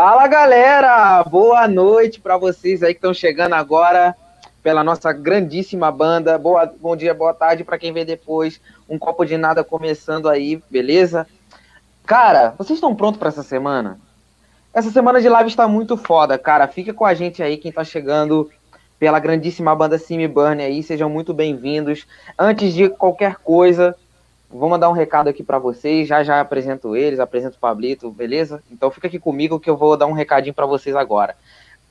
Fala galera, boa noite para vocês aí que estão chegando agora pela nossa grandíssima banda. Boa, bom dia, boa tarde para quem vem depois. Um copo de nada começando aí, beleza? Cara, vocês estão prontos para essa semana? Essa semana de live está muito foda, cara. Fica com a gente aí, quem tá chegando pela grandíssima banda Simi Burn aí, sejam muito bem-vindos. Antes de qualquer coisa, vou mandar um recado aqui para vocês. Já já apresento eles, apresento o Pablito, beleza? Então fica aqui comigo que eu vou dar um recadinho para vocês agora.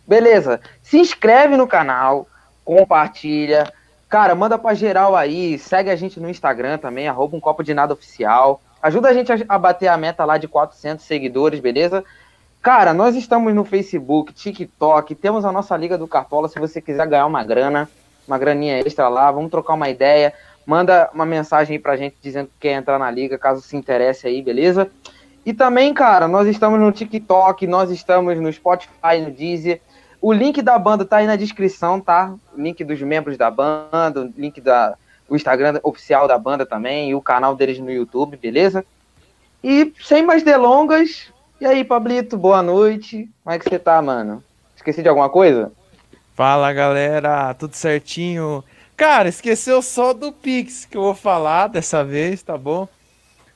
Beleza? Se inscreve no canal, compartilha. Cara, manda pra geral aí, segue a gente no Instagram também, arroba um copo de nada oficial. Ajuda a gente a bater a meta lá de 400 seguidores, beleza? Cara, nós estamos no Facebook, TikTok, temos a nossa Liga do Cartola, se você quiser ganhar uma grana, uma graninha extra lá, vamos trocar uma ideia. Manda uma mensagem aí pra gente dizendo que quer entrar na liga, caso se interesse aí, beleza? E também, cara, nós estamos no TikTok, nós estamos no Spotify, no Deezer. O link da banda tá aí na descrição, tá? O link dos membros da banda, o link da o Instagram oficial da banda também e o canal deles no YouTube, beleza? E sem mais delongas, e aí, Pablito, boa noite. Como é que você tá, mano? Esqueci de alguma coisa? Fala, galera, tudo certinho? Cara, esqueceu só do Pix que eu vou falar dessa vez, tá bom?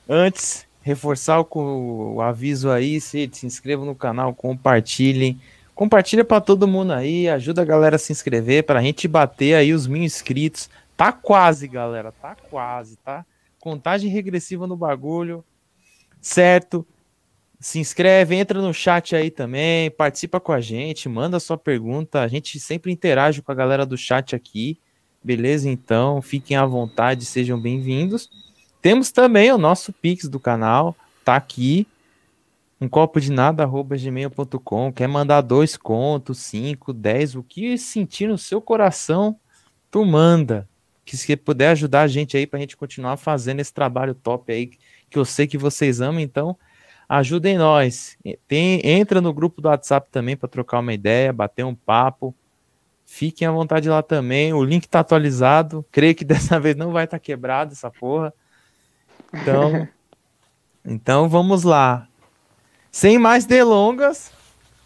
Antes, reforçar o, o aviso aí, se, se inscrevam no canal, compartilhem Compartilha para todo mundo aí, ajuda a galera a se inscrever para a gente bater aí os mil inscritos. Tá quase, galera, tá quase, tá? Contagem regressiva no bagulho, certo? Se inscreve, entra no chat aí também, participa com a gente, manda sua pergunta. A gente sempre interage com a galera do chat aqui, beleza? Então, fiquem à vontade, sejam bem-vindos. Temos também o nosso Pix do canal, tá aqui um copo de nada, arroba gmail.com. Quer mandar dois contos, cinco, dez, o que sentir no seu coração, tu manda. Que se puder ajudar a gente aí pra gente continuar fazendo esse trabalho top aí, que eu sei que vocês amam, então ajudem nós. Tem, entra no grupo do WhatsApp também para trocar uma ideia, bater um papo. Fiquem à vontade lá também. O link tá atualizado. Creio que dessa vez não vai estar tá quebrado essa porra. Então, então vamos lá. Sem mais delongas,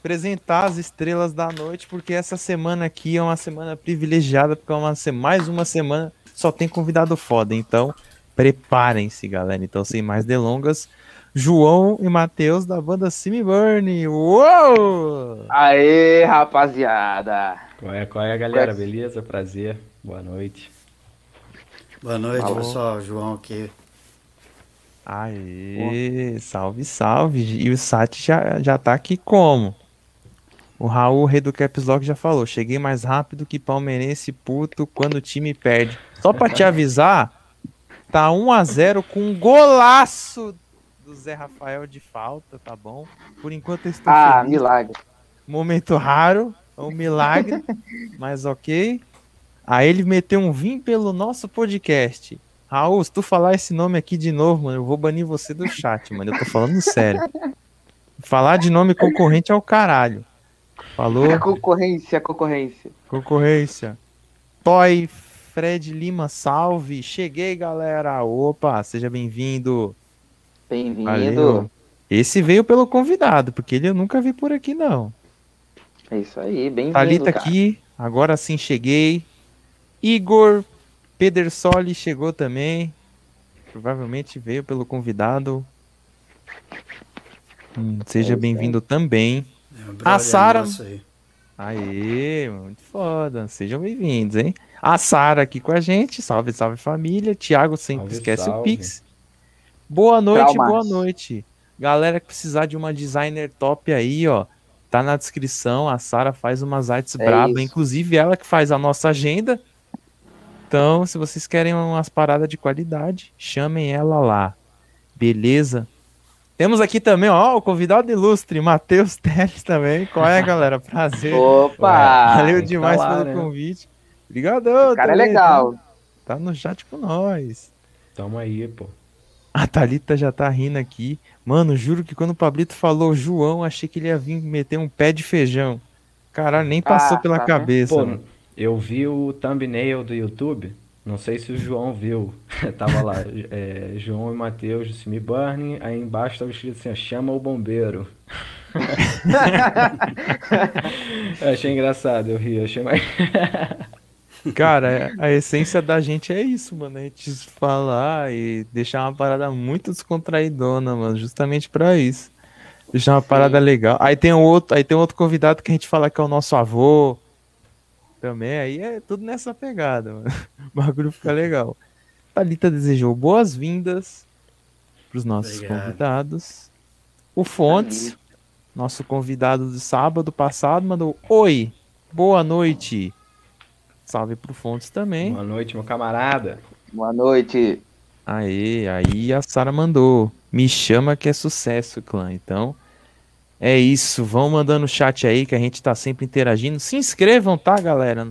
apresentar as estrelas da noite, porque essa semana aqui é uma semana privilegiada, porque é uma, mais uma semana só tem convidado foda. Então, preparem-se, galera. Então, sem mais delongas, João e Matheus da banda Simi Burn. Uou! Aê, rapaziada! Qual é, qual é, galera? Beleza? Prazer. Boa noite. Boa noite, Alô. pessoal. João aqui. Aê, salve, salve. E o Sati já, já tá aqui como? O Raul, rei do Caps Lock, já falou. Cheguei mais rápido que palmeirense puto quando o time perde. Só pra te avisar, tá 1 a 0 com um golaço do Zé Rafael de falta, tá bom? Por enquanto eu estou Ah, feliz. milagre. Momento raro, é um milagre, mas ok. Aí ele meteu um vim pelo nosso podcast. Raul, se tu falar esse nome aqui de novo, mano, eu vou banir você do chat, mano. Eu tô falando sério. Falar de nome concorrente é o caralho. Falou? É concorrência, concorrência. Concorrência. Toy Fred Lima, salve. Cheguei, galera. Opa, seja bem-vindo. Bem-vindo. Esse veio pelo convidado, porque ele eu nunca vi por aqui, não. É isso aí, bem-vindo. Thalita aqui, agora sim cheguei. Igor Pedersoli chegou também. Provavelmente veio pelo convidado. Hum, seja é bem-vindo também. É, a Sara. Aê, muito foda. Sejam bem-vindos, hein? A Sara aqui com a gente. Salve, salve família. Tiago sempre salve, esquece salve. o Pix. Boa noite, Traumas. boa noite. Galera que precisar de uma designer top aí, ó. Tá na descrição. A Sara faz umas artes é braba. Inclusive, ela que faz a nossa agenda. Então, se vocês querem umas paradas de qualidade, chamem ela lá. Beleza? Temos aqui também, ó, o convidado ilustre, Matheus Teles também. Qual é, galera? Prazer. Opa! Valeu demais pelo né? convite. Obrigadão. O cara é legal. Tá, tá no chat com nós. Tamo aí, pô. A Thalita já tá rindo aqui. Mano, juro que quando o Pablito falou João, achei que ele ia vir meter um pé de feijão. Caralho, nem passou ah, pela tá cabeça. Pô, eu vi o thumbnail do YouTube, não sei se o João viu. tava lá, é, João e Matheus Simi Burning, aí embaixo tava escrito assim, chama o bombeiro. eu achei engraçado, eu ri, eu achei mais. Cara, a essência da gente é isso, mano. A gente falar e deixar uma parada muito descontraidona, mano. Justamente pra isso. Deixar uma Sim. parada legal. Aí tem outro, aí tem outro convidado que a gente fala que é o nosso avô. Também, aí é tudo nessa pegada, mano. O bagulho fica legal. Thalita desejou boas-vindas pros nossos Obrigado. convidados. O Fontes, nosso convidado do sábado passado, mandou: Oi, boa noite. Salve pro Fontes também. Boa noite, meu camarada. Boa noite. Aí, aí a Sara mandou. Me chama que é sucesso, clã. Então, é isso. Vão mandando o chat aí que a gente tá sempre interagindo. Se inscrevam, tá, galera?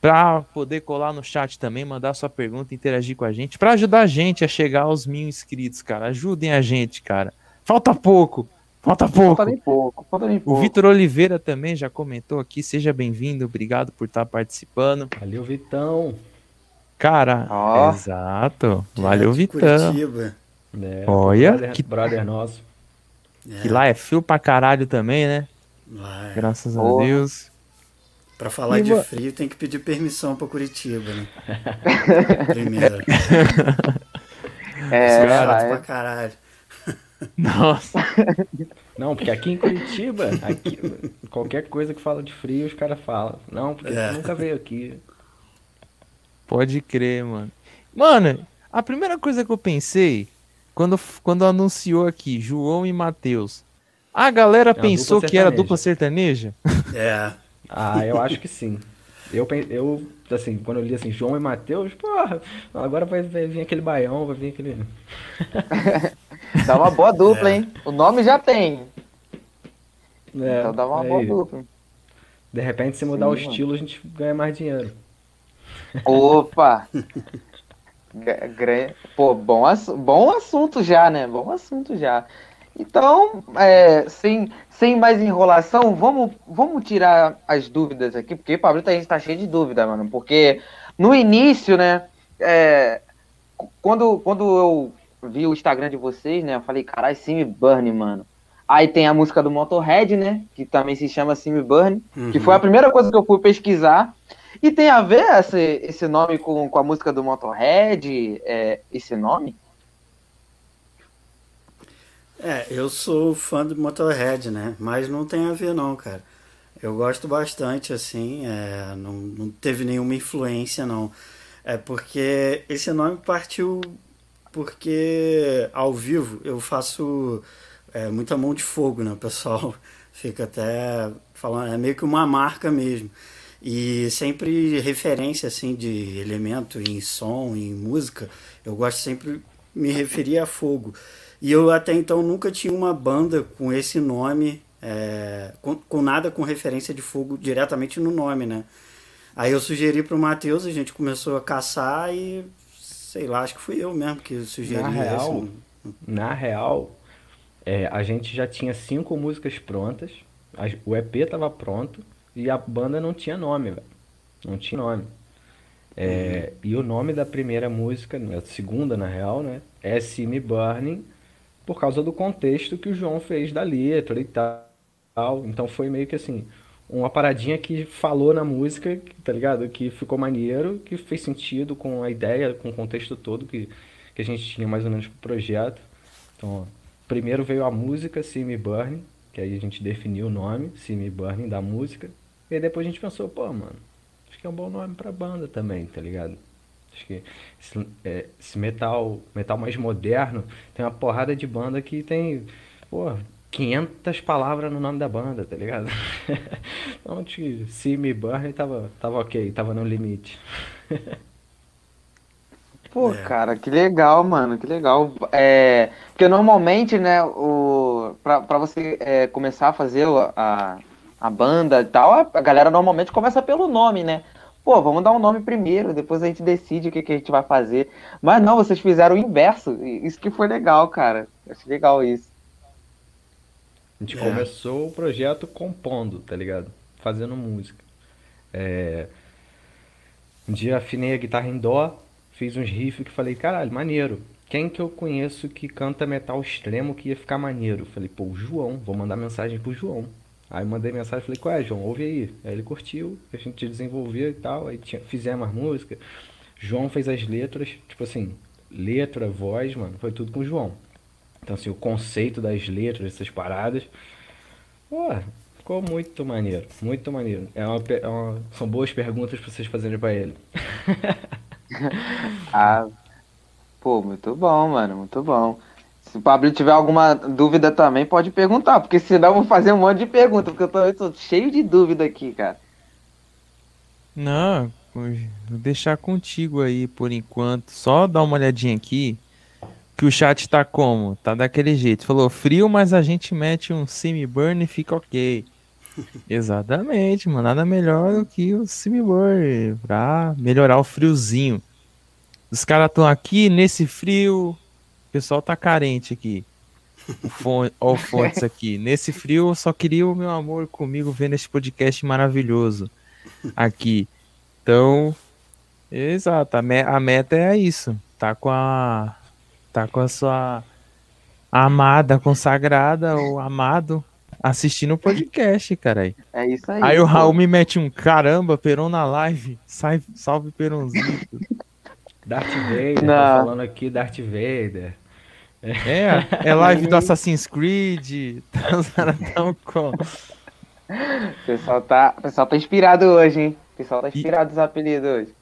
Pra poder colar no chat também, mandar sua pergunta, interagir com a gente, para ajudar a gente a chegar aos mil inscritos, cara. Ajudem a gente, cara. Falta pouco. Falta pouco. Falta nem pouco. Falta nem pouco. O Vitor Oliveira também já comentou aqui. Seja bem-vindo. Obrigado por estar participando. Valeu, Vitão. Cara, oh. exato. Valeu, Vitão. É, Olha, brother, que brother nosso. É. Que lá é frio pra caralho também, né? É. Graças a Deus. Pra falar e de frio tem que pedir permissão pra Curitiba, né? Primeiro. É, cara, é. pra caralho. Nossa. Não, porque aqui em Curitiba, aqui, qualquer coisa que fala de frio, os caras falam. Não, porque é. nunca veio aqui. Pode crer, mano. Mano, a primeira coisa que eu pensei, quando, quando anunciou aqui, João e Matheus, a galera é pensou que era dupla sertaneja? É. Ah, eu acho que sim. Eu, eu assim, quando eu li assim, João e Matheus, porra, agora vai, vai vir aquele baião, vai vir aquele. Dá uma boa dupla, é. hein? O nome já tem. É, então dá uma aí. boa dupla. De repente, se mudar Sim, o estilo, mano. a gente ganha mais dinheiro. Opa! Pô, bom, bom assunto já, né? Bom assunto já. Então, é, sem, sem mais enrolação, vamos, vamos tirar as dúvidas aqui, porque Pablito a gente tá cheio de dúvida, mano. Porque no início, né? É, quando, quando eu vi o Instagram de vocês, né? Eu falei, caralho, Simi Burn, mano. Aí tem a música do Motorhead, né? Que também se chama Simi Burn, uhum. que foi a primeira coisa que eu fui pesquisar. E tem a ver esse, esse nome com, com a música do Motorhead, é, esse nome? É, eu sou fã do Motorhead, né? Mas não tem a ver não, cara. Eu gosto bastante, assim, é, não, não teve nenhuma influência, não. É porque esse nome partiu porque ao vivo eu faço é, muita mão de fogo, né? O pessoal fica até falando, é meio que uma marca mesmo. E sempre referência assim de elemento em som, em música, eu gosto sempre me referir a fogo. E eu até então nunca tinha uma banda com esse nome, é, com, com, nada com referência de fogo diretamente no nome, né? Aí eu sugeri para o Matheus, a gente começou a caçar e sei lá, acho que fui eu mesmo que sugeri na real, esse. Na real, é, a gente já tinha cinco músicas prontas, a, o EP estava pronto e a banda não tinha nome, velho. Não tinha nome. É, uhum. E o nome da primeira música, a segunda na real, né? É See Me Burning, por causa do contexto que o João fez da letra e tal. Então foi meio que assim, uma paradinha que falou na música, tá ligado? Que ficou maneiro, que fez sentido com a ideia, com o contexto todo que, que a gente tinha mais ou menos pro projeto. Então, ó, primeiro veio a música See Me Burning, que aí a gente definiu o nome, See Me Burning, da música. E aí depois a gente pensou, pô, mano, acho que é um bom nome pra banda também, tá ligado? Acho que esse, é, esse metal, metal mais moderno, tem uma porrada de banda que tem, pô, 500 palavras no nome da banda, tá ligado? então, se me burn tava, tava ok, tava no limite. Pô, é. cara, que legal, mano, que legal. É, porque normalmente, né, o, pra, pra você é, começar a fazer a, a banda e tal, a galera normalmente começa pelo nome, né? Pô, vamos dar um nome primeiro, depois a gente decide o que, que a gente vai fazer. Mas não, vocês fizeram o inverso. Isso que foi legal, cara. Achei legal isso. A gente é. começou o projeto compondo, tá ligado? Fazendo música. É... Um dia afinei a guitarra em dó, fiz uns riffs que falei, caralho, maneiro. quem que eu conheço que canta metal extremo que ia ficar maneiro? Falei, pô, o João, vou mandar mensagem pro João. Aí mandei mensagem, falei, qual é, João? Ouve aí. Aí ele curtiu, a gente desenvolveu e tal, aí tinha, fizemos as músicas. João fez as letras, tipo assim, letra, voz, mano, foi tudo com o João. Então, assim, o conceito das letras, essas paradas, pô, ficou muito maneiro, muito maneiro. É uma, é uma, são boas perguntas pra vocês fazerem pra ele. ah, pô, muito bom, mano, muito bom. Se o Pablo tiver alguma dúvida também, pode perguntar, porque senão eu vou fazer um monte de perguntas, porque eu tô, eu tô cheio de dúvida aqui, cara. Não, vou deixar contigo aí por enquanto. Só dar uma olhadinha aqui. Que o chat tá como? Tá daquele jeito. Falou frio, mas a gente mete um semi-burn e fica ok. Exatamente, mano. Nada melhor do que o semi-burn pra melhorar o friozinho. Os caras estão aqui nesse frio, o pessoal tá carente aqui. O fone, ó, o Fontes aqui. Nesse frio, eu só queria o meu amor comigo vendo esse podcast maravilhoso aqui. Então, exato, a, me a meta é isso. Tá com a. Tá com a sua amada consagrada ou amado assistindo o podcast, cara. É isso aí. Aí o Raul me mete um caramba, Peron na live. Sai, salve Peronzinho. Darth Vader, tá falando aqui Darth Vader. É, é live do Assassin's Creed. Caras tão com. O pessoal tá, o pessoal tá inspirado hoje, hein? O pessoal tá inspirado e... dos apelidos hoje.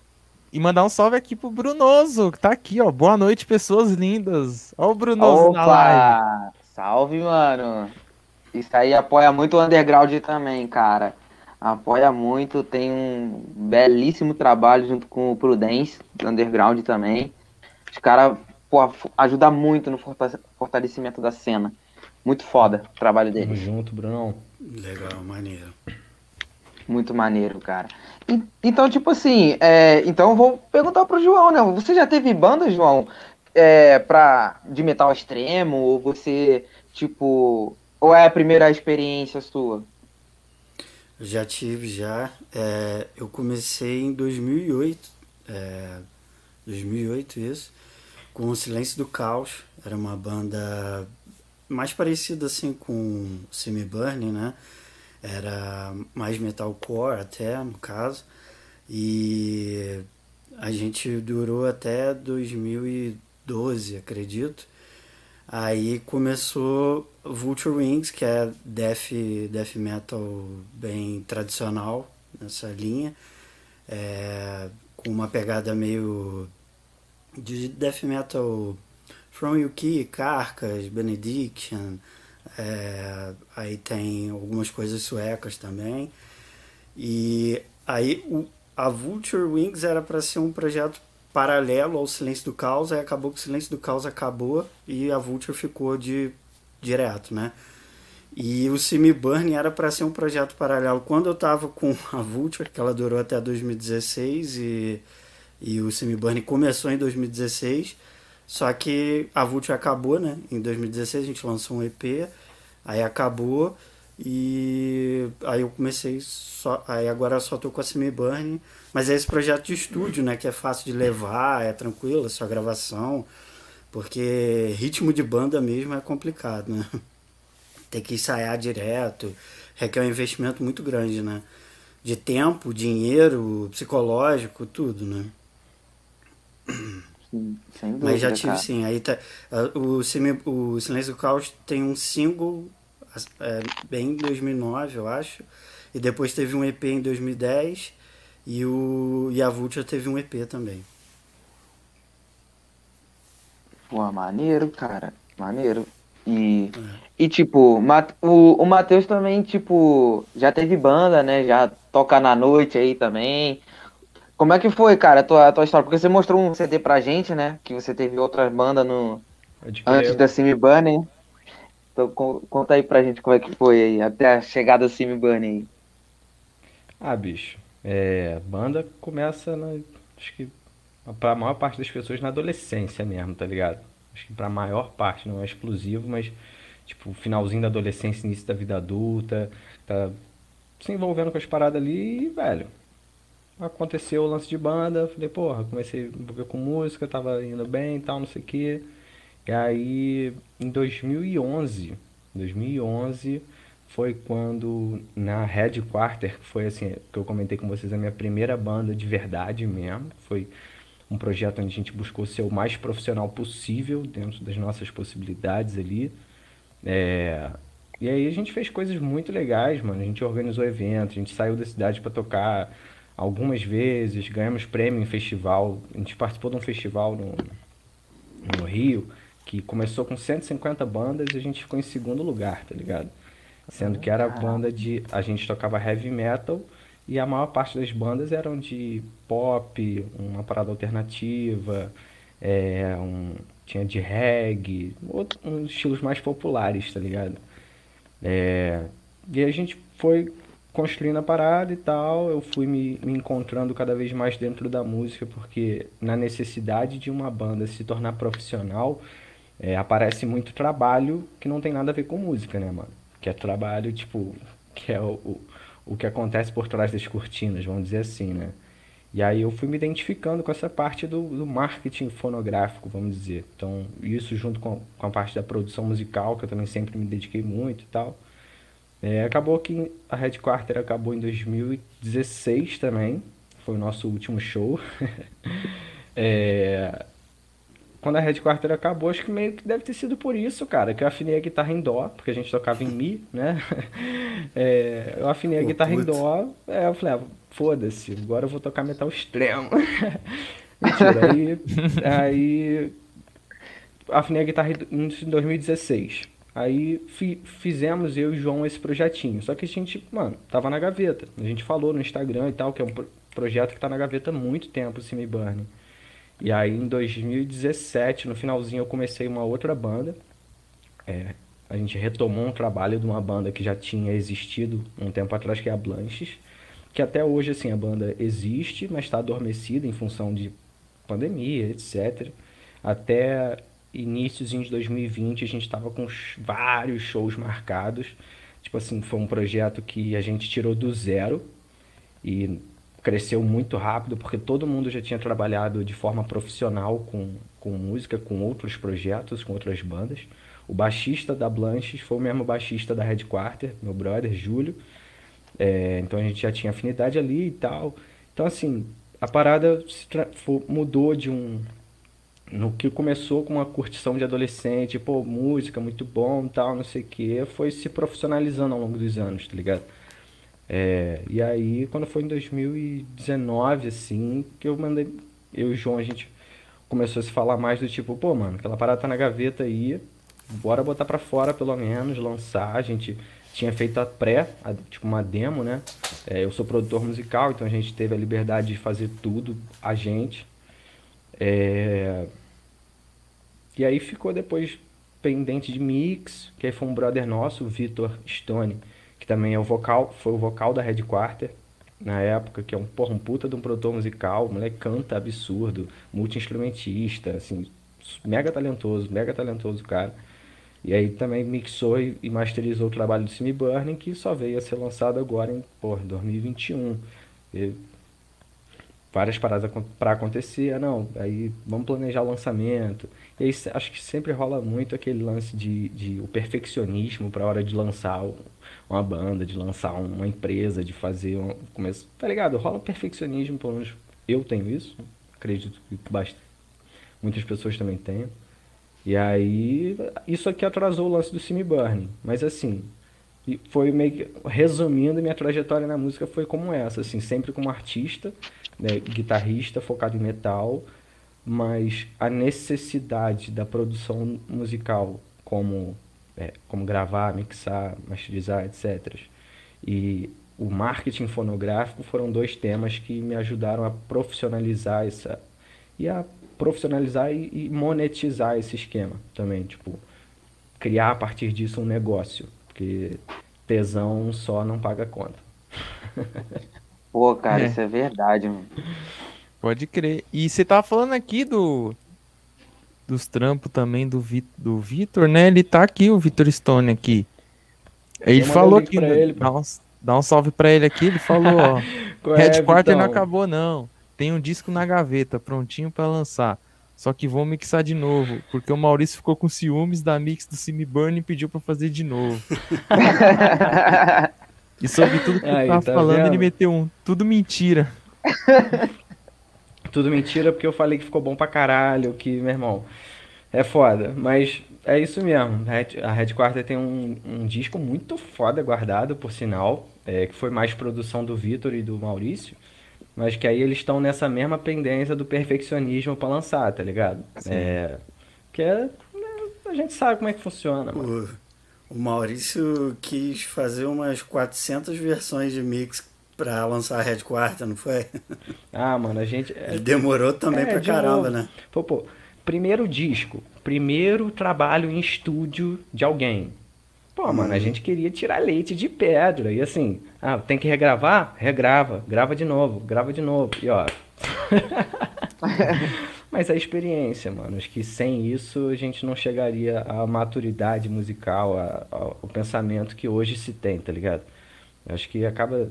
E mandar um salve aqui pro Brunoso, que tá aqui, ó. Boa noite, pessoas lindas. Ó o Brunoso Opa! na live. Salve, mano. Isso aí apoia muito o underground também, cara apoia muito, tem um belíssimo trabalho junto com o Prudence, do Underground também. Os caras ajudam muito no fortalecimento da cena. Muito foda o trabalho deles. Tamo junto, Bruno. Legal, maneiro. Muito maneiro, cara. E, então, tipo assim, é, então eu vou perguntar pro João, né? Você já teve banda, João, é, pra, de metal extremo? Ou você, tipo, ou é a primeira experiência sua? Já tive, já. É, eu comecei em 2008, é, 2008 isso, com o Silêncio do Caos. Era uma banda mais parecida assim com Semi Burning, né? Era mais metalcore até, no caso. E a gente durou até 2012, acredito. Aí começou Vulture Wings, que é death, death metal bem tradicional nessa linha, é, com uma pegada meio de death metal From Yuki, Carcas, Benediction, é, aí tem algumas coisas suecas também. E aí o, a Vulture Wings era para ser um projeto paralelo ao Silêncio do Caos, aí acabou que o Silêncio do Caos acabou e a Vulture ficou de direto, né? E o Simi Burn era para ser um projeto paralelo. Quando eu estava com a Vulture, que ela durou até 2016 e, e o Simi Burn começou em 2016, só que a Vulture acabou, né? Em 2016 a gente lançou um EP, aí acabou e aí eu comecei só, aí agora só tô com a Simi Burn mas é esse projeto de estúdio, né? Que é fácil de levar, é tranquilo, é só gravação. Porque ritmo de banda mesmo é complicado, né? Tem que ensaiar direto, requer um investimento muito grande, né? De tempo, dinheiro, psicológico, tudo, né? Sim, sem dúvida, Mas já tive cara. sim. Aí tá, o, o Silêncio do Caos tem um single é, bem em 2009, eu acho. E depois teve um EP em 2010 e, o, e a Vulture teve um EP também. Pô, maneiro, cara. Maneiro. E, é. e tipo, o, o Matheus também, tipo, já teve banda, né? Já toca na noite aí também. Como é que foi, cara, a tua, a tua história? Porque você mostrou um CD pra gente, né? Que você teve outras bandas no, antes da Simi Bunny. Então conta aí pra gente como é que foi aí, até a chegada do Simi Bunny aí. Ah, bicho. É, banda começa, na, acho que para a maior parte das pessoas na adolescência mesmo, tá ligado? Acho que para a maior parte, não é exclusivo, mas tipo, finalzinho da adolescência, início da vida adulta, tá se envolvendo com as paradas ali e, velho, aconteceu o lance de banda, falei, porra, comecei a envolver com música, tava indo bem e tal, não sei o quê. E aí, em 2011, 2011 foi quando na Headquarter, que foi assim, que eu comentei com vocês, a minha primeira banda de verdade mesmo, foi um projeto onde a gente buscou ser o mais profissional possível dentro das nossas possibilidades ali. É, e aí a gente fez coisas muito legais, mano. A gente organizou eventos, a gente saiu da cidade para tocar algumas vezes, ganhamos prêmio em festival. A gente participou de um festival no, no Rio que começou com 150 bandas e a gente ficou em segundo lugar, tá ligado? Sendo que era banda de. A gente tocava heavy metal e a maior parte das bandas eram de pop, uma parada alternativa, é, um, tinha de reggae, outro, uns estilos mais populares, tá ligado? É, e a gente foi construindo a parada e tal, eu fui me, me, encontrando cada vez mais dentro da música, porque na necessidade de uma banda se tornar profissional, é, aparece muito trabalho que não tem nada a ver com música, né, mano? Que é trabalho, tipo, que é o, o, o que acontece por trás das cortinas, vamos dizer assim, né? E aí eu fui me identificando com essa parte do, do marketing fonográfico, vamos dizer. Então, isso junto com, com a parte da produção musical, que eu também sempre me dediquei muito e tal. É, acabou que a Headquarter acabou em 2016 também. Foi o nosso último show. é, quando a Headquarter acabou, acho que meio que deve ter sido por isso, cara, que eu afinei a guitarra em dó, porque a gente tocava em mi, né? É, eu afinei a Pô, guitarra putz. em dó, é, eu falei, ah, foda-se, agora eu vou tocar metal extremo. Mentira, aí, aí afinei a guitarra em 2016. Aí fi, fizemos eu e o João esse projetinho. Só que a gente, mano, tava na gaveta. A gente falou no Instagram e tal, que é um projeto que tá na gaveta há muito tempo, o Simi Burning. E aí em 2017, no finalzinho, eu comecei uma outra banda. É, a gente retomou um trabalho de uma banda que já tinha existido um tempo atrás, que é a Blanches que até hoje assim a banda existe, mas está adormecida em função de pandemia, etc. Até inícios de 2020 a gente estava com vários shows marcados. Tipo assim, foi um projeto que a gente tirou do zero e cresceu muito rápido porque todo mundo já tinha trabalhado de forma profissional com, com música, com outros projetos, com outras bandas. O baixista da Blanches foi o mesmo baixista da Headquarter, meu brother, Júlio. É, então a gente já tinha afinidade ali e tal. Então, assim, a parada mudou de um. No que começou com uma curtição de adolescente, pô, música muito bom tal, não sei o que, foi se profissionalizando ao longo dos anos, tá ligado? É, e aí, quando foi em 2019, assim, que eu mandei. Eu e o João, a gente começou a se falar mais do tipo, pô, mano, aquela parada tá na gaveta aí, bora botar pra fora pelo menos, lançar, a gente tinha feito a pré, a, tipo uma demo, né? É, eu sou produtor musical, então a gente teve a liberdade de fazer tudo a gente. É... E aí ficou depois pendente de mix, que aí foi um brother nosso, o Vitor Stone, que também é o vocal, foi o vocal da Red Quarter na época, que é um, porra, um puta de um produtor musical, o moleque canta absurdo, multi-instrumentista, assim, mega talentoso, mega talentoso cara. E aí também mixou e masterizou o trabalho do Simi Burning, que só veio a ser lançado agora em por 2021. E várias paradas para acontecer, ah, não, aí vamos planejar o lançamento. E aí acho que sempre rola muito aquele lance de, de o perfeccionismo para a hora de lançar uma banda, de lançar uma empresa, de fazer um começo, tá ligado? Rola perfeccionismo, pelo menos eu tenho isso, acredito que basta, muitas pessoas também têm. E aí, isso aqui atrasou o lance do Simi Burning. Mas assim, foi meio que, resumindo, minha trajetória na música foi como essa, assim, sempre como artista, né, guitarrista focado em metal, mas a necessidade da produção musical, como, é, como gravar, mixar, masterizar, etc. E o marketing fonográfico foram dois temas que me ajudaram a profissionalizar essa e a profissionalizar e, e monetizar esse esquema também, tipo, criar a partir disso um negócio, porque tesão só não paga conta. Pô, cara, é. isso é verdade, mano. Pode crer. E você tava falando aqui do dos trampos também do, Vi, do Vitor, né? Ele tá aqui, o Vitor Stone aqui. Ele falou que ele, Nossa, Dá um salve pra ele aqui, ele falou, ó. Headquarter é, não acabou, não. Tem um disco na gaveta, prontinho para lançar. Só que vou mixar de novo, porque o Maurício ficou com ciúmes da mix do Cine Burn e pediu para fazer de novo. e sobre tudo que Aí, ele tava tá falando, vendo? ele meteu um. Tudo mentira. tudo mentira porque eu falei que ficou bom pra caralho, que, meu irmão, é foda. Mas é isso mesmo. A Red Quarter tem um, um disco muito foda guardado, por sinal, é, que foi mais produção do Vitor e do Maurício. Mas que aí eles estão nessa mesma pendência do perfeccionismo para lançar, tá ligado? Sim. É. Que é. Né, a gente sabe como é que funciona, mano. O, o Maurício quis fazer umas 400 versões de mix pra lançar a Red Quarta, não foi? Ah, mano, a gente. É... Demorou também é, pra caramba, né? Pô, pô, primeiro disco, primeiro trabalho em estúdio de alguém. Pô, mano, a uhum. gente queria tirar leite de pedra. E assim, ah, tem que regravar? Regrava. Grava de novo, grava de novo. E ó. Mas a experiência, mano. Acho que sem isso a gente não chegaria à maturidade musical, ao pensamento que hoje se tem, tá ligado? Acho que acaba.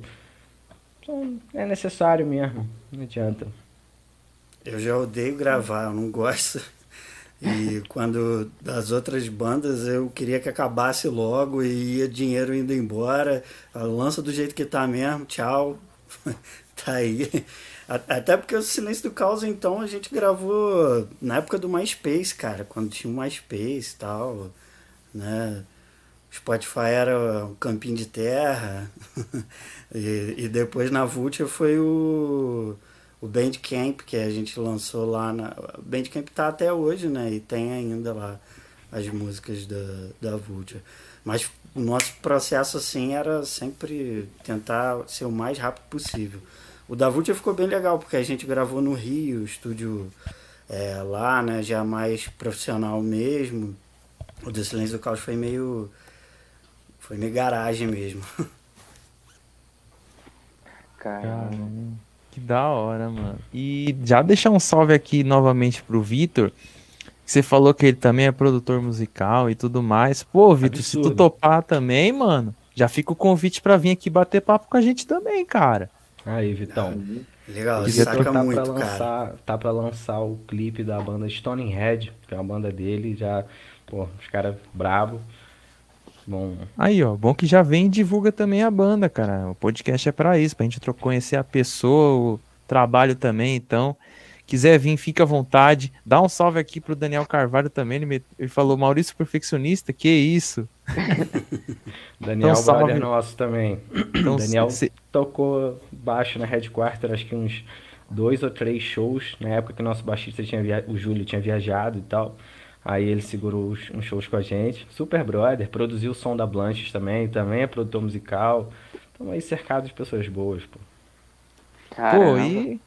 É necessário mesmo. Não adianta. Eu já odeio gravar, eu não gosto. E quando das outras bandas eu queria que acabasse logo e ia dinheiro indo embora. Lança do jeito que tá mesmo, tchau. tá aí. Até porque o Silêncio do Caos, então, a gente gravou na época do MySpace, cara, quando tinha o MySpace e tal, né? Spotify era um campinho de terra. e, e depois na Vulture foi o o Bandcamp que a gente lançou lá na. Bandcamp tá até hoje, né? E tem ainda lá as músicas da, da Vulture. Mas o nosso processo, assim, era sempre tentar ser o mais rápido possível. O da Vulture ficou bem legal, porque a gente gravou no Rio, estúdio é, lá, né? Já mais profissional mesmo. O do Silêncio do Caos foi meio. Foi meio garagem mesmo. Caramba. Que da hora, mano. E já deixar um salve aqui novamente pro Vitor. Você falou que ele também é produtor musical e tudo mais. Pô, Vitor, se tu topar também, mano, já fica o convite para vir aqui bater papo com a gente também, cara. Aí, Vitão. Legal, saca tá muito, pra lançar, cara. Tá pra lançar o clipe da banda Stone Head, que é uma banda dele, já, pô, os caras brabo. Bom. Aí, ó, bom que já vem e divulga também a banda, cara. O podcast é para isso, pra gente conhecer a pessoa, o trabalho também, então. Quiser vir, fica à vontade. Dá um salve aqui pro Daniel Carvalho também. Ele, me, ele falou, Maurício Perfeccionista, que isso? Daniel então, salve. nosso também. Então, Daniel se... tocou baixo na Headquarter, acho que uns dois ou três shows, na época que o nosso baixista tinha via... o Júlio tinha viajado e tal. Aí ele segurou uns shows com a gente. Super brother, produziu o som da Blanches também, também é produtor musical. Estamos aí cercados de pessoas boas, pô. Caramba. Pô, e.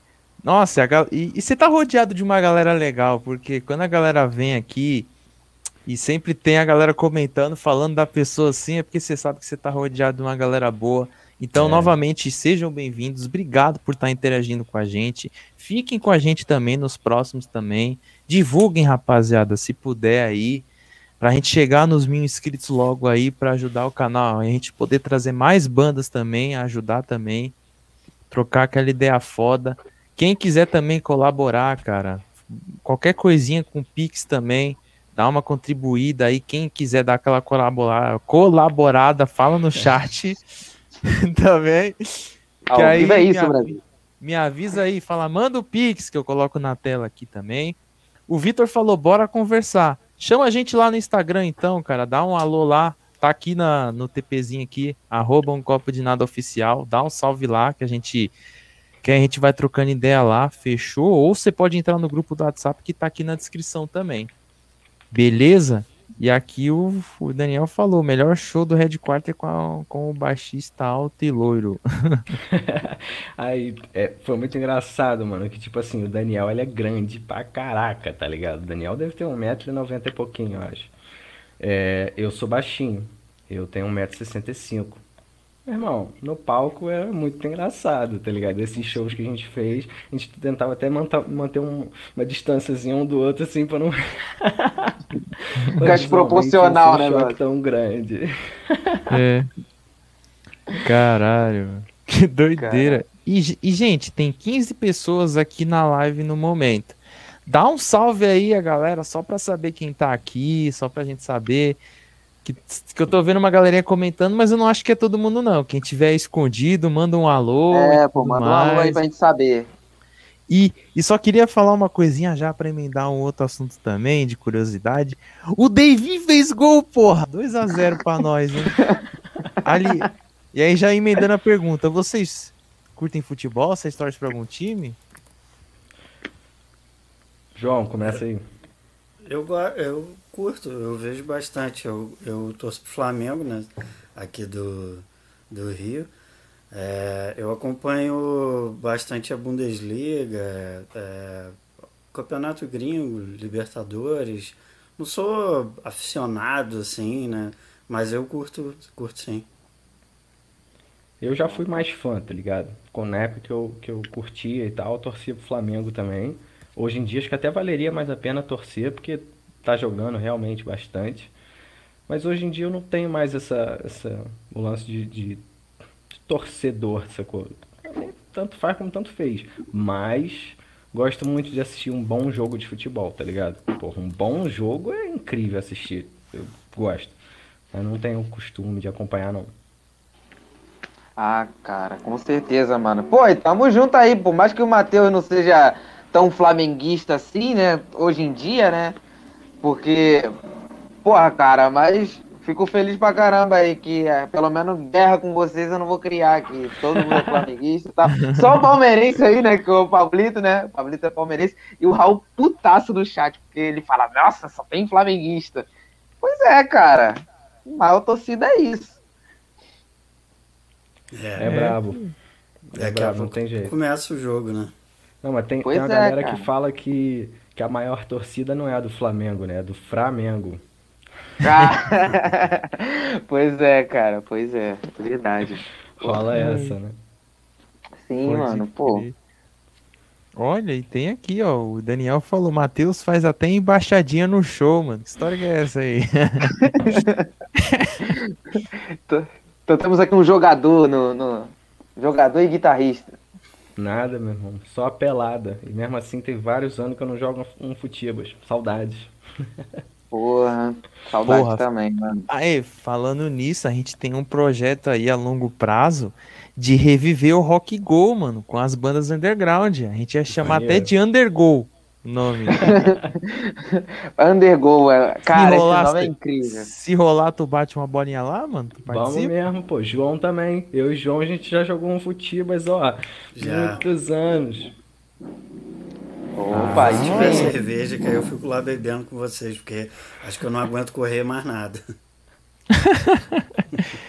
Nossa, e, e você tá rodeado de uma galera legal, porque quando a galera vem aqui e sempre tem a galera comentando, falando da pessoa assim, é porque você sabe que você tá rodeado de uma galera boa. Então, é. novamente, sejam bem-vindos. Obrigado por estar interagindo com a gente. Fiquem com a gente também nos próximos também. Divulguem, rapaziada, se puder aí, pra gente chegar nos mil inscritos logo aí, para ajudar o canal, a gente poder trazer mais bandas também, ajudar também, trocar aquela ideia foda. Quem quiser também colaborar, cara, qualquer coisinha com Pix também, dá uma contribuída aí. Quem quiser dar aquela colaborada, colaborada fala no chat. também. Aí, é isso, me, Brasil. Me avisa aí, fala, manda o Pix, que eu coloco na tela aqui também. O Vitor falou, bora conversar. Chama a gente lá no Instagram, então, cara. Dá um alô lá. Tá aqui na, no TPzinho aqui, arroba um copo de nada oficial. Dá um salve lá que a gente que a gente vai trocando ideia lá, fechou? Ou você pode entrar no grupo do WhatsApp que tá aqui na descrição também. Beleza? E aqui o, o Daniel falou, melhor show do Red Quarter com, a, com o baixista alto e loiro. Aí, é, foi muito engraçado, mano, que tipo assim, o Daniel, ele é grande pra caraca, tá ligado? O Daniel deve ter 1,90m e pouquinho, eu acho. É, eu sou baixinho, eu tenho 1,65m. Meu irmão, no palco era muito engraçado, tá ligado? Esses shows que a gente fez, a gente tentava até manter, manter um, uma distânciazinha um do outro, assim, pra não. Ficar desproporcional, né, mano? tão grande. É. Caralho, que doideira. E, e, gente, tem 15 pessoas aqui na live no momento. Dá um salve aí, a galera, só pra saber quem tá aqui, só pra gente saber. Que, que eu tô vendo uma galerinha comentando, mas eu não acho que é todo mundo, não. Quem tiver escondido, manda um alô. É, pô, manda mais. um alô aí pra gente saber. E, e só queria falar uma coisinha já para emendar um outro assunto também, de curiosidade. O Davi fez gol, porra! 2 a 0 para nós, hein? Ali. E aí, já emendando a pergunta, vocês curtem futebol? Vocês torcem para algum time? João, começa aí. Eu, eu curto, eu vejo bastante. Eu, eu torço pro Flamengo, né? Aqui do, do Rio. É, eu acompanho bastante a Bundesliga, é, Campeonato Gringo, Libertadores. Não sou aficionado assim, né? Mas eu curto, curto sim. Eu já fui mais fã, tá ligado? Com na época que eu, que eu curtia e tal, eu torcia pro Flamengo também. Hoje em dia acho que até valeria mais a pena torcer, porque tá jogando realmente bastante. Mas hoje em dia eu não tenho mais essa, essa o lance de, de torcedor, sacou? Tanto faz como tanto fez. Mas gosto muito de assistir um bom jogo de futebol, tá ligado? Porra, um bom jogo é incrível assistir. Eu gosto. Eu não tenho costume de acompanhar, não. Ah, cara, com certeza, mano. Pô, e tamo junto aí, por mais que o Matheus não seja tão flamenguista assim, né? Hoje em dia, né? Porque, porra, cara, mas Fico feliz pra caramba aí que é, pelo menos guerra com vocês eu não vou criar aqui. Todo mundo é flamenguista tá? Só o palmeirense aí, né? Que é o Pablito, né? O Pablito é palmeirense. E o Raul putaço do chat, porque ele fala, nossa, só tem flamenguista. Pois é, cara. Maior torcida é isso. É, é brabo. É, é brabo, não tem jeito. Começa o jogo, né? Não, mas tem, tem uma é, galera cara. que fala que, que a maior torcida não é a do Flamengo, né? É do Flamengo. Ah, pois é, cara, pois é, verdade. Rola essa, né? Sim, Pode mano, pô. Olha, e tem aqui, ó. O Daniel falou: Matheus faz até embaixadinha no show, mano. Que história que é essa aí? então temos aqui um jogador no, no, Jogador e guitarrista. Nada, meu irmão. Só a pelada. E mesmo assim tem vários anos que eu não jogo um futibas. Saudades. Porra, saudade Porra. também, mano. Aí, falando nisso, a gente tem um projeto aí a longo prazo de reviver o Rock Go, mano, com as bandas underground. A gente ia chamar até de Undergo nome. Undergo, é. cara, rolar, esse nome é incrível. Se rolar, tu bate uma bolinha lá, mano? Vamos mesmo, pô. João também. Eu e João, a gente já jogou um futibas, ó, já. muitos anos. Opa, ah, se tiver cerveja, que aí eu fico lá bebendo com vocês, porque acho que eu não aguento correr mais nada.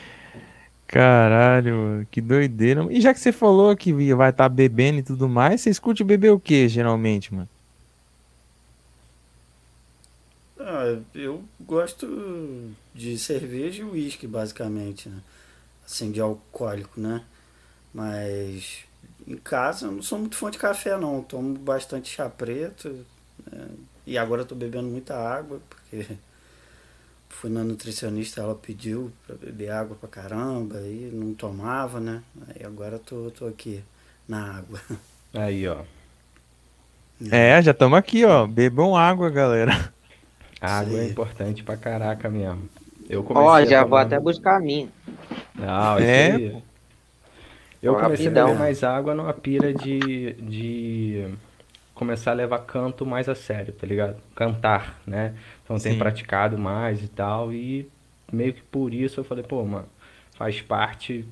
Caralho, que doideira. E já que você falou que vai estar tá bebendo e tudo mais, você escute beber o que geralmente, mano? Ah, eu gosto de cerveja e uísque, basicamente, né? Assim, de alcoólico, né? Mas em casa eu não sou muito fã de café não, eu tomo bastante chá preto né? e agora eu tô bebendo muita água, porque fui na nutricionista, ela pediu para beber água pra caramba e não tomava, né? Aí agora eu tô, tô aqui na água. Aí, ó. É, já estamos aqui, ó. Bebam água, galera. água é Sim. é importante pra caraca mesmo. Eu Ó, já vou até buscar a minha. Não, é. Eu comecei rapidão. a beber mais água numa pira de, de começar a levar canto mais a sério, tá ligado? Cantar, né? Então tenho praticado mais e tal. E meio que por isso eu falei, pô, mano, faz parte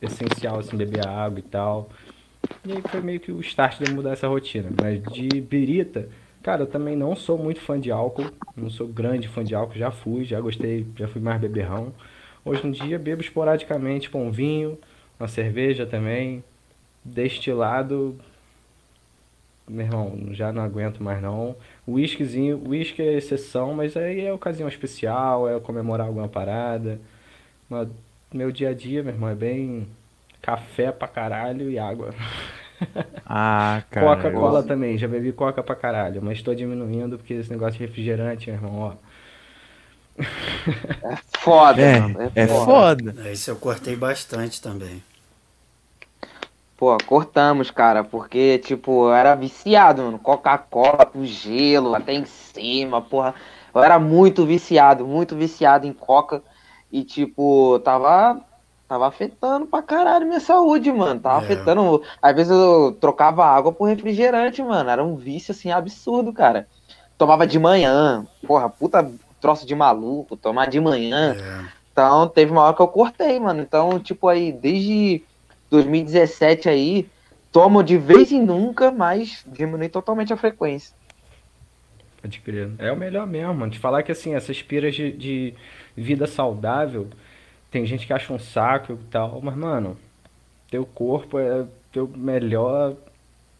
essencial assim, beber água e tal. E aí foi meio que o start de mudar essa rotina. Mas de birita, cara, eu também não sou muito fã de álcool. Não sou grande fã de álcool, já fui, já gostei, já fui mais beberrão. Hoje em dia bebo esporadicamente com vinho uma cerveja também, destilado, meu irmão, já não aguento mais não. Whiskyzinho, whisky é exceção, mas aí é ocasião especial, é comemorar alguma parada. Mas meu dia a dia, meu irmão, é bem café pra caralho e água. Ah, cara. Coca-Cola eu... também, já bebi coca pra caralho, mas tô diminuindo porque esse negócio de refrigerante, meu irmão, ó. É foda, É, mano. é foda. Isso eu cortei bastante também. Pô, cortamos, cara, porque, tipo, eu era viciado, mano. Coca-Cola com gelo até em cima, porra. Eu era muito viciado, muito viciado em coca. E, tipo, tava, tava afetando pra caralho minha saúde, mano. Tava É. afetando. Às vezes eu trocava água por refrigerante, mano. Era um vício, assim, absurdo, cara. Tomava de manhã. Porra, puta troço de maluco, tomar de manhã. É. Então, teve uma hora que eu cortei, mano. Então, tipo, aí, desde 2017 aí, tomo de vez em nunca, mas diminui totalmente a frequência. Pode crer. É o melhor mesmo, mano. Te falar que assim, essas piras de, de vida saudável, tem gente que acha um saco e tal, mas, mano, teu corpo é teu melhor,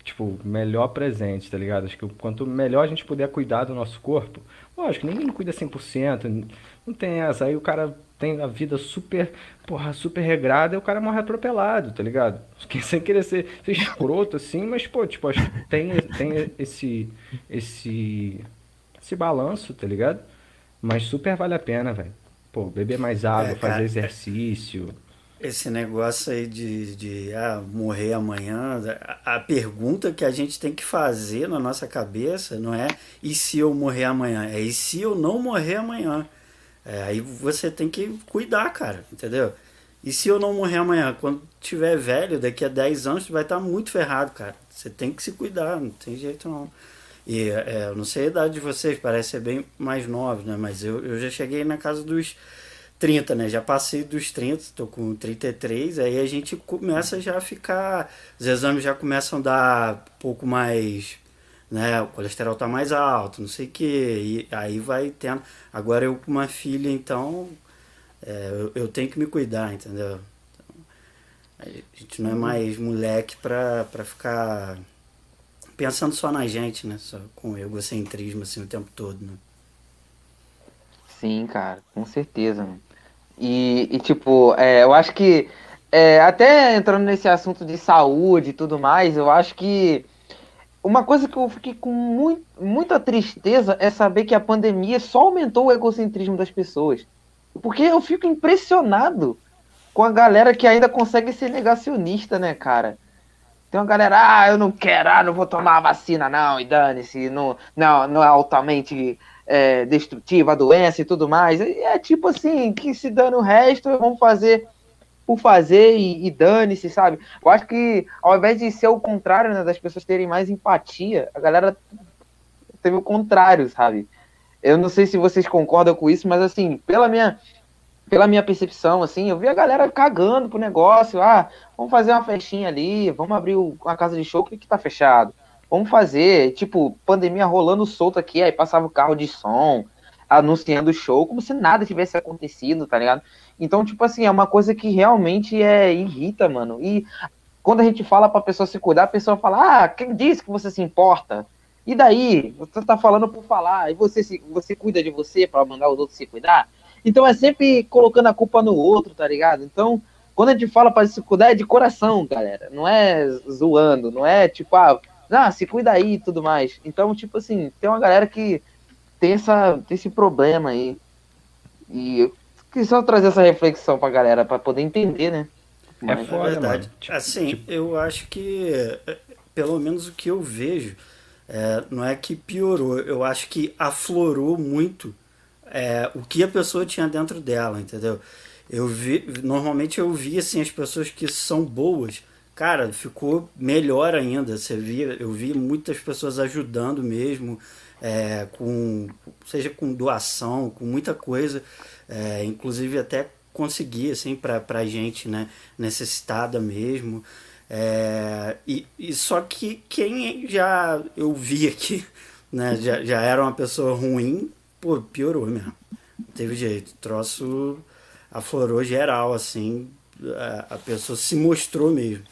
tipo, melhor presente, tá ligado? Acho que quanto melhor a gente puder cuidar do nosso corpo, lógico, ninguém cuida 100%, não tem essa. Aí o cara tem a vida super, porra, super regrada e o cara morre atropelado, tá ligado? Sem querer ser, ser escroto assim, mas, pô, tipo, acho que tem, tem esse, esse, esse balanço, tá ligado? Mas super vale a pena, velho. Pô, beber mais água, É, cara, fazer exercício. Esse negócio aí de, de ah, morrer amanhã, a, a pergunta que a gente tem que fazer na nossa cabeça não é e se eu morrer amanhã? É e se eu não morrer amanhã? É, aí você tem que cuidar, cara, entendeu? E se eu não morrer amanhã? Quando tiver velho, daqui a 10 anos, tu vai estar muito ferrado, cara. Você tem que se cuidar, não tem jeito não. E é, eu não sei a idade de vocês, parece ser bem mais novos, né? Mas eu, eu já cheguei na casa dos 30, né? Já passei dos 30, tô com 33, aí a gente começa já a ficar. Os exames já começam a dar um pouco mais. Né? O colesterol tá mais alto, não sei o que. E aí vai tendo. Agora eu com uma filha, então. é, eu, eu tenho que me cuidar, entendeu? Então, a gente não é mais moleque pra, pra ficar pensando só na gente, né? Só com egocentrismo assim o tempo todo, né? Sim, cara, com certeza. mano. E, e, tipo, é, eu acho que, é, até entrando nesse assunto de saúde e tudo mais, eu acho que uma coisa que eu fiquei com muito, muita tristeza é saber que a pandemia só aumentou o egocentrismo das pessoas. Porque eu fico impressionado com a galera que ainda consegue ser negacionista, né, cara? Tem uma galera, ah, eu não quero, ah, não vou tomar a vacina, não, e dane-se, não, não, não é altamente é, destrutiva a doença e tudo mais. É tipo assim, que se dane o resto, vamos fazer por fazer e, e dane-se, sabe? Eu acho que ao invés de ser o contrário, né, das pessoas terem mais empatia, a galera teve o contrário, sabe? Eu não sei se vocês concordam com isso, mas assim, pela minha pela minha percepção, assim, eu vi a galera cagando pro negócio, ah, vamos fazer uma festinha ali, vamos abrir uma casa de show que que tá fechado. Vamos fazer, tipo, pandemia rolando solto aqui, aí passava o carro de som, anunciando o show, como se nada tivesse acontecido, tá ligado? Então, tipo assim, é uma coisa que realmente é irrita, mano. E quando a gente fala pra pessoa se cuidar, a pessoa fala, ah, quem disse que você se importa? E daí? Você tá falando por falar, e você, se, você cuida de você pra mandar os outros se cuidar? Então é sempre colocando a culpa no outro, tá ligado? Então, quando a gente fala pra se cuidar, é de coração, galera. Não é zoando, não é tipo, ah, ah, se cuida aí e tudo mais. Então, tipo assim, tem uma galera que tem, essa, tem esse problema aí. E eu quis só trazer essa reflexão pra galera, pra poder entender, né? É Mas- foda, É verdade. mano. Tipo, assim, tipo- eu acho que, é, pelo menos o que eu vejo, é, não é que piorou, eu acho que aflorou muito é, o que a pessoa tinha dentro dela, entendeu? Eu vi, normalmente eu vi assim, as pessoas que são boas, cara, ficou melhor ainda. Você via, eu vi muitas pessoas ajudando mesmo, é, com, seja com doação, com muita coisa, é, inclusive até conseguir assim para pra gente, né, necessitada mesmo. É, e, e só que quem já eu vi aqui, né, já, já era uma pessoa ruim, pô, piorou mesmo. Não teve jeito. Troço aflorou geral, assim. A, a pessoa se mostrou mesmo.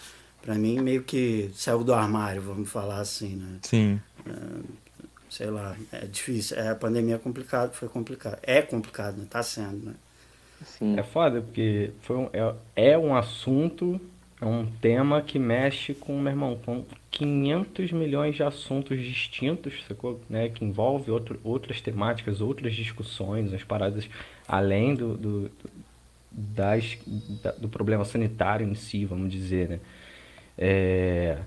Pra mim, meio que saiu do armário, vamos falar assim, né? Sim. Sei lá, é difícil. É, a pandemia é complicado, foi complicado. É complicado, né? Tá sendo, né? Sim. É foda, porque foi um, é, é um assunto é um tema que mexe com, meu irmão, com 500 milhões de assuntos distintos, sacou? Né? Que envolve outro, outras temáticas, outras discussões, as paradas além do, do, das, da, do problema sanitário em si, vamos dizer, né? É...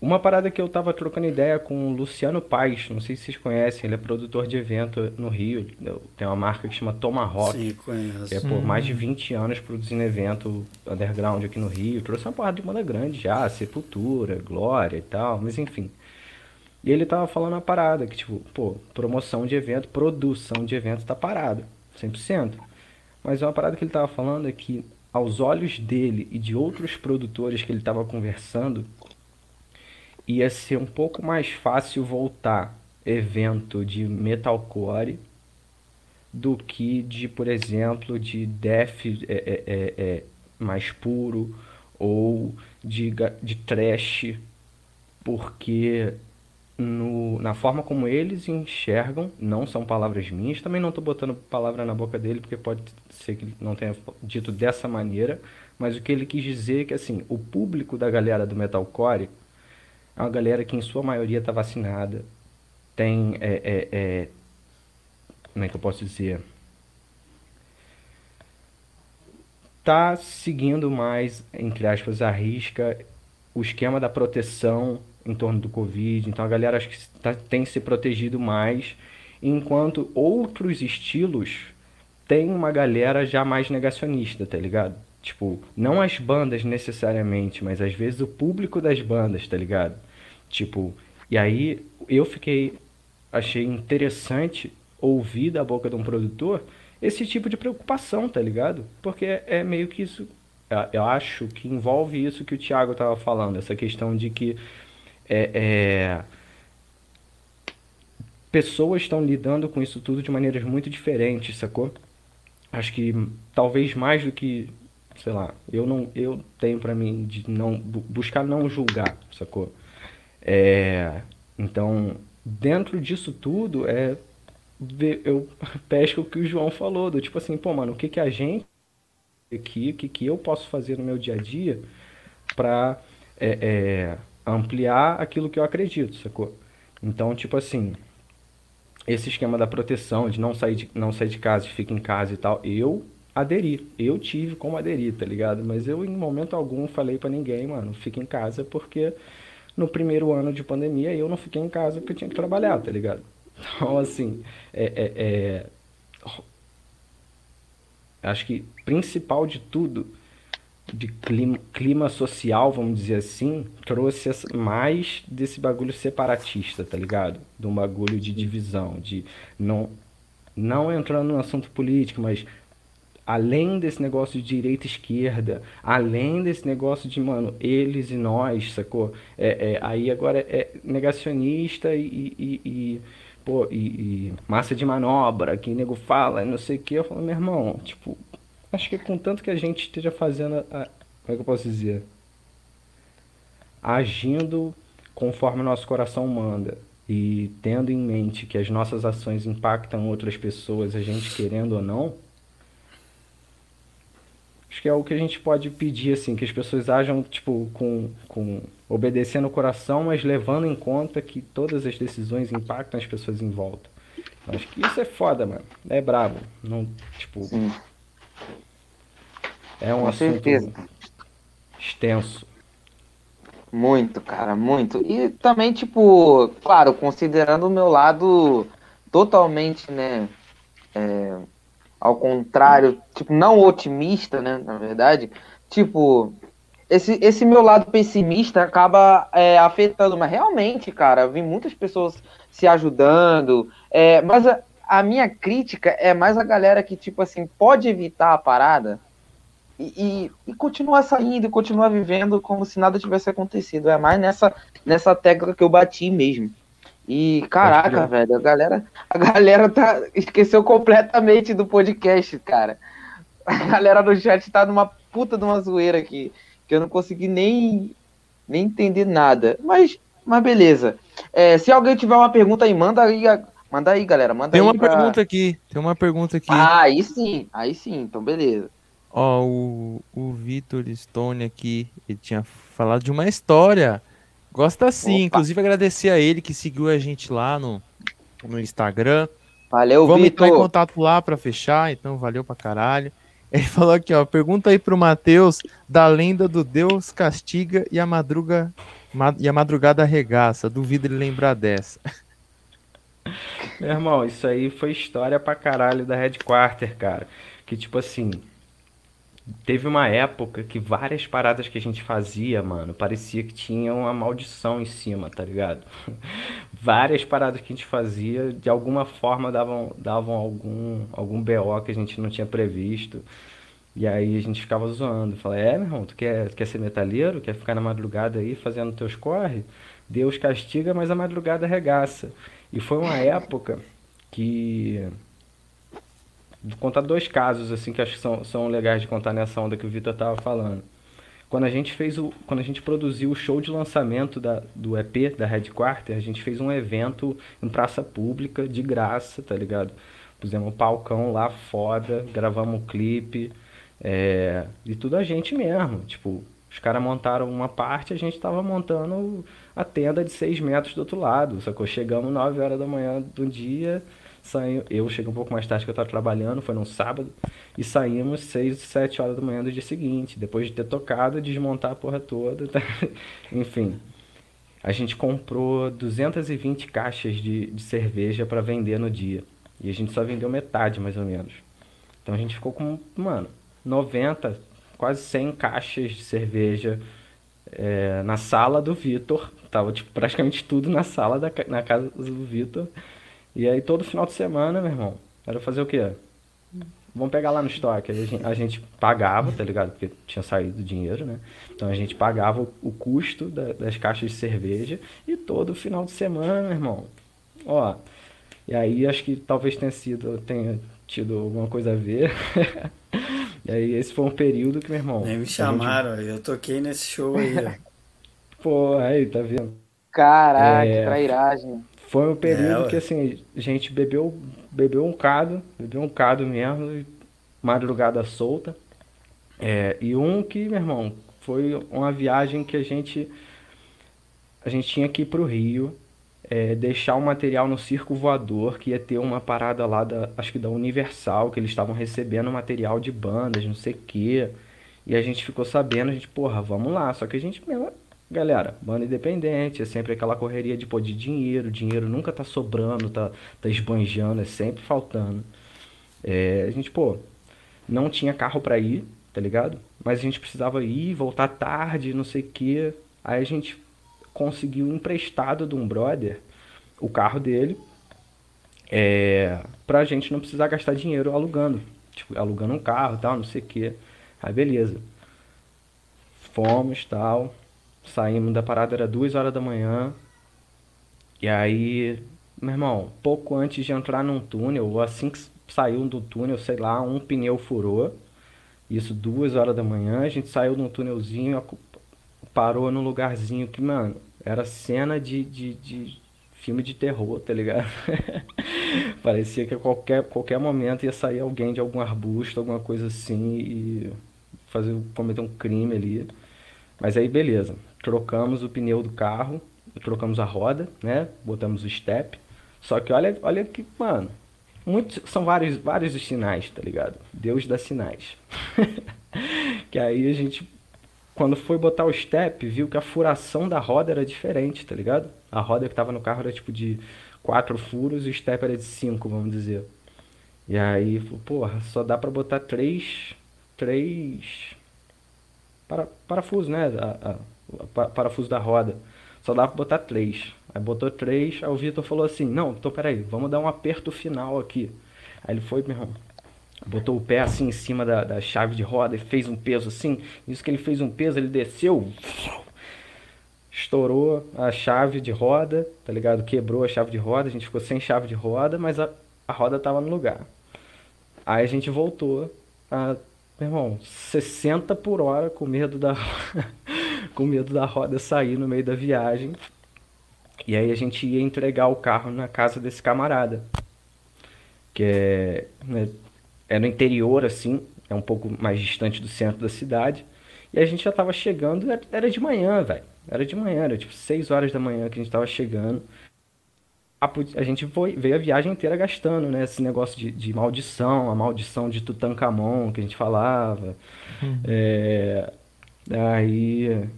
Uma parada que eu tava trocando ideia com o Luciano Paes, não sei se vocês conhecem, ele é produtor de evento no Rio, tem uma marca que chama Tomahawk. Sim, conheço. é por mais de 20 anos produzindo evento underground aqui no Rio. Trouxe uma porrada de banda grande já, Sepultura, Glória e tal, mas enfim. E ele tava falando uma parada que, tipo, pô, promoção de evento, produção de evento tá parado, 100%. Mas uma parada que ele tava falando é que, aos olhos dele e de outros produtores que ele tava conversando, ia ser um pouco mais fácil voltar evento de metalcore do que de, por exemplo, de death é, é, é, é mais puro ou de, de trash, porque no, na forma como eles enxergam, não são palavras minhas, também não estou botando palavra na boca dele, porque pode ser que ele não tenha dito dessa maneira, mas o que ele quis dizer é que assim, o público da galera do metalcore é uma galera que em sua maioria está vacinada, tem, é, é, é, como é que eu posso dizer, tá seguindo mais, entre aspas, a risca o esquema da proteção em torno do Covid. Então a galera acho que tá, tem se protegido mais, enquanto outros estilos tem uma galera já mais negacionista, tá ligado? Tipo, não as bandas necessariamente, mas às vezes o público das bandas, tá ligado? Tipo, e aí eu fiquei, achei interessante ouvir da boca de um produtor esse tipo de preocupação, tá ligado? Porque é, meio que isso, eu acho que envolve isso que o Thiago tava falando, essa questão de que é, é, pessoas estão lidando com isso tudo de maneiras muito diferentes, sacou? Acho que talvez mais do que, sei lá, eu não eu tenho para mim de não buscar não julgar, sacou? É, então, dentro disso tudo, é eu pesco o que o João falou, do tipo assim, pô, mano, o que que a gente aqui, o que que eu posso fazer no meu dia a dia para é, é, ampliar aquilo que eu acredito, sacou? Então, tipo assim, esse esquema da proteção, de não sair de, não sair de casa, de ficar em casa e tal, eu aderi. Eu tive como aderir, tá ligado? Mas eu, em momento algum, falei para ninguém, mano, fica em casa porque no primeiro ano de pandemia eu não fiquei em casa porque eu tinha que trabalhar, tá ligado? Então, assim, é, é, é... acho que principal de tudo, de clima, clima social, vamos dizer assim, trouxe mais desse bagulho separatista, tá ligado? De um bagulho de divisão, de não, não entrando no assunto político, mas além desse negócio de direita e esquerda, além desse negócio de, mano, eles e nós, sacou? É, é aí agora é negacionista e, e, e pô, e, e, massa de manobra, que nego fala, não sei o que, eu falo, meu irmão, tipo, acho que contanto que a gente esteja fazendo, a, como é que eu posso dizer? Agindo conforme o nosso coração manda e tendo em mente que as nossas ações impactam outras pessoas, a gente querendo ou não, acho que é o que a gente pode pedir, assim, que as pessoas ajam, tipo, com, com obedecendo o coração, mas levando em conta que todas as decisões impactam as pessoas em volta. Então, acho que isso é foda, mano. É brabo. Não, tipo. Sim. É um com assunto certeza. extenso. Muito, cara, muito. E também, tipo, claro, considerando o meu lado totalmente, né? É ao contrário, tipo, não otimista, né, na verdade, tipo, esse, esse meu lado pessimista acaba é, afetando, mas realmente, cara, eu vi muitas pessoas se ajudando, é, mas a, a, minha crítica é mais a galera que, tipo assim, pode evitar a parada e, e, e continuar saindo, e continuar vivendo como se nada tivesse acontecido. É mais nessa, nessa tecla que eu bati mesmo. E caraca, velho, a galera, a galera tá esqueceu completamente do podcast, cara. A galera do chat tá numa puta de uma zoeira aqui, que eu não consegui nem nem entender nada. Mas mas beleza. É, se alguém tiver uma pergunta aí, manda aí, manda aí, galera, manda Tem aí uma pra... pergunta aqui, tem uma pergunta aqui. Ah, aí sim, aí sim, então beleza. Ó, o, o Vitor Stone aqui, ele tinha falado de uma história. Gosta sim, Opa. inclusive agradecer a ele que seguiu a gente lá no, no Instagram. Valeu, Vamos entrar em Vitor. contato lá pra fechar, então valeu pra caralho. Ele falou aqui, ó, pergunta aí pro Matheus da lenda do Deus castiga e a madruga ma- e a madrugada arregaça. Duvido ele lembrar dessa. Meu irmão, isso aí foi história pra caralho da Red Quarter, cara. Que tipo assim, teve uma época que várias paradas que a gente fazia, mano, parecia que tinha uma maldição em cima, tá ligado? Várias paradas que a gente fazia, de alguma forma davam, davam algum, algum BO que a gente não tinha previsto. E aí a gente ficava zoando. Falei, é, meu irmão, tu quer, tu quer ser metalheiro? Quer ficar na madrugada aí fazendo teus corre? Deus castiga, mas a madrugada arregaça. E foi uma época que. Contar dois casos assim que acho que são, são legais de contar nessa onda que o Vitor tava falando. Quando a gente fez o, quando a gente produziu o show de lançamento da, do EP da Red Quarter, a gente fez um evento em praça pública de graça, tá ligado? Pusemos um palcão lá foda, gravamos um clipe, é, e tudo a gente mesmo. Tipo, os caras montaram uma parte, a gente tava montando a tenda de 6 metros do outro lado. Sacou? Chegamos 9 horas da manhã do dia, saí, eu cheguei um pouco mais tarde que eu tava trabalhando, foi num sábado, e saímos 6, 7 horas da manhã do dia seguinte, depois de ter tocado, desmontar a porra toda. tá? Enfim. A gente comprou 220 caixas de, de cerveja para vender no dia. E a gente só vendeu metade, mais ou menos. Então a gente ficou com, mano, 90, quase 100 caixas de cerveja é, na sala do Vitor. Tava tipo, praticamente tudo na sala da, na casa do Vitor. E aí todo final de semana, meu irmão, era fazer o quê? Vamos pegar lá no estoque. Aí a gente, a gente pagava, tá ligado? Porque tinha saído dinheiro, né? Então a gente pagava o, o custo da- das caixas de cerveja e todo final de semana, meu irmão. Ó, e aí acho que talvez tenha sido, tenha tido alguma coisa a ver. E aí esse foi um período que, meu irmão. Nem me gente- chamaram, eu toquei nesse show aí. Pô, aí, tá vendo? Caraca, É. que trairagem. Foi um período É, que assim, a gente bebeu, bebeu um cado, bebeu um cado mesmo, madrugada solta. É, e um que, meu irmão, foi uma viagem que a gente a gente tinha que ir pro Rio, é, deixar o material no circo voador, que ia ter uma parada lá da, acho que da Universal, que eles estavam recebendo material de bandas, não sei o quê. E a gente ficou sabendo, a gente, porra, vamos lá. Só que a gente, meu, galera, banda independente, é sempre aquela correria de, pô, de dinheiro, dinheiro nunca tá sobrando, tá, tá esbanjando, é sempre faltando. É, a gente, pô, não tinha carro pra ir, tá ligado? Mas a gente precisava ir, voltar tarde, não sei o quê. Aí a gente conseguiu emprestado de um brother o carro dele é, pra gente não precisar gastar dinheiro alugando. Tipo, alugando um carro tal, não sei o quê. Aí beleza. Fomos tal. Saímos da parada, era duas horas da manhã. E aí, meu irmão, pouco antes de entrar num túnel, ou assim que saiu do túnel, sei lá, um pneu furou. Isso duas horas da manhã, a gente saiu num túnelzinho, acu- parou num lugarzinho que, mano, era cena de, de, de filme de terror, tá ligado? Parecia que a qualquer, qualquer momento ia sair alguém de algum arbusto, alguma coisa assim, e fazer, cometer um crime ali. Mas aí, beleza. Trocamos o pneu do carro, trocamos a roda, né? Botamos o step. Só que olha, olha que, mano, muitos, são vários, vários os sinais, tá ligado? Deus dá sinais. que aí a gente, quando foi botar o step, viu que a furação da roda era diferente, tá ligado? A roda que tava no carro era tipo de quatro furos e o step era de cinco, vamos dizer. E aí, porra, só dá pra botar três, três para, né? A, a- parafuso da roda. Só dava pra botar três. Aí botou três, aí o Vitor falou assim, não, então peraí, vamos dar um aperto final aqui. Aí ele foi, meu irmão, botou o pé assim em cima da, da chave de roda e fez um peso assim. Isso que ele fez um peso, ele desceu, estourou a chave de roda, tá ligado? Quebrou a chave de roda, a gente ficou sem chave de roda, mas a, a roda tava no lugar. Aí a gente voltou a, meu irmão, 60 por hora com medo da com medo da roda sair no meio da viagem. E aí a gente ia entregar o carro na casa desse camarada. Que é, né, é no interior assim, é um pouco mais distante do centro da cidade. E a gente já tava chegando, era de manhã, velho. Era de manhã, era tipo 6 horas da manhã que a gente tava chegando. A gente foi, veio a viagem inteira gastando, né? Esse negócio de, de maldição, a maldição de Tutankhamon que a gente falava. Uhum. É, aí.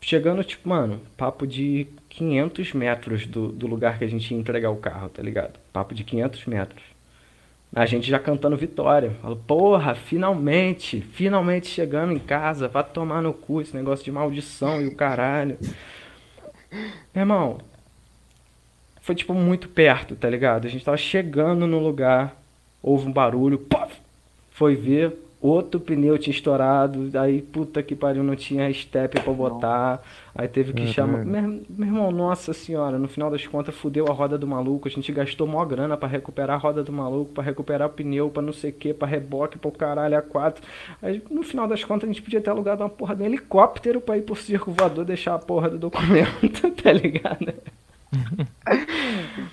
Chegando, tipo, mano, papo de 500 metros do, do lugar que a gente ia entregar o carro, tá ligado? Papo de 500 metros. A gente já cantando vitória. Falo, porra, finalmente, finalmente chegando em casa, vai tomar no cu esse negócio de maldição e o caralho. Meu irmão, foi tipo muito perto, tá ligado? A gente tava chegando no lugar, houve um barulho, pof, foi ver, outro pneu tinha estourado, aí puta que pariu, não tinha step pra botar, aí teve que uhum. chamar. Meu, meu, irmão, nossa senhora, no final das contas fudeu a roda do maluco, a gente gastou mó grana para recuperar a roda do maluco, para recuperar o pneu, para não sei o que, pra reboque, pro caralho, a quatro. Aí no final das contas a gente podia ter alugado uma porra de um helicóptero pra ir pro circo voador deixar a porra do documento, tá ligado?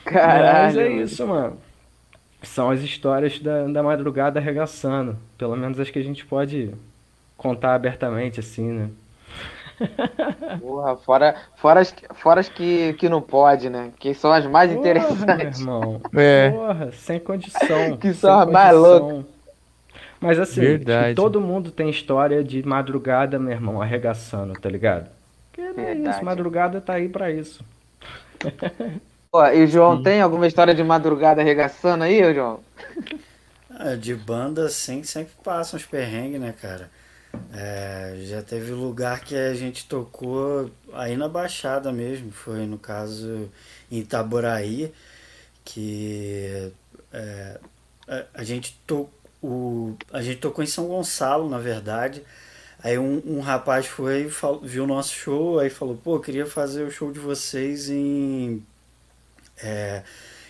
Caralho. Mas é isso, mano são as histórias da, da madrugada arregaçando. Pelo menos as que a gente pode contar abertamente, assim, né? Porra, fora, fora, as, fora as que, que não pode, né? Que são as mais Porra, interessantes. Meu irmão. É. Porra, sem condição. que são as mais loucas. Mas assim, Verdade. todo mundo tem história de madrugada, meu irmão, arregaçando, tá ligado? Que é isso, madrugada tá aí pra isso. Pô, e o João Sim. tem alguma história de madrugada arregaçando aí, João? É, de banda, assim, sempre passam os perrengues, né, cara? É, já teve lugar que a gente tocou aí na Baixada mesmo, foi no caso em Itaboraí, que é, a, a, gente to, o, a gente tocou em São Gonçalo, na verdade. Aí um, um rapaz foi, viu o nosso show, aí falou, pô, queria fazer o show de vocês em é,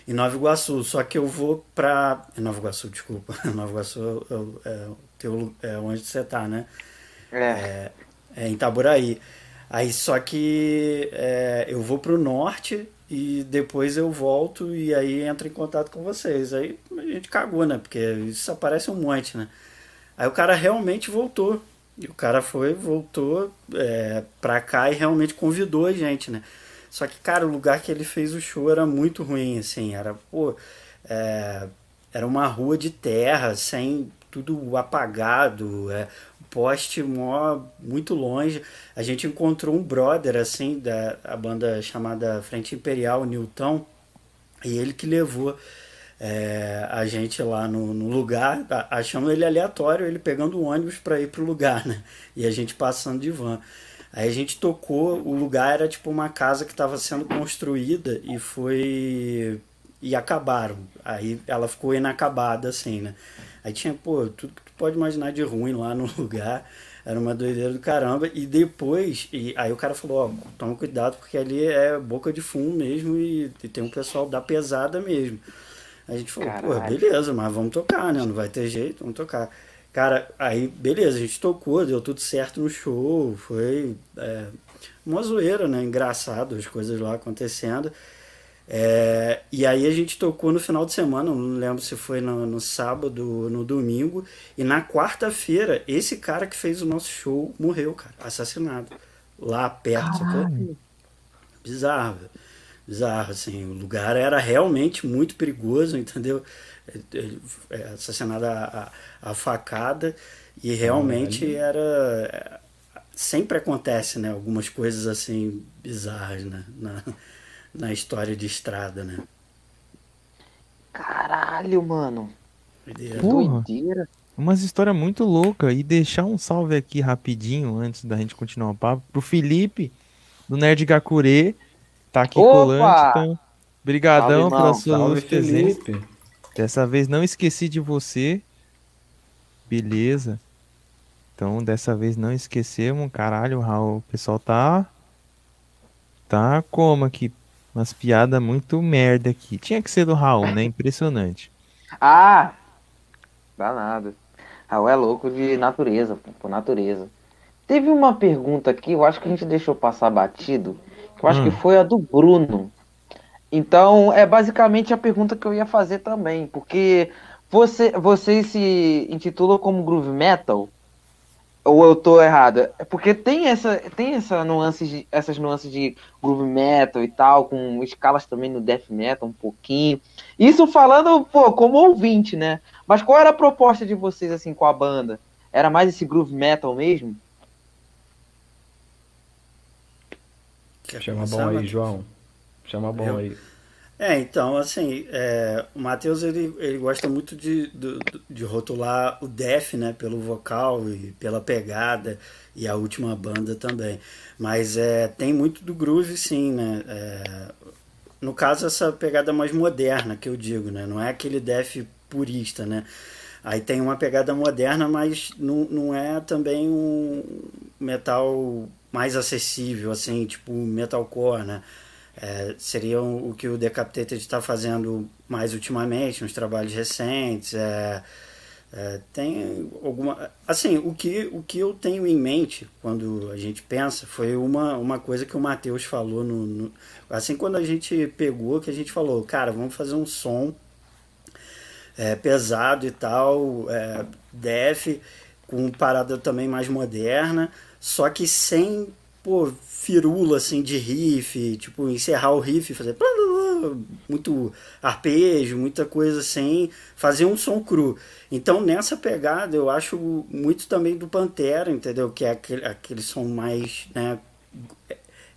em Nova Iguaçu. Só que eu vou para. Nova Iguaçu, desculpa. Nova Iguaçu é, é, teu, é onde você tá, né? É. é. é em Itaboraí. Aí só que é, eu vou para o norte e depois eu volto e aí entro em contato com vocês. Aí a gente cagou, né? Porque isso aparece um monte, né? Aí o cara realmente voltou. E o cara foi, voltou é, pra cá e realmente convidou a gente, né? Só que, cara, o lugar que ele fez o show era muito ruim, assim. Era, pô, é, era uma rua de terra, sem tudo apagado, é, poste mó, muito longe. A gente encontrou um brother, assim, da a banda chamada Frente Imperial, Newton, e ele que levou é, a gente lá no, no, lugar, achando ele aleatório, ele pegando o ônibus para ir pro lugar, né? E a gente passando de van. Aí a gente tocou, o lugar era tipo uma casa que estava sendo construída e foi. E acabaram. Aí ela ficou inacabada, assim, né? Aí tinha, pô, tudo que tu pode imaginar de ruim lá no lugar. Era uma doideira do caramba. E depois, e aí o cara falou, ó, toma cuidado porque ali é boca de fumo mesmo e, e tem um pessoal da pesada mesmo. A gente falou, Caralho. pô, beleza, mas vamos tocar, né? Não vai ter jeito, vamos tocar. Cara, aí beleza, a gente tocou, deu tudo certo no show, foi é, uma zoeira, né? Engraçado as coisas lá acontecendo. É, e aí a gente tocou no final de semana, não lembro se foi no, no sábado no domingo. E na quarta-feira, esse cara que fez o nosso show morreu, cara, assassinado. Lá perto, sacou? Bizarro, bizarro, assim. O lugar era realmente muito perigoso, entendeu? É, assassinada a, a, facada. E realmente era sempre acontece né algumas coisas assim bizarras né na, na história de estrada né. Caralho mano. Doideira. Umas histórias muito louca. E deixar um salve aqui rapidinho antes da gente continuar o papo pro Felipe do Nerd Gakure tá aqui Opa! colando então. Brigadão pela sua salve, Felipe. Dessa vez não esqueci de você. Beleza. Então, dessa vez não esquecemos. Caralho, Raul, o pessoal tá. Tá como aqui? Umas piadas muito merda aqui. Tinha que ser do Raul, né? Impressionante. ah! Dá nada. Raul é louco de natureza, por natureza. Teve uma pergunta aqui, eu acho que a gente deixou passar batido. Que eu acho hum. que foi a do Bruno. Então, é basicamente a pergunta que eu ia fazer também, porque Você, vocês se intitulam como groove metal? Ou eu tô errada? É porque tem essa, tem essa nuance de, essas nuances de groove metal e tal, com escalas também no death metal um pouquinho. Isso falando, pô, como ouvinte, né? Mas qual era a proposta de vocês assim com a banda? Era mais esse groove metal mesmo? Chama bom aí, João. Chama bom aí. É, então, assim, é, o Matheus ele, ele gosta muito de, de, de, rotular o Def, né, pelo vocal e pela pegada, e a última banda também. Mas é, tem muito do groove, sim, né? É, no caso, essa pegada mais moderna que eu digo, né? Não é aquele Def purista, né? Aí tem uma pegada moderna, mas não, não é também um metal mais acessível, assim, tipo metalcore, né? É, seria o que o Decapitated está fazendo mais ultimamente, nos trabalhos recentes. É, é, tem alguma. Assim, o que, o que eu tenho em mente quando a gente pensa foi uma, uma coisa que o Matheus falou. No, no, assim, quando a gente pegou, que a gente falou, cara, vamos fazer um som é, pesado e tal, é, def, com parada também mais moderna, só que sem pô, firula assim de riff, tipo, encerrar o riff, fazer muito arpejo, muita coisa assim, fazer um som cru. Então nessa pegada eu acho muito também do Pantera, entendeu? Que é aquele, aquele som mais, né,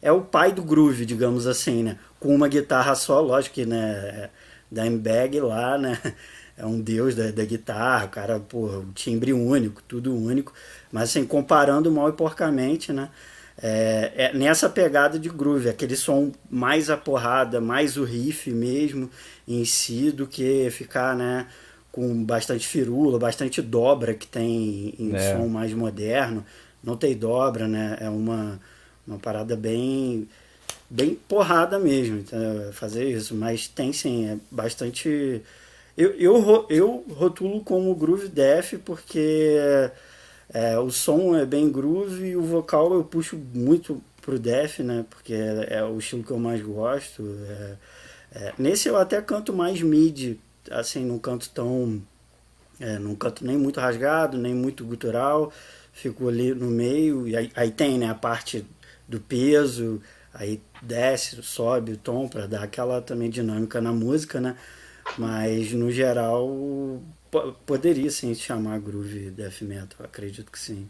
é o pai do groove, digamos assim, né? Com uma guitarra só, lógico que, né, da Bag lá, né? É um deus da, da guitarra, o cara, o timbre único, tudo único. Mas assim, comparando mal e porcamente, né? É, é, nessa pegada de groove, aquele som mais a porrada, mais o riff mesmo em si, do que ficar né, com bastante firula, bastante dobra que tem em é. som mais moderno. Não tem dobra, né? É uma, uma parada bem bem porrada mesmo, então, fazer isso. Mas tem sim, é bastante. Eu, eu, eu rotulo como groove def porque é, o som é bem groove e o vocal eu puxo muito pro def, né? Porque é, é o estilo que eu mais gosto. É, é, nesse eu até canto mais mid, assim, não canto tão. É, não canto nem muito rasgado, nem muito gutural. Fico ali no meio, e aí, aí tem né, a parte do peso, aí desce, sobe o tom para dar aquela também dinâmica na música, né? Mas no geral poderia sim se chamar groove death metal, acredito que sim.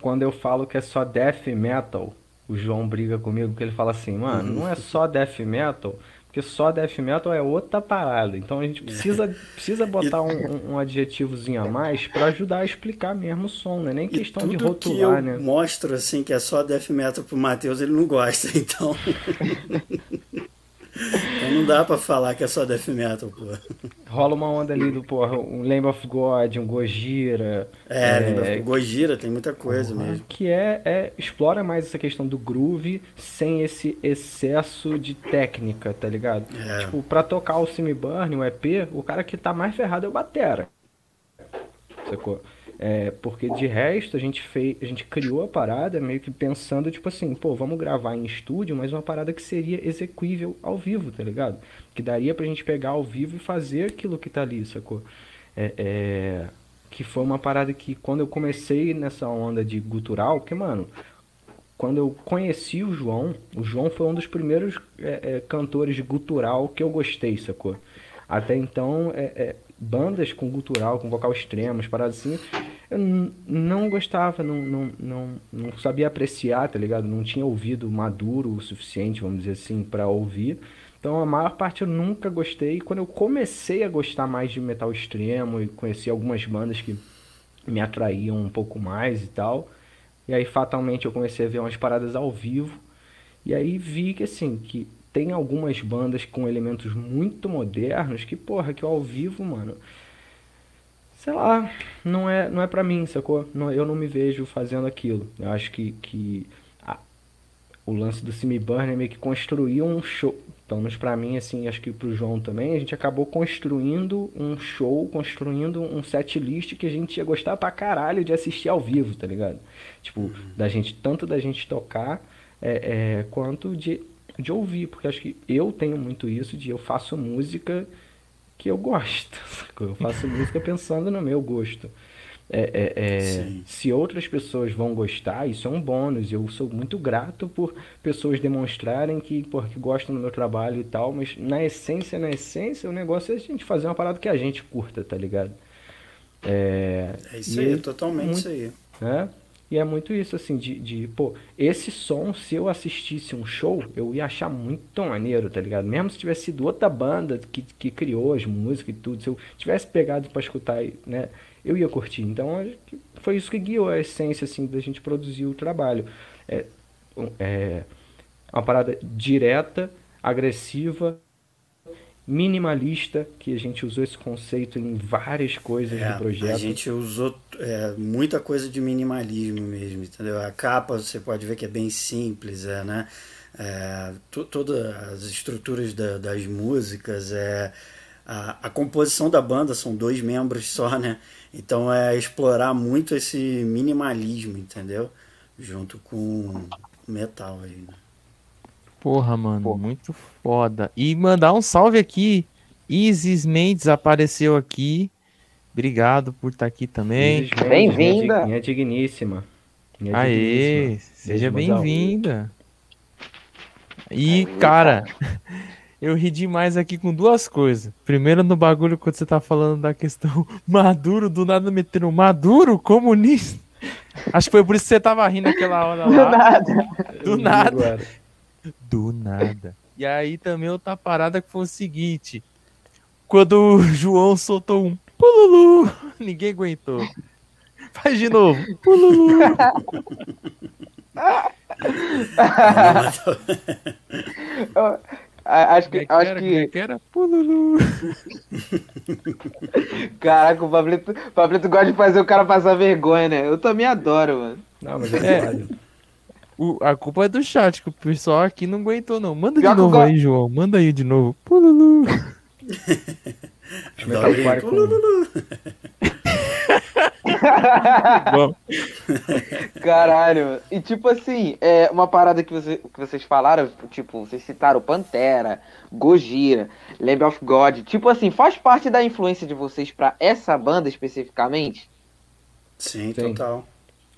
Quando eu falo que é só death metal, o João briga comigo porque ele fala assim, mano, não é só death metal, porque só death metal é outra parada. Então a gente precisa, precisa botar um, um adjetivozinho a mais para ajudar a explicar mesmo o som, né? Nem questão de rotular, que eu né? Mostro assim que é só death metal pro Matheus, ele não gosta, então. Então não dá pra falar que é só death metal, pô. Rola uma onda ali do, porra, um Lamb of God, um Gojira. É, é Gojira tem muita coisa porra, mesmo. Que é, é, explora mais essa questão do groove sem esse excesso de técnica, tá ligado? É. Tipo, pra tocar o Simi Burn, o EP, o cara que tá mais ferrado é o Batera. Sacou? É, porque de resto a gente fez, a gente criou a parada meio que pensando, tipo assim, pô, vamos gravar em estúdio, mas uma parada que seria execuível ao vivo, tá ligado? Que daria pra gente pegar ao vivo e fazer aquilo que tá ali, sacou? É, é, que foi uma parada que quando eu comecei nessa onda de gutural, porque, mano, quando eu conheci o João, o João foi um dos primeiros é, é cantores de gutural que eu gostei, sacou? Até então, é, é bandas com gutural, com vocal extremo, paradas assim, eu não gostava, não, não, não, não sabia apreciar, tá ligado? Não tinha ouvido maduro o suficiente, vamos dizer assim, para ouvir. Então a maior parte eu nunca gostei. Quando eu comecei a gostar mais de metal extremo e conheci algumas bandas que me atraíam um pouco mais e tal, e aí fatalmente eu comecei a ver umas paradas ao vivo. E aí vi que assim, que tem algumas bandas com elementos muito modernos que, porra, que ao vivo, mano, sei lá, não é, não é pra mim, sacou? Não, eu não me vejo fazendo aquilo. Eu acho que, que a, o lance do Simi Burn é meio que construir um show. Pelo menos pra mim, assim, acho que pro João também, a gente acabou construindo um show, construindo um set list que a gente ia gostar pra caralho de assistir ao vivo, tá ligado? Tipo, uhum. da gente, tanto da gente tocar, é, é, quanto de de ouvir, porque acho que eu tenho muito isso de eu faço música que eu gosto. Eu faço música pensando no meu gosto. É, é, é, se outras pessoas vão gostar, isso é um bônus. Eu sou muito grato por pessoas demonstrarem que, por, que gostam do meu trabalho e tal, mas na essência, na essência, o negócio é a gente fazer uma parada que a gente curta, tá ligado? É, é isso aí, é totalmente muito, isso aí. É, e é muito isso, assim, de, de, pô, esse som, se eu assistisse um show, eu ia achar muito maneiro, tá ligado? Mesmo se tivesse sido outra banda que, que criou as músicas e tudo, se eu tivesse pegado para escutar, né, eu ia curtir. Então, foi isso que guiou a essência, assim, da gente produzir o trabalho. É, é uma parada direta, agressiva, minimalista, que a gente usou esse conceito em várias coisas é, do projeto. A gente usou é, muita coisa de minimalismo mesmo, entendeu? A capa você pode ver que é bem simples, é, né? É, todas as estruturas da, das músicas, é, a, a composição da banda são dois membros só, né? Então é explorar muito esse minimalismo, entendeu? Junto com metal aí, né? Porra, mano, Porra. muito foda. E mandar um salve aqui. Isis Mendes apareceu aqui. Obrigado por estar tá aqui também. Bem-vinda. Minha digníssima. Minha Aê, digníssima. seja bem-vinda. E, cara, eu ri demais aqui com duas coisas. Primeiro, no bagulho, quando você tá falando da questão Maduro, do nada metendo Maduro comunista. Acho que foi por isso que você tava rindo aquela hora lá. Do nada. Do nada. Do nada. E aí também outra parada que foi o seguinte: quando o João soltou um pululu, ninguém aguentou. Faz de novo. Pululu. acho que. Acho que... que era? Pululu. Caraca, o Pablito, Pablito gosta de fazer o cara passar vergonha, né? Eu também adoro, mano. Não, mas é, é. O, a culpa é do chat, que o pessoal aqui não aguentou, não. Manda Pior de novo aí, João. Manda aí de novo. Pululu. Pululu. Bom. Caralho. E tipo assim, é uma parada que, você, que vocês falaram, tipo, vocês citaram Pantera, Gojira, Lamb of God. Tipo assim, faz parte da influência de vocês para essa banda especificamente? Sim, Sim. total.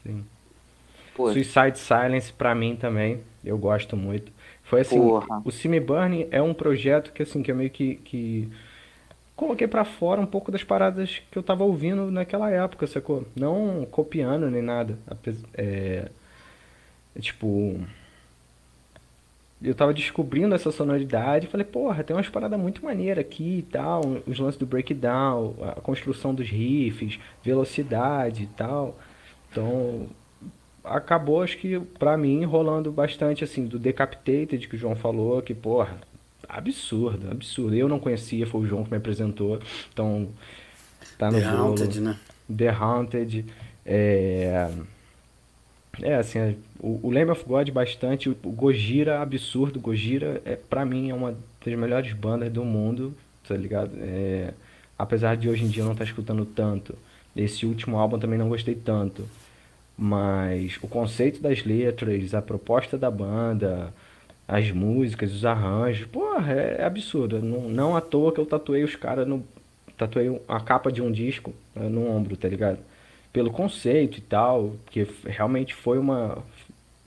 Sim. Suicide Silence para mim também, eu gosto muito. Foi assim, Porra. o Simi Burn é um projeto que assim que eu meio que, que coloquei para fora um pouco das paradas que eu tava ouvindo naquela época, sacou? Não copiando nem nada. É, é, tipo, eu tava descobrindo essa sonoridade e falei, porra, tem umas paradas muito maneiras aqui e tal, os lances do breakdown, a construção dos riffs, velocidade e tal. Então, acabou, acho que, pra mim, rolando bastante, assim, do Decapitated, que o João falou, que, porra, absurdo, absurdo. Eu não conhecia, foi o João que me apresentou, então, tá no The bolo. Haunted, né? The Haunted, é... É, assim, o, o Lamb of God bastante, o, o Gojira, absurdo, Gojira, é, pra mim, é uma das melhores bandas do mundo, tá ligado? É, apesar de hoje em dia eu não estar tá escutando tanto, esse último álbum também não gostei tanto. Mas o conceito das letras, a proposta da banda, as músicas, os arranjos, porra, é, é absurdo. Não, não à toa que eu tatuei os caras no. Tatuei a capa de um disco né, no ombro, tá ligado? Pelo conceito e tal, que realmente foi uma,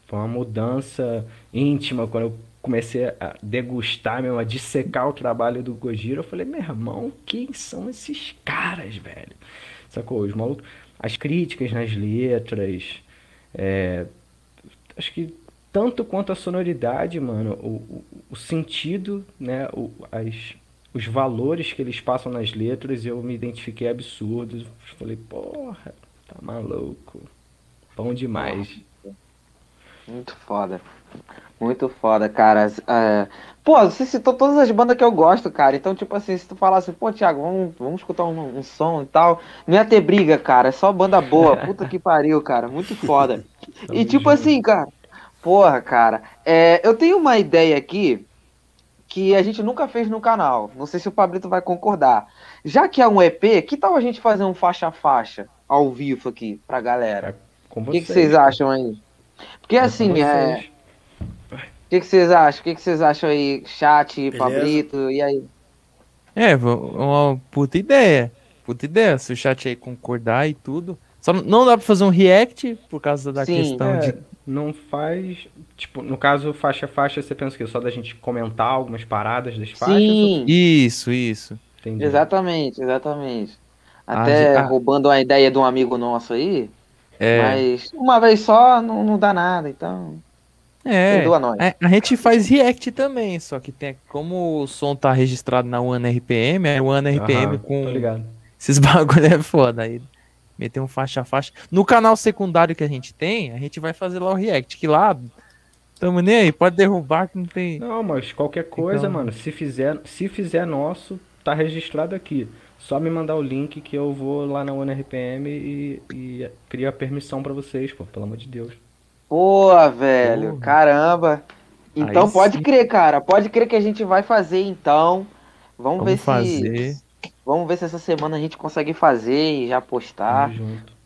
foi uma mudança íntima quando eu comecei a degustar mesmo, a dissecar o trabalho do Gojira, eu falei, meu irmão, quem são esses caras, velho? Sacou? Os malucos as críticas nas letras. É, acho que tanto quanto a sonoridade, mano, o, o, o sentido, né, o, as, os valores que eles passam nas letras, eu me identifiquei absurdo. Falei, porra, tá maluco. Bom demais. Muito foda. Muito foda, cara. É... Pô, você citou todas as bandas que eu gosto, cara. Então, tipo assim, se tu falasse, pô, Thiago, vamos, vamos escutar um, um som e tal. Não ia ter briga, cara. É só banda boa. Puta que pariu, cara. Muito foda. e tipo assim, cara. Porra, cara. É, eu tenho uma ideia aqui que a gente nunca fez no canal. Não sei se o Pablito vai concordar. Já que é um EP, que tal a gente fazer um faixa a faixa ao vivo aqui pra galera? É o que, que vocês acham aí? Porque é assim, é que, que vocês acham? O que, que vocês acham aí? Chat, Beleza. Pablito, e aí? É, uma puta ideia. Puta ideia. Se o chat aí concordar e tudo. Só não- dá pra fazer um react por causa da Sim. questão É, de. não faz. Tipo, no caso, faixa a faixa, você pensa que só da gente comentar algumas paradas das faixas? Sim, Isso, isso. Entendi. exatamente, exatamente. Ah, Até ah. roubando uma ideia de um amigo nosso aí, É. mas uma vez só não, não dá nada, então É. perdoa nós. A, a gente faz react também, só que tem como o som tá registrado na One RPM, é One RPM Aham, com esses bagulho é foda. Aí meter um faixa a faixa. No canal secundário que a gente tem, a gente vai fazer lá o react, que lá tamo nem aí, pode derrubar que não tem. Não, mas qualquer coisa, Então- mano, se fizer, se fizer nosso, tá registrado aqui. Só me mandar o link que eu vou lá na OneRPM e, e crio a permissão pra vocês, pô, pelo amor de Deus. Pô, velho, caramba. Então Aí pode sim. crer, cara. Pode crer que a gente vai fazer então. Vamos, Vamos ver fazer. se. Vamos ver se essa semana a gente consegue fazer e já postar.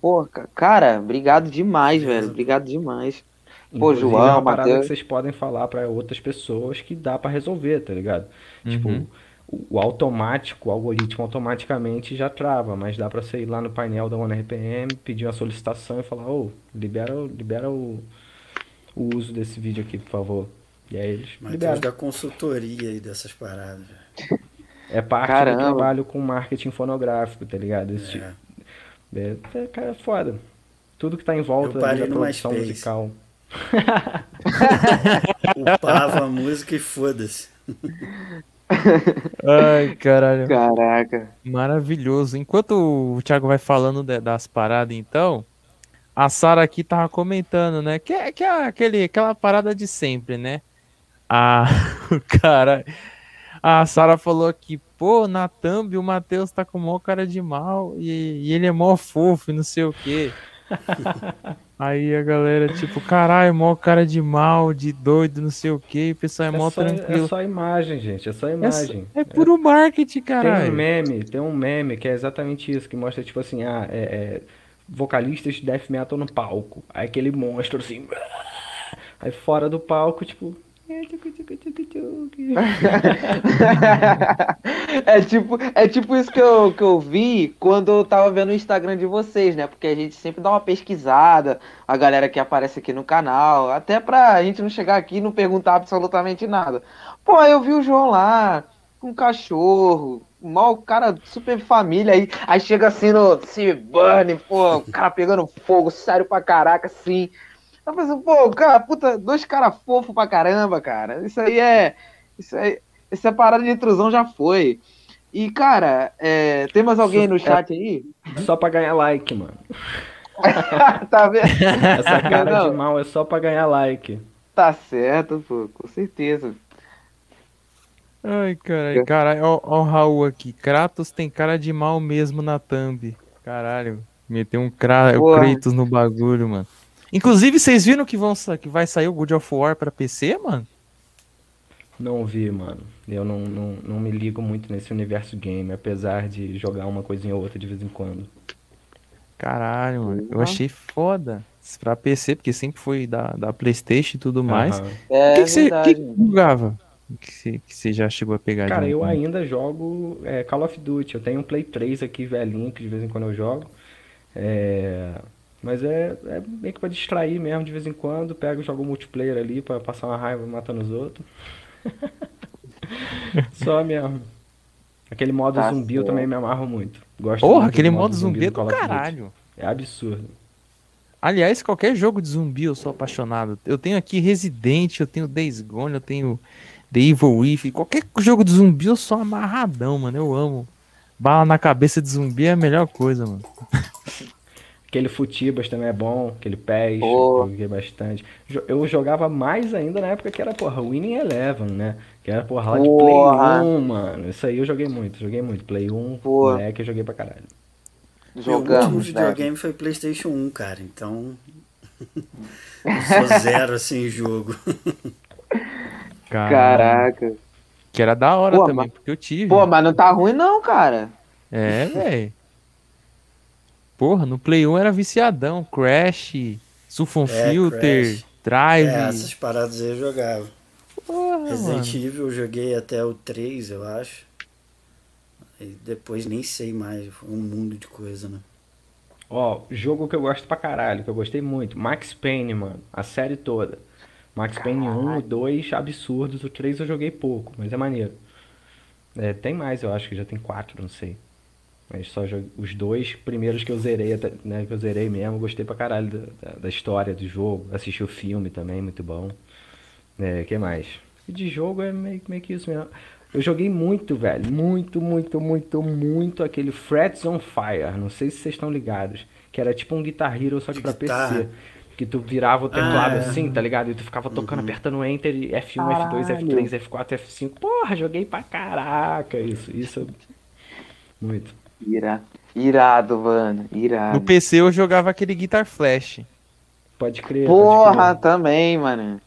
Pô, ca- cara, obrigado demais, Beleza. velho. Obrigado demais. Pô, Inclusive, João, é uma parada Matheus. que vocês podem falar pra outras pessoas que dá pra resolver, tá ligado? Tipo, Uhum. o, o automático, o algoritmo automaticamente já trava, mas dá pra você ir lá no painel da OneRPM, pedir uma solicitação e falar, ô, libera, o- libera o, o uso desse vídeo aqui, por favor. E aí eles Matheus liberam. da consultoria aí dessas paradas. É parte Caramba. do trabalho com marketing fonográfico, tá ligado? Esse tipo- É. é, é, cara, é foda. Tudo que tá em volta da produção MySpace. musical. Upava a música e foda-se. Ai, caralho. Caraca. Maravilhoso. Enquanto o Thiago vai falando de- das paradas, então, a Sara aqui tava comentando, né? Que é, que é aquele, aquela parada de sempre, né? A, cara. A Sara falou aqui, pô, na thumb o Matheus tá com mó cara de mal e, e ele é mó fofo e não sei o quê. Aí a galera, tipo, caralho, mó cara de mal, de doido, não sei o quê, e o pessoal é mó É só, é tranquilo. só imagem, gente. É só É, imagem. é puro marketing, Tem um caralho. meme, tem um meme que é exatamente isso, que mostra, tipo assim, ah, é, é, vocalistas de death metal no palco. Aí aquele monstro assim. Aí fora do palco, tipo. é tipo, é tipo isso que eu, que eu vi quando eu tava vendo o Instagram de vocês, né? Porque a gente sempre dá uma pesquisada, a galera que aparece aqui no canal, até pra gente não chegar aqui e não perguntar absolutamente nada. Pô, eu vi o João lá, com um cachorro, mal cara super família aí, aí chega assim no se pô, o cara pegando fogo, sério pra caraca, assim. Eu pensei, pô, cara, puta, dois caras fofos pra caramba, cara. Isso aí é. Isso aí. Essa parada de intrusão já foi. E, cara, é, tem mais alguém no chat aí? Só pra ganhar like, mano. tá vendo? Essa cara Não. de mal é só pra ganhar like. Tá certo, pô, com certeza. Ai, caralho. Caralho, ó, ó o Raul aqui. Kratos tem cara de mal mesmo na thumb. Caralho. Meteu um Kra. Kratos no bagulho, mano. Inclusive, vocês viram que, vão, que vai sair o God of War pra PC, mano? Não vi, mano. Eu não, não, não me ligo muito nesse universo game, apesar de jogar uma coisinha ou outra de vez em quando. Caralho, mano. Eu achei foda. Pra PC, porque sempre foi da, da Playstation e tudo mais. Aham. É O que, que, você, que que jogava? Que você, que você já chegou a pegar Cara, eu ainda jogo é, Call of Duty. Eu tenho um Play 3 aqui velhinho que de vez em quando eu jogo. É, Mas é, é meio que pra distrair mesmo de vez em quando. Pego e jogo multiplayer ali pra passar uma raiva matando os outros. Só mesmo. Aquele modo Tá zumbi eu também me amarro muito. Gosto Porra, muito aquele do modo zumbi é do Duty. caralho. É absurdo. Aliás, qualquer jogo de zumbi eu sou apaixonado. Eu tenho aqui Resident, eu tenho Days Gone, eu tenho The Evil Within. Qualquer jogo de zumbi eu sou amarradão, mano. Eu amo. Bala na cabeça de zumbi é a melhor coisa, mano. Aquele Futibas também é bom, aquele PES, eu joguei bastante. Eu jogava mais ainda na época que era, porra, Winning Eleven, né? Que era, porra, lá de Play Porra. 1, mano. Isso aí eu joguei muito, joguei muito. Play 1, Pô. moleque, eu joguei pra caralho. Meu último Jogamos, né? videogame foi PlayStation 1, cara. Então. eu sou zero assim em jogo. Caraca. Que era da hora Pô, também, mas- porque eu tive. Pô, mas não tá ruim não, cara. É, velho. Porra, no Play 1 era viciadão. Crash, Sulfon É, Filter, Crash. Drive. É, essas paradas aí eu jogava. Porra, Resident mano. Evil eu joguei até o 3, eu acho. E depois nem sei mais, foi um mundo de coisa, né? Ó, jogo que eu gosto pra caralho, que eu gostei muito. Max Payne, mano. A série toda. Max Payne 1, 2, absurdos. O 3 eu joguei pouco, mas é maneiro. É, tem mais, eu acho que já tem quatro, não sei. Mas só joguei, os dois primeiros que eu zerei, né, que eu zerei mesmo, gostei pra caralho da, da, da história do jogo. Assisti o filme também, muito bom. É, que mais? E de jogo é meio, meio que isso mesmo. Eu joguei muito, velho. Muito, muito, muito, muito aquele Frets on Fire. Não sei se vocês estão ligados. Que era tipo um Guitar Hero, só que pra. PC. Que tu virava o teclado Ah, é. assim, tá ligado? E tu ficava tocando, apertando Enter, e F1, F2, Caralho. F3, F4, F5. Porra, joguei pra caraca isso. Isso. Muito. Ira... Irado, mano. Irado. No PC eu jogava aquele Guitar Flash. Pode crer. Porra, pode crer. também, mano.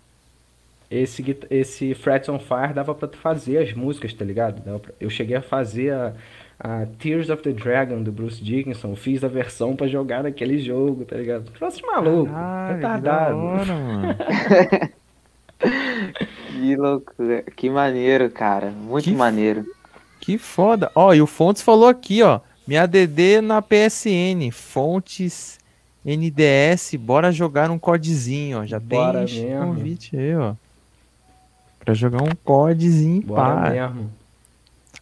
Esse, esse Frets on Fire dava pra tu fazer as músicas, tá ligado? Eu cheguei a fazer a, a Tears of the Dragon do Bruce Dickinson. Fiz a versão pra jogar naquele jogo, tá ligado? Troço maluco. Que da retardado. hora, mano. Que loucura. Que maneiro, cara. Muito Que maneiro. Que foda. Ó, e o Fontes falou aqui, ó. Minha DD na PSN. Fontes NDS. Bora jogar um codezinho, ó. Já Bora tem mesmo. convite aí, ó. Pra jogar um codezinho, Bora pá. mesmo.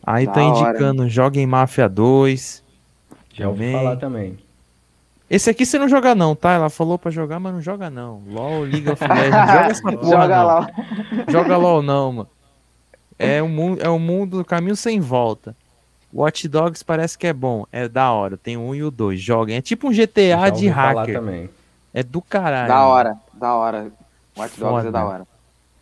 Aí Da tá indicando, joga em Máfia 2. Já ouvi falar também. Esse aqui você não joga não, tá? Ela falou pra jogar, mas não joga não. LOL, League of Legends, joga essa porra Joga não. lá. Joga LOL não, mano. É um mundo, é um mundo, caminho sem volta. Watch Dogs parece que é bom, é da hora. Tem o um e o dois, joguem. É tipo um GTA de hacker. também. É do caralho. Da hora, da hora. Watch Dogs Foda. é da hora.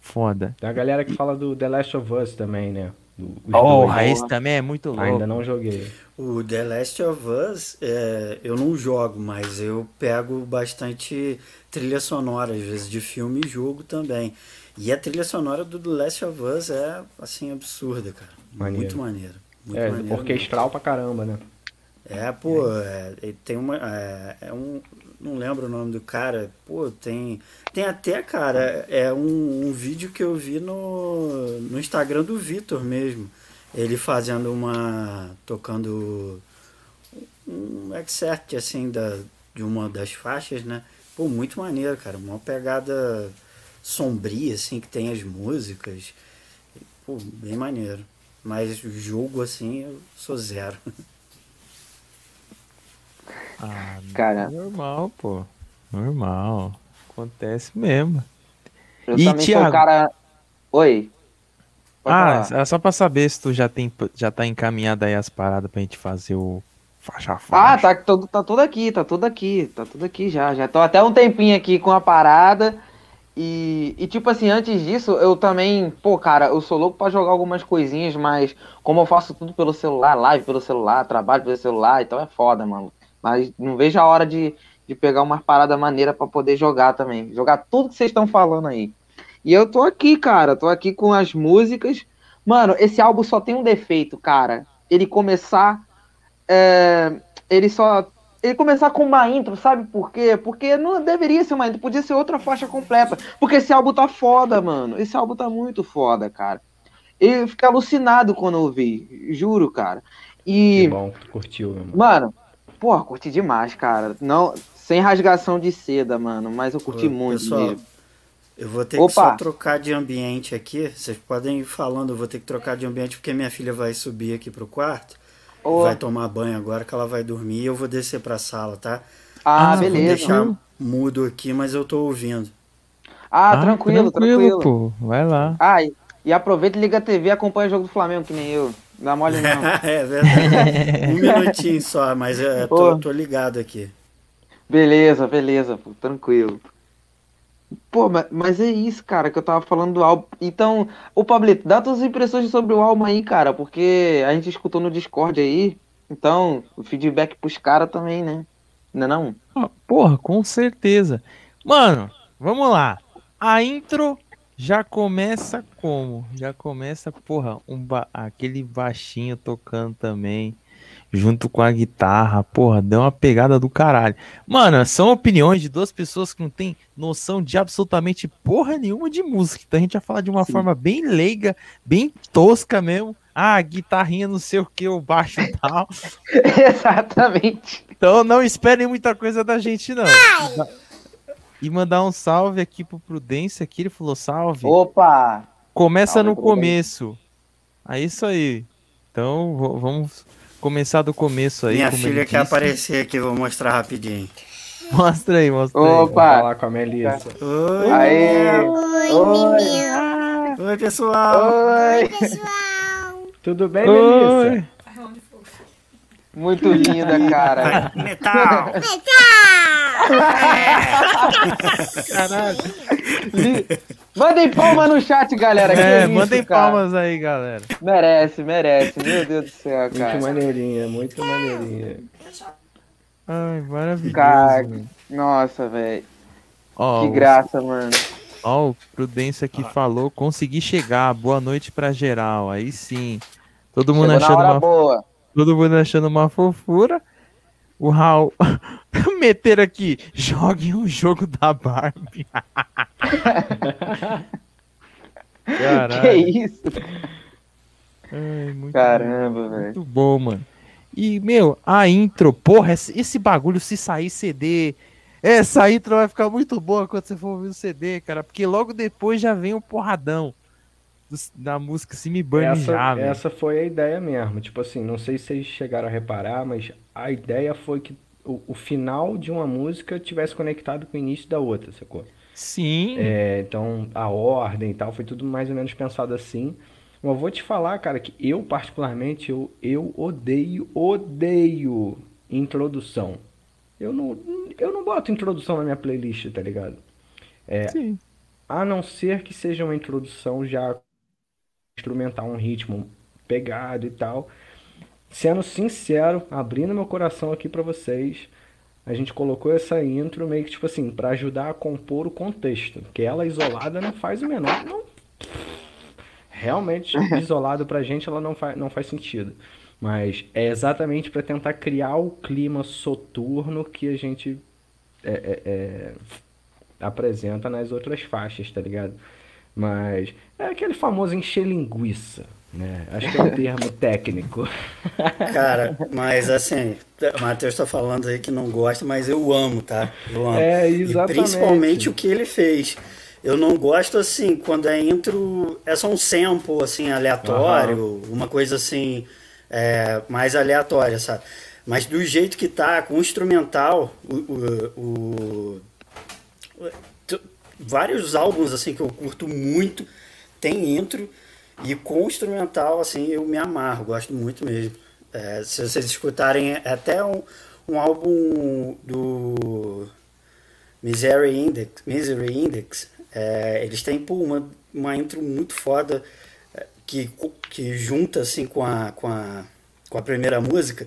Foda. Tem a galera que fala do The Last of Us também, né? Do, Porra, dois. esse também é muito louco. Ainda não joguei. O The Last of Us, é, eu não jogo, mas eu pego bastante trilha sonora, às vezes de filme e jogo também. E a trilha sonora do The Last of Us é, assim, absurda, cara. Maneiro. Muito maneiro. Muito É, maneiro orquestral pra caramba, né? É, pô, é, ele tem uma. É, é um. Não lembro o nome do cara. Pô, tem. Tem até, cara, é um, um vídeo que eu vi no, no Instagram do Vitor mesmo. Ele fazendo uma. tocando um excerpt assim da, de uma das faixas, né? Pô, muito maneiro, cara. Uma pegada sombria, assim, que tem as músicas. Pô, bem maneiro. Mas jogo assim eu sou zero. Ah, Cara, normal, pô. Normal. Acontece mesmo. eu E, também sou Thiago? um cara. Oi. Pode ah, falar. é só pra saber se tu já, tem, já tá encaminhado aí as paradas pra gente fazer o faixa a Ah, faixa. tá, tudo- tá tudo aqui, tá tudo aqui, tá tudo aqui já. Já tô até um tempinho aqui com a parada. E, e tipo assim, antes disso, eu também, pô, cara, eu sou louco pra jogar algumas coisinhas, mas como eu faço tudo pelo celular, live pelo celular, trabalho pelo celular, então é foda, mano. Mas não vejo a hora de, de pegar umas paradas maneiras pra poder jogar também. Jogar tudo que vocês estão falando aí. E eu tô aqui, cara, tô aqui com as músicas. Mano, esse álbum só tem um defeito, cara. Ele começar. é, ele só. Ele começar com uma intro, sabe por quê? Porque não deveria ser uma intro, podia ser outra faixa completa. Porque esse álbum tá foda, mano. Esse álbum tá muito foda, cara. Eu fiquei alucinado quando eu vi, juro, cara. E. Que bom que tu curtiu, meu irmão. Mano, porra, curti demais, cara. Não, sem rasgação de seda, mano, mas eu curti Ô, muito pessoal, mesmo. Eu vou ter Opa. que só trocar de ambiente aqui. Vocês podem ir falando, eu vou ter que trocar de ambiente porque minha filha vai subir aqui pro quarto. Ô, Vai tomar banho agora que ela vai dormir e eu vou descer pra sala, tá? ah, Ah, Vou beleza. deixar mudo aqui, mas eu tô ouvindo. Ah, tranquilo, tranquilo. pô. Vai lá. Ah, e, e aproveita e liga a TV e acompanha o jogo do Flamengo, que nem eu. Não dá mole não. é verdade. um minutinho só, mas eu tô, Pô. tô ligado aqui. beleza, beleza, pô, tranquilo. Pô, ma- mas é isso, cara, que eu tava falando do álbum. Então, ô Pablito, dá tuas impressões sobre o álbum aí, cara, porque a gente escutou no Discord aí. Então, o feedback pros caras também, né? Não é não? Ah, Porra, com certeza. Mano, vamos lá. A intro já começa como? Já começa, porra, um ba- aquele baixinho tocando também, junto com a guitarra. Porra, deu uma pegada do caralho. Mano, são opiniões de duas pessoas que não têm noção de absolutamente porra nenhuma de música. Então a gente vai falar de uma Sim. forma bem leiga, bem tosca mesmo. ah, guitarrinha não sei o que, o baixo e tal. Exatamente. Então não esperem muita coisa da gente, não. E mandar um salve aqui pro Prudência, aqui ele falou salve. Opa! Começa salve, no Prudência. começo. É isso aí. Então vamos começar do começo aí. Minha como filha quer disse. aparecer aqui, vou mostrar rapidinho. Mostra aí, mostra aí. Vou Opa! falar com a Melissa. Oi, Aê! Oi, Oi. menino. Oi pessoal! Oi! Pessoal. Tudo bem, Oi. Melissa? Muito linda, cara. Metal! Caralho. Mandem palma no chat, galera. que É, isso, mandem cara. palmas aí, galera. Merece, merece. Meu Deus do céu, Muito cara. maneirinha, muito maneirinha. Ai, maravilhoso. Cara. Nossa, velho. Ó, Que o- graça, mano. Ó, o Prudência aqui falou, consegui chegar, boa noite pra geral, aí sim. Todo mundo Chegou achando uma, boa. todo mundo achando uma fofura. O Raul meter aqui, jogue um jogo da Barbie. Caralho. Que isso? Ai, muito Caramba, velho. Muito bom, mano. E, meu, a intro, porra, esse, esse bagulho, se sair CD, essa intro vai ficar muito boa quando você for ouvir o CD, cara, porque logo depois já vem o porradão da música Se Me Burn Essa, Já, essa foi a ideia mesmo. Tipo assim, não sei se vocês chegaram a reparar, mas a ideia foi que o, o final de uma música tivesse conectado com o início da outra, sacou? Sim, É, então, a ordem e tal, foi tudo mais ou menos pensado assim. Mas eu vou te falar, cara, que eu particularmente, eu, eu odeio, odeio introdução. Eu não, eu não boto introdução na minha playlist, tá ligado? sim. A não ser que seja uma introdução já instrumental, um ritmo pegado e tal. Sendo sincero, abrindo meu coração aqui pra vocês, a gente colocou essa intro meio que tipo assim, pra ajudar a compor o contexto, que ela isolada não faz o menor, não realmente isolado pra gente ela não faz, não faz sentido. Mas é exatamente pra tentar criar o clima soturno que a gente é, é, é, apresenta nas outras faixas, tá ligado? Mas é aquele famoso encher linguiça, né? Acho que é um termo técnico. Cara, mas assim, o Matheus tá falando aí que não gosta, mas eu amo, tá? Eu amo. É, E exatamente. principalmente o que ele fez. Eu não gosto assim, quando é intro, é só um sample assim, aleatório, uma coisa assim, é, mais aleatória, sabe? Mas do jeito que tá, com o instrumental, o, o- o- vários álbuns assim que eu curto muito tem intro e com o instrumental assim eu me amarro, gosto muito mesmo. É, se vocês escutarem é até um, um álbum do Misery Index, Misery Index, é, eles têm pô, uma, uma intro muito foda é, que, que junta assim com a, com a, com a primeira música.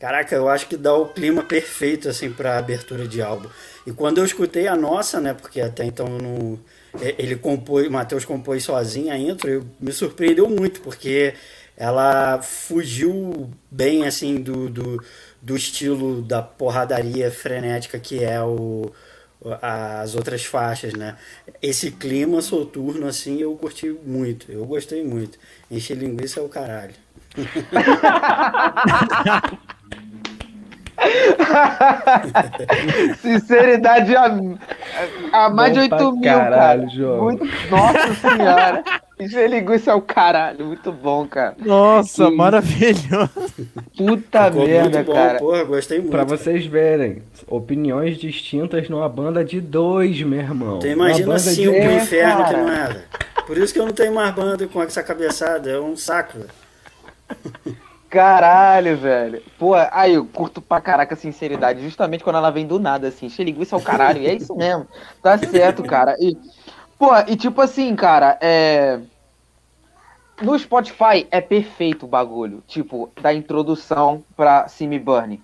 Caraca, eu acho que dá o clima perfeito assim para abertura de álbum. E quando eu escutei a nossa, né, porque até então eu não ele compôs, Matheus compôs sozinho a intro, me surpreendeu muito, porque ela fugiu bem assim do, do, do estilo da porradaria frenética que é o as outras faixas, né? Esse clima soturno assim eu curti muito, eu gostei muito. Encher linguiça é o caralho. Sinceridade a, a mais de Bom pra 8 mil, caralho, cara. João. Muito, nossa senhora. Linguiça é o caralho. Muito bom, cara. Nossa, Que- maravilhoso. Puta Ficou merda, muito bom, cara. porra, gostei muito. Pra vocês verem, opiniões distintas numa banda de dois, meu irmão. Tu Uma imagina banda de cinco É, inferno que cara. não era. Por isso que eu não tenho mais banda com essa cabeçada, é um saco. Caralho, velho. Pô, aí eu curto pra caraca a sinceridade, justamente quando ela vem do nada, assim. Encher linguiça é o caralho. E é isso mesmo. Tá certo, cara. E, pô, e tipo assim, cara, é. No Spotify é perfeito o bagulho. Tipo, da introdução pra Simi Burn.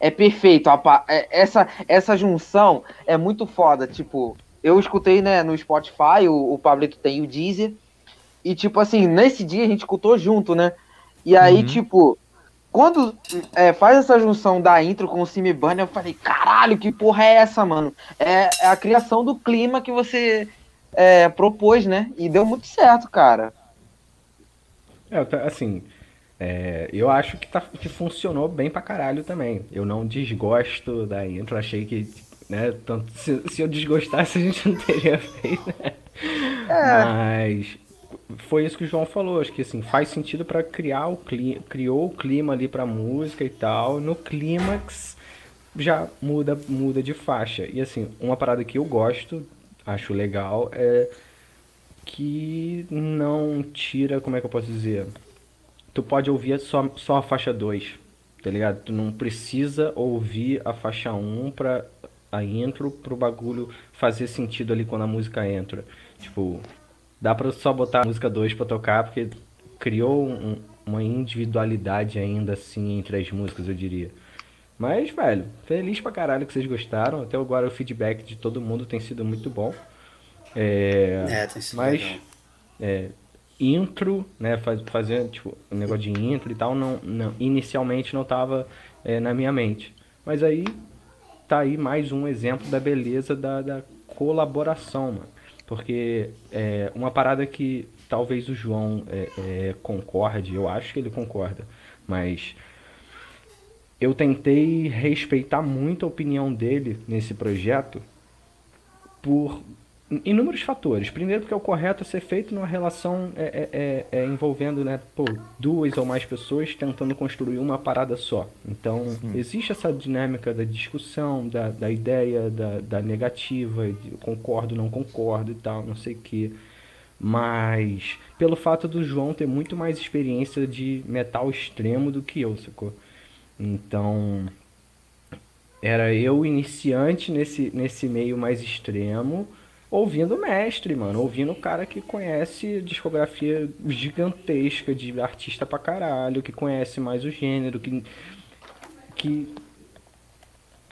É perfeito. a é- essa, essa junção é muito foda. Tipo, eu escutei, né, no Spotify, o, o Pablito tem o Deezer. E, tipo assim, nesse dia a gente escutou junto, né? E aí, Uhum. tipo, quando é, faz essa junção da intro com o Simi eu falei, caralho, que porra é essa, mano? É, é a criação do clima que você é, propôs, né? E deu muito certo, cara. É, assim, é, eu acho que, tá, que funcionou bem pra caralho também. Eu não desgosto da intro, achei que, né, tanto, se, se eu desgostasse a gente não teria feito, né? É. Mas foi isso que o João falou, acho que assim, faz sentido para criar o clima, criou o clima ali pra música e tal. No clímax já muda, muda de faixa. E assim, uma parada que eu gosto, acho legal, é que não tira, como é que eu posso dizer? Tu pode ouvir só, só a faixa 2, tá ligado? Tu não precisa ouvir a faixa 1 pra a intro pro bagulho fazer sentido ali quando a música entra. Tipo, dá pra só botar a música 2 pra tocar, porque criou um, uma individualidade ainda assim entre as músicas, eu diria. Mas, velho, feliz pra caralho que vocês gostaram. Até agora o feedback de todo mundo tem sido muito bom. É, é tem sido mas, legal. É, intro, né, faz, fazer tipo, um negócio de intro e tal, não, não inicialmente não tava é, na minha mente. Mas aí tá aí mais um exemplo da beleza da, da colaboração, mano. Porque é, uma parada que talvez o João é, é, concorde, eu acho que ele concorda, mas eu tentei respeitar muito a opinião dele nesse projeto por inúmeros fatores. Primeiro, porque é o correto ser feito numa relação é, é, é, é, envolvendo né, pô, duas ou mais pessoas tentando construir uma parada só. Então, Sim. existe essa dinâmica da discussão, da, da ideia, da, da negativa, de concordo, não concordo e tal, não sei o quê. Mas, pelo fato do João ter muito mais experiência de metal extremo do que eu, sacou? Então, era eu iniciante nesse, nesse meio mais extremo, ouvindo o mestre, mano. Ouvindo o cara que conhece discografia gigantesca de artista pra caralho, que conhece mais o gênero, que, que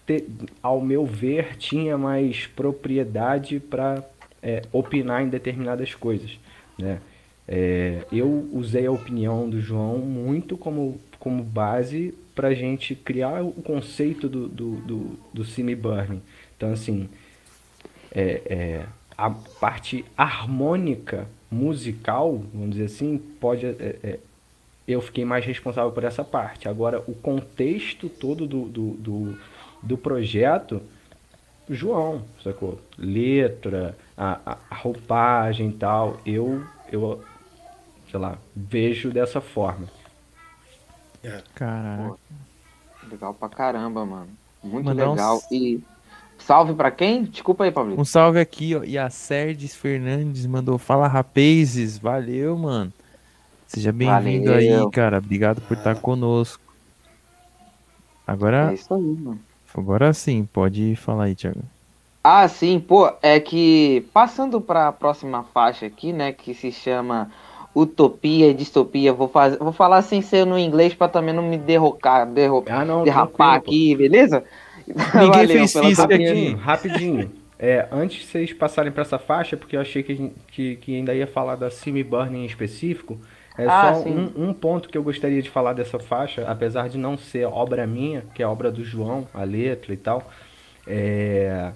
te, ao meu ver, tinha mais propriedade para é, opinar em determinadas coisas, né? É, eu usei a opinião do João muito como, como base para gente criar o conceito do, do, do, do Burning. Então, assim, é, é, a parte harmônica musical, vamos dizer assim, pode. É, é, eu fiquei mais responsável por essa parte. Agora, o contexto todo do, do, do, do projeto, João, sacou? Letra, a, a roupagem e tal, eu, eu, sei lá, vejo dessa forma. É. Caraca. legal pra caramba, mano. Muito legal. Um... E salve pra quem? Desculpa aí, Pablo. Um salve aqui, ó. E a Serdes Fernandes mandou fala rapazes. Valeu, mano. Seja bem-vindo aí, cara. Obrigado por estar conosco. Agora. É isso aí, mano. Agora sim, pode falar aí, Thiago. Ah, sim, pô, é que passando para a próxima faixa aqui, né, que se chama utopia e distopia. Vou, fazer, vou falar sem ser no inglês para também não me derrocar, derro, ah, não, derrapar aqui, beleza? Ninguém Valeu, fez isso aqui. Rapidinho. É, antes de vocês passarem para essa faixa, porque eu achei que, que, que, ainda ia falar da Simi Burn em específico, é ah, só um, um, ponto que eu gostaria de falar dessa faixa, apesar de não ser obra minha, que é obra do João, a letra e tal. É...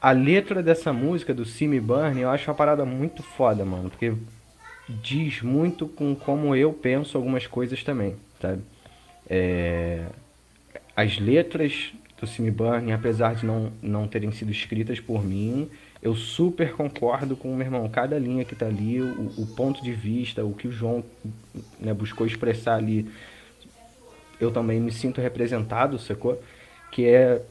A letra dessa música, do Simi Burn, eu acho uma parada muito foda, mano, porque diz muito com como eu penso algumas coisas também, sabe? É... As letras do Cine Burning, apesar de não, não terem sido escritas por mim, eu super concordo com o meu irmão. Cada linha que tá ali, o, o ponto de vista, o que o João né, buscou expressar ali, eu também me sinto representado, sacou? Que é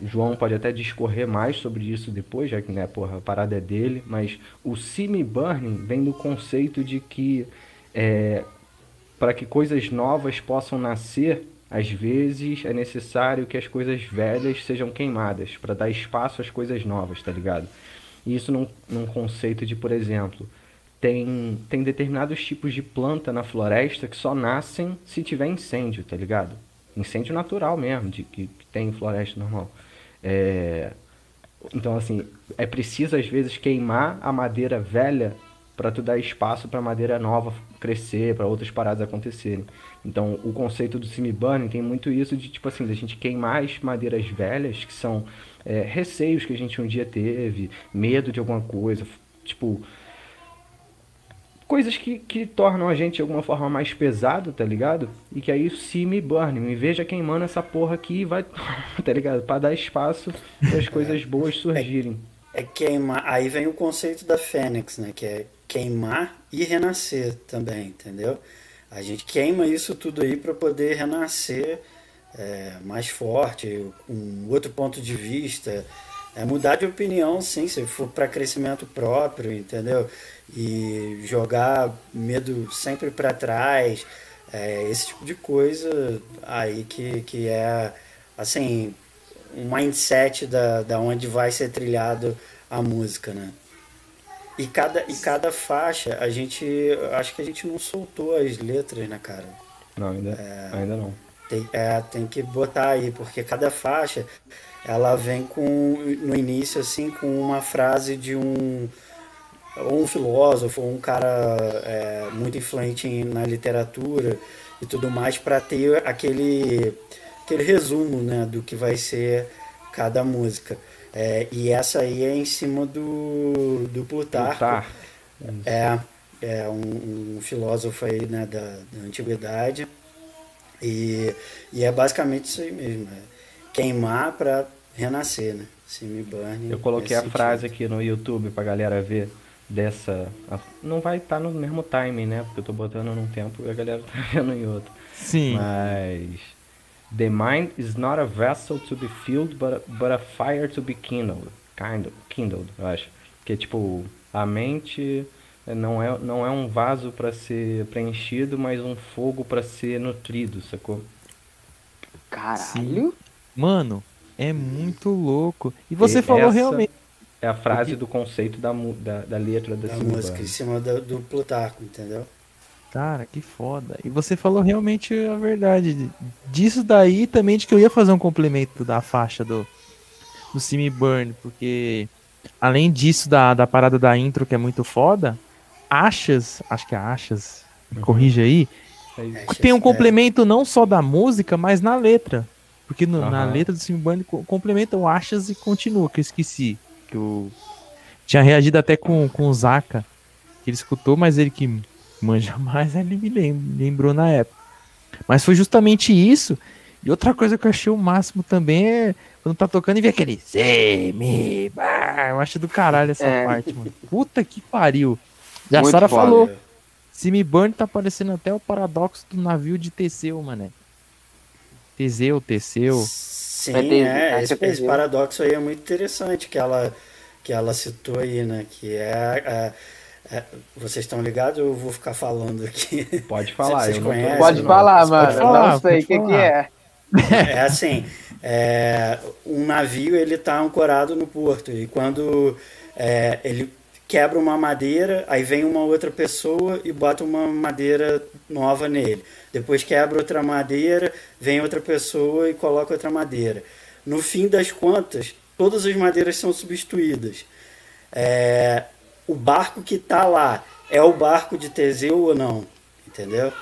João pode até discorrer mais sobre isso depois, já que né, porra, a parada é dele, mas o semi burning vem do conceito de que é, para que coisas novas possam nascer, às vezes é necessário que as coisas velhas sejam queimadas para dar espaço às coisas novas, tá ligado? Isso num, num conceito de, por exemplo, tem, tem determinados tipos de planta na floresta que só nascem se tiver incêndio, tá ligado? Incêndio natural mesmo, de que, que tem em floresta normal. É... Então, assim, é preciso às vezes queimar a madeira velha para tu dar espaço para madeira nova crescer, para outras paradas acontecerem. Então, o conceito do semi-burning tem muito isso de, tipo assim, da gente queimar as madeiras velhas, que são é, receios que a gente um dia teve, medo de alguma coisa, tipo, coisas que, que tornam a gente de alguma forma mais pesado, tá ligado? E que aí se me burn, me veja queimando essa porra aqui e vai, tá ligado? Pra dar espaço para as coisas boas surgirem. É queimar. Aí vem o conceito da Fênix, né? Que é queimar e renascer também, entendeu? A gente queima isso tudo aí para poder renascer é, mais forte, com outro ponto de vista. É mudar de opinião, sim, se for para crescimento próprio, entendeu? E jogar medo sempre para trás, é, esse tipo de coisa aí que, que é, assim, um mindset da, da onde vai ser trilhado a música, né? E cada, e cada faixa, a gente. Acho que a gente não soltou as letras, né, cara? Não, ainda, é, ainda não. Tem, é, tem que botar aí, porque cada faixa ela vem com no início assim com uma frase de um ou um filósofo ou um cara é, muito influente na literatura e tudo mais para ter aquele aquele resumo né do que vai ser cada música é, e essa aí é em cima do, do Plutarco. Plutar. É, é um, um, filósofo aí né, da, da antiguidade. E, e é basicamente isso aí mesmo. É queimar para renascer, né? me burn. Eu coloquei a frase aqui no YouTube pra galera ver dessa. Não vai estar tá no mesmo timing, né? Porque eu tô botando num tempo e a galera tá vendo em outro. Sim. Mas The mind is not a vessel to be filled, but a, but a fire to be kindled. Kindled, kindled, eu acho. Que é tipo, a mente não é, não é um vaso para ser preenchido, mas um fogo para ser nutrido, sacou? Caralho. Sim. Mano, é muito louco. E você e falou realmente. É a frase do conceito da, da, da letra da, da música, em cima do, do Plutarco, entendeu? Cara, que foda. E você falou realmente a verdade. Disso daí também de que eu ia fazer um complemento da faixa do, do Simi Burn, porque além disso da, da parada da intro que é muito foda, Achas, acho que é Achas, uhum. corrige aí, é tem um é. complemento não só da música, mas na letra. Porque no, uhum. na letra do Simi Burn complementa o Achas e continua, que eu esqueci. Que eu tinha reagido até com, com o Zaka, que ele escutou, mas ele que manja mais, ele me lembrou na época. Mas foi justamente isso. E outra coisa que eu achei o máximo também é quando tá tocando e vê aquele semi. Eu acho do caralho essa é. parte, mano. Puta que pariu. Já a Sara falou. Simi Burn tá parecendo até o paradoxo do navio de Teseu, mané. Teseu, Teseu. Sim, é, esse, esse, paradoxo aí é muito interessante que ela, que ela citou aí, né? Que é, é é, vocês estão ligados? Eu vou ficar falando aqui. Pode falar. Vocês conhecem, pode falar, mano. Pode falar, não sei o que, que, é. É assim, é, um navio ele está ancorado no porto e quando é, ele quebra uma madeira, aí vem uma outra pessoa e bota uma madeira nova nele. Depois quebra outra madeira, vem outra pessoa e coloca outra madeira. No fim das contas, todas as madeiras são substituídas. É, o barco que está lá é o barco de Teseu ou não, entendeu?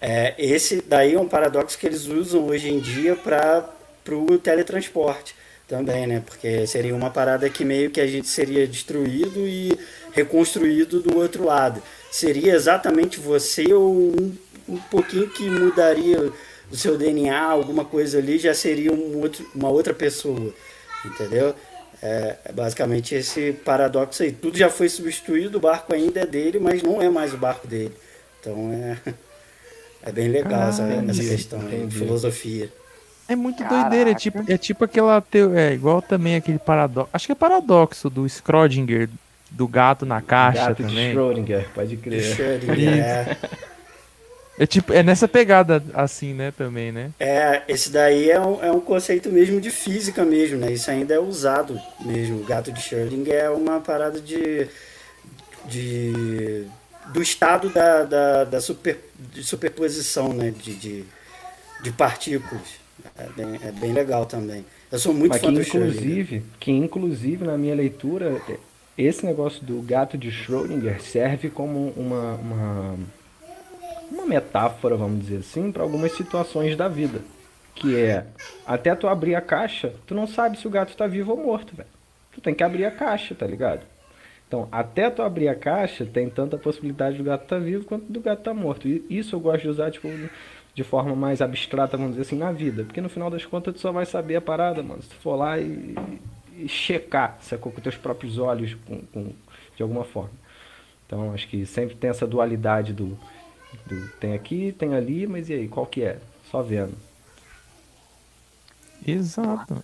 É, esse daí é um paradoxo que eles usam hoje em dia para o teletransporte também, né? Porque seria uma parada que meio que a gente seria destruído e reconstruído do outro lado. Seria exatamente você ou um, um pouquinho que mudaria o seu DNA, alguma coisa ali, já seria um outro, uma outra pessoa, entendeu? É, é, basicamente esse paradoxo aí. Tudo já foi substituído, o barco ainda é dele, mas não é mais o barco dele. Então é, é bem legal essa, essa questão aí, de filosofia. É muito Caraca. doideira, é tipo, é tipo aquela. É igual também aquele paradoxo. Acho que é paradoxo do Schrödinger, do gato na caixa gato também. De Schrödinger, pode crer. Schrödinger, é. É tipo, é nessa pegada assim, né, também, né? É, esse daí é um, é um conceito mesmo de física mesmo, né? Isso ainda é usado mesmo. O gato de Schrödinger é uma parada de, de do estado da, da, da super, de superposição, né? De, de, de partículas. É bem, é bem legal também. Eu sou muito Mas fã que, do inclusive, que inclusive na minha leitura, esse negócio do gato de Schrödinger serve como uma, uma uma metáfora, vamos dizer assim, para algumas situações da vida. Que é, até tu abrir a caixa, tu não sabe se o gato tá vivo ou morto, velho. Tu tem que abrir a caixa, tá ligado? Então, até tu abrir a caixa, tem tanta possibilidade do gato estar tá vivo quanto do gato estar tá morto. E isso eu gosto de usar, tipo, de forma mais abstrata, vamos dizer assim, na vida. Porque no final das contas tu só vai saber a parada, mano. Se tu for lá e, e checar, sacou? Com teus próprios olhos, com, com, de alguma forma. Então, acho que sempre tem essa dualidade do, tem aqui, tem ali, mas e aí, qual que é? Só vendo. Exato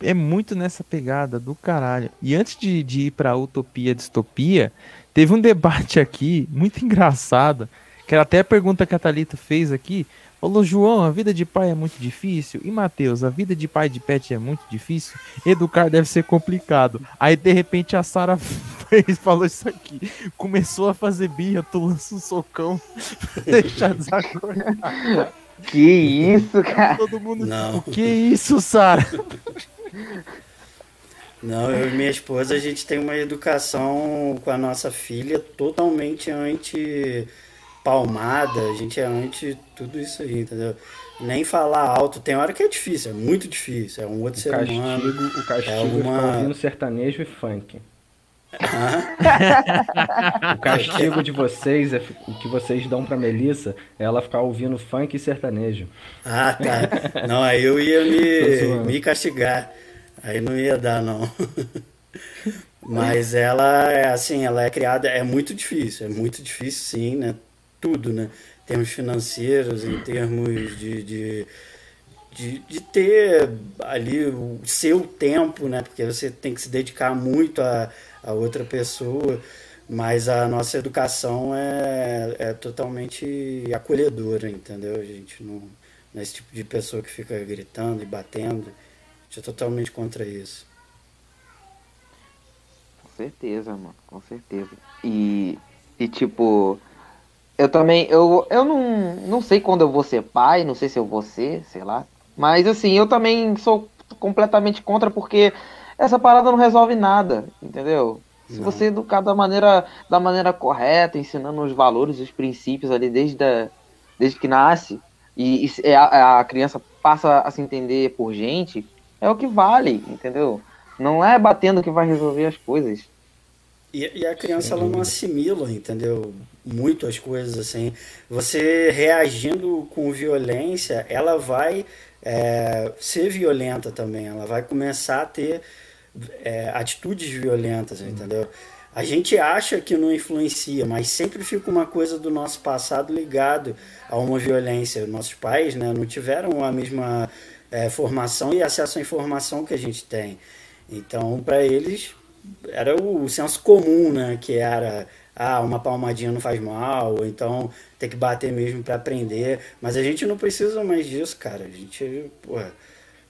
é muito nessa pegada do caralho. E antes de, de ir pra utopia distopia, teve um debate aqui muito engraçado, que era até a pergunta que a Thalita fez aqui. Falou, João, a vida de pai é muito difícil. E Matheus, a vida de pai de pet é muito difícil. Educar deve ser complicado. Aí de repente a Sara falou isso aqui. Começou a fazer birra, tu lança um socão. Deixa desacordar. Que isso, cara? Todo mundo. Não. O que isso, Sara? Não, eu e minha esposa, a gente tem uma educação com a nossa filha totalmente anti-palmada, a gente é anti tudo isso aí, entendeu? Nem falar alto, tem hora que é difícil, é muito difícil, é um outro o ser castigo, humano. O castigo é uma... ouvindo sertanejo e funk. o castigo de vocês, é, o que vocês dão pra Melissa, é ela ficar ouvindo funk e sertanejo. Ah, tá. Não, aí eu ia me, me castigar. Aí não ia dar, não. Mas ela é assim, ela é criada, é muito difícil, é muito difícil sim, né? Tudo, né? Em termos financeiros, em termos de, de, de, de, ter ali o seu tempo, né? Porque você tem que se dedicar muito a, a outra pessoa, mas a nossa educação é, é totalmente acolhedora, entendeu? A gente não, não é esse tipo de pessoa que fica gritando e batendo é totalmente contra isso. Com certeza, mano, com certeza. E, e tipo, eu também, eu, eu não, não sei quando eu vou ser pai, não sei se eu vou ser, sei lá. Mas assim, eu também sou completamente contra porque essa parada não resolve nada, entendeu? Se não. você educar da maneira, da maneira correta, ensinando os valores, os princípios ali desde, a, desde que nasce, e, e a, a criança passa a se entender por gente, é o que vale, entendeu? Não é batendo que vai resolver as coisas. E, e a criança ela não assimila, entendeu? Muito as coisas assim. Você reagindo com violência, ela vai é, ser violenta também. Ela vai começar a ter é, atitudes violentas, entendeu? A gente acha que não influencia, mas sempre fica uma coisa do nosso passado ligado a uma violência. Nossos pais né, não tiveram a mesma é, formação e acesso à informação que a gente tem. Então, para eles, era o senso comum, né? Que era, ah, uma palmadinha não faz mal, ou então tem que bater mesmo para aprender. Mas a gente não precisa mais disso, cara. A gente, porra,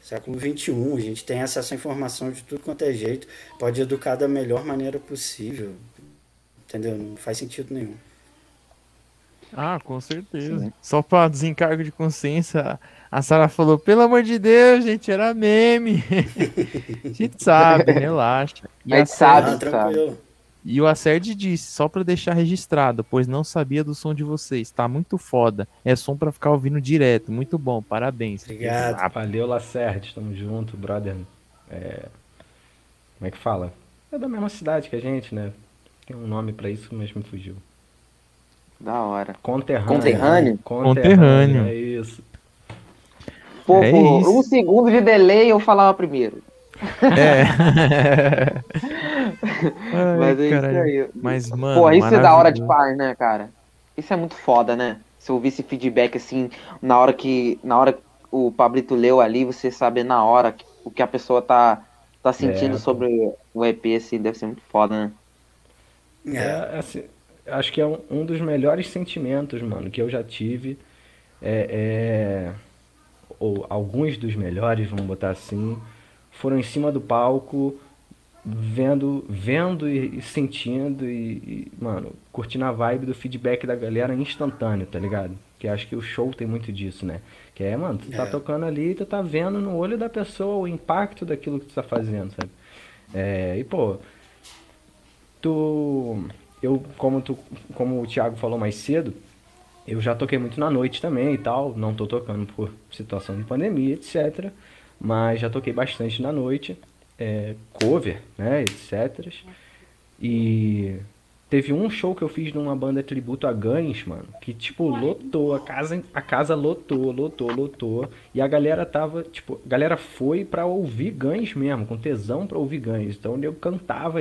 século XXI, a gente tem acesso à informação de tudo quanto é jeito, pode educar da melhor maneira possível. Entendeu? Não faz sentido nenhum. Ah, com certeza. Sim. Só para desencargo de consciência, a Sara falou, pelo amor de Deus, gente, era meme. a gente sabe, relaxa. E a gente sabe, sabe. E o Acerd disse, só para deixar registrado, pois não sabia do som de vocês. Tá muito foda. É som para ficar ouvindo direto. Muito bom, parabéns. Obrigado. Ah, valeu, Lacerda. Tamo junto, brother. É... Como é que fala? É da mesma cidade que a gente, né? Tem um nome para isso, mas me fugiu. Da hora. Conterrâneo. Conterrâneo? Conterrâneo. É isso. Pô, é um segundo de delay eu falava primeiro. É. Ai, Mas é isso aí. Mas, mano. Pô, isso é da hora de par, né, cara? Isso é muito foda, né? Se ouvir esse feedback assim, na hora que. Na hora que o Pablito leu ali, você saber na hora o que a pessoa tá, tá sentindo é, sobre o EP, assim, deve ser muito foda, né? É, assim, acho que é um, um dos melhores sentimentos, mano, que eu já tive. É, é, ou alguns dos melhores, vamos botar assim, foram em cima do palco, vendo, vendo e, e sentindo e, e, mano, curtindo a vibe do feedback da galera instantâneo, tá ligado? Que acho que o show tem muito disso, né? Que é, mano, tu tá é. tocando ali e tu tá vendo no olho da pessoa o impacto daquilo que tu tá fazendo, sabe? É, e pô, tu eu, como, tu, como o Thiago falou mais cedo, eu já toquei muito na noite também e tal. Não tô tocando por situação de pandemia, etc. Mas já toquei bastante na noite. É, cover, né, etc. E teve um show que eu fiz numa banda tributo a Guns, mano, que tipo lotou, a casa, a casa lotou, lotou, lotou. E a galera tava, tipo, a galera foi pra ouvir Guns mesmo, com tesão pra ouvir Guns. Então o nego cantava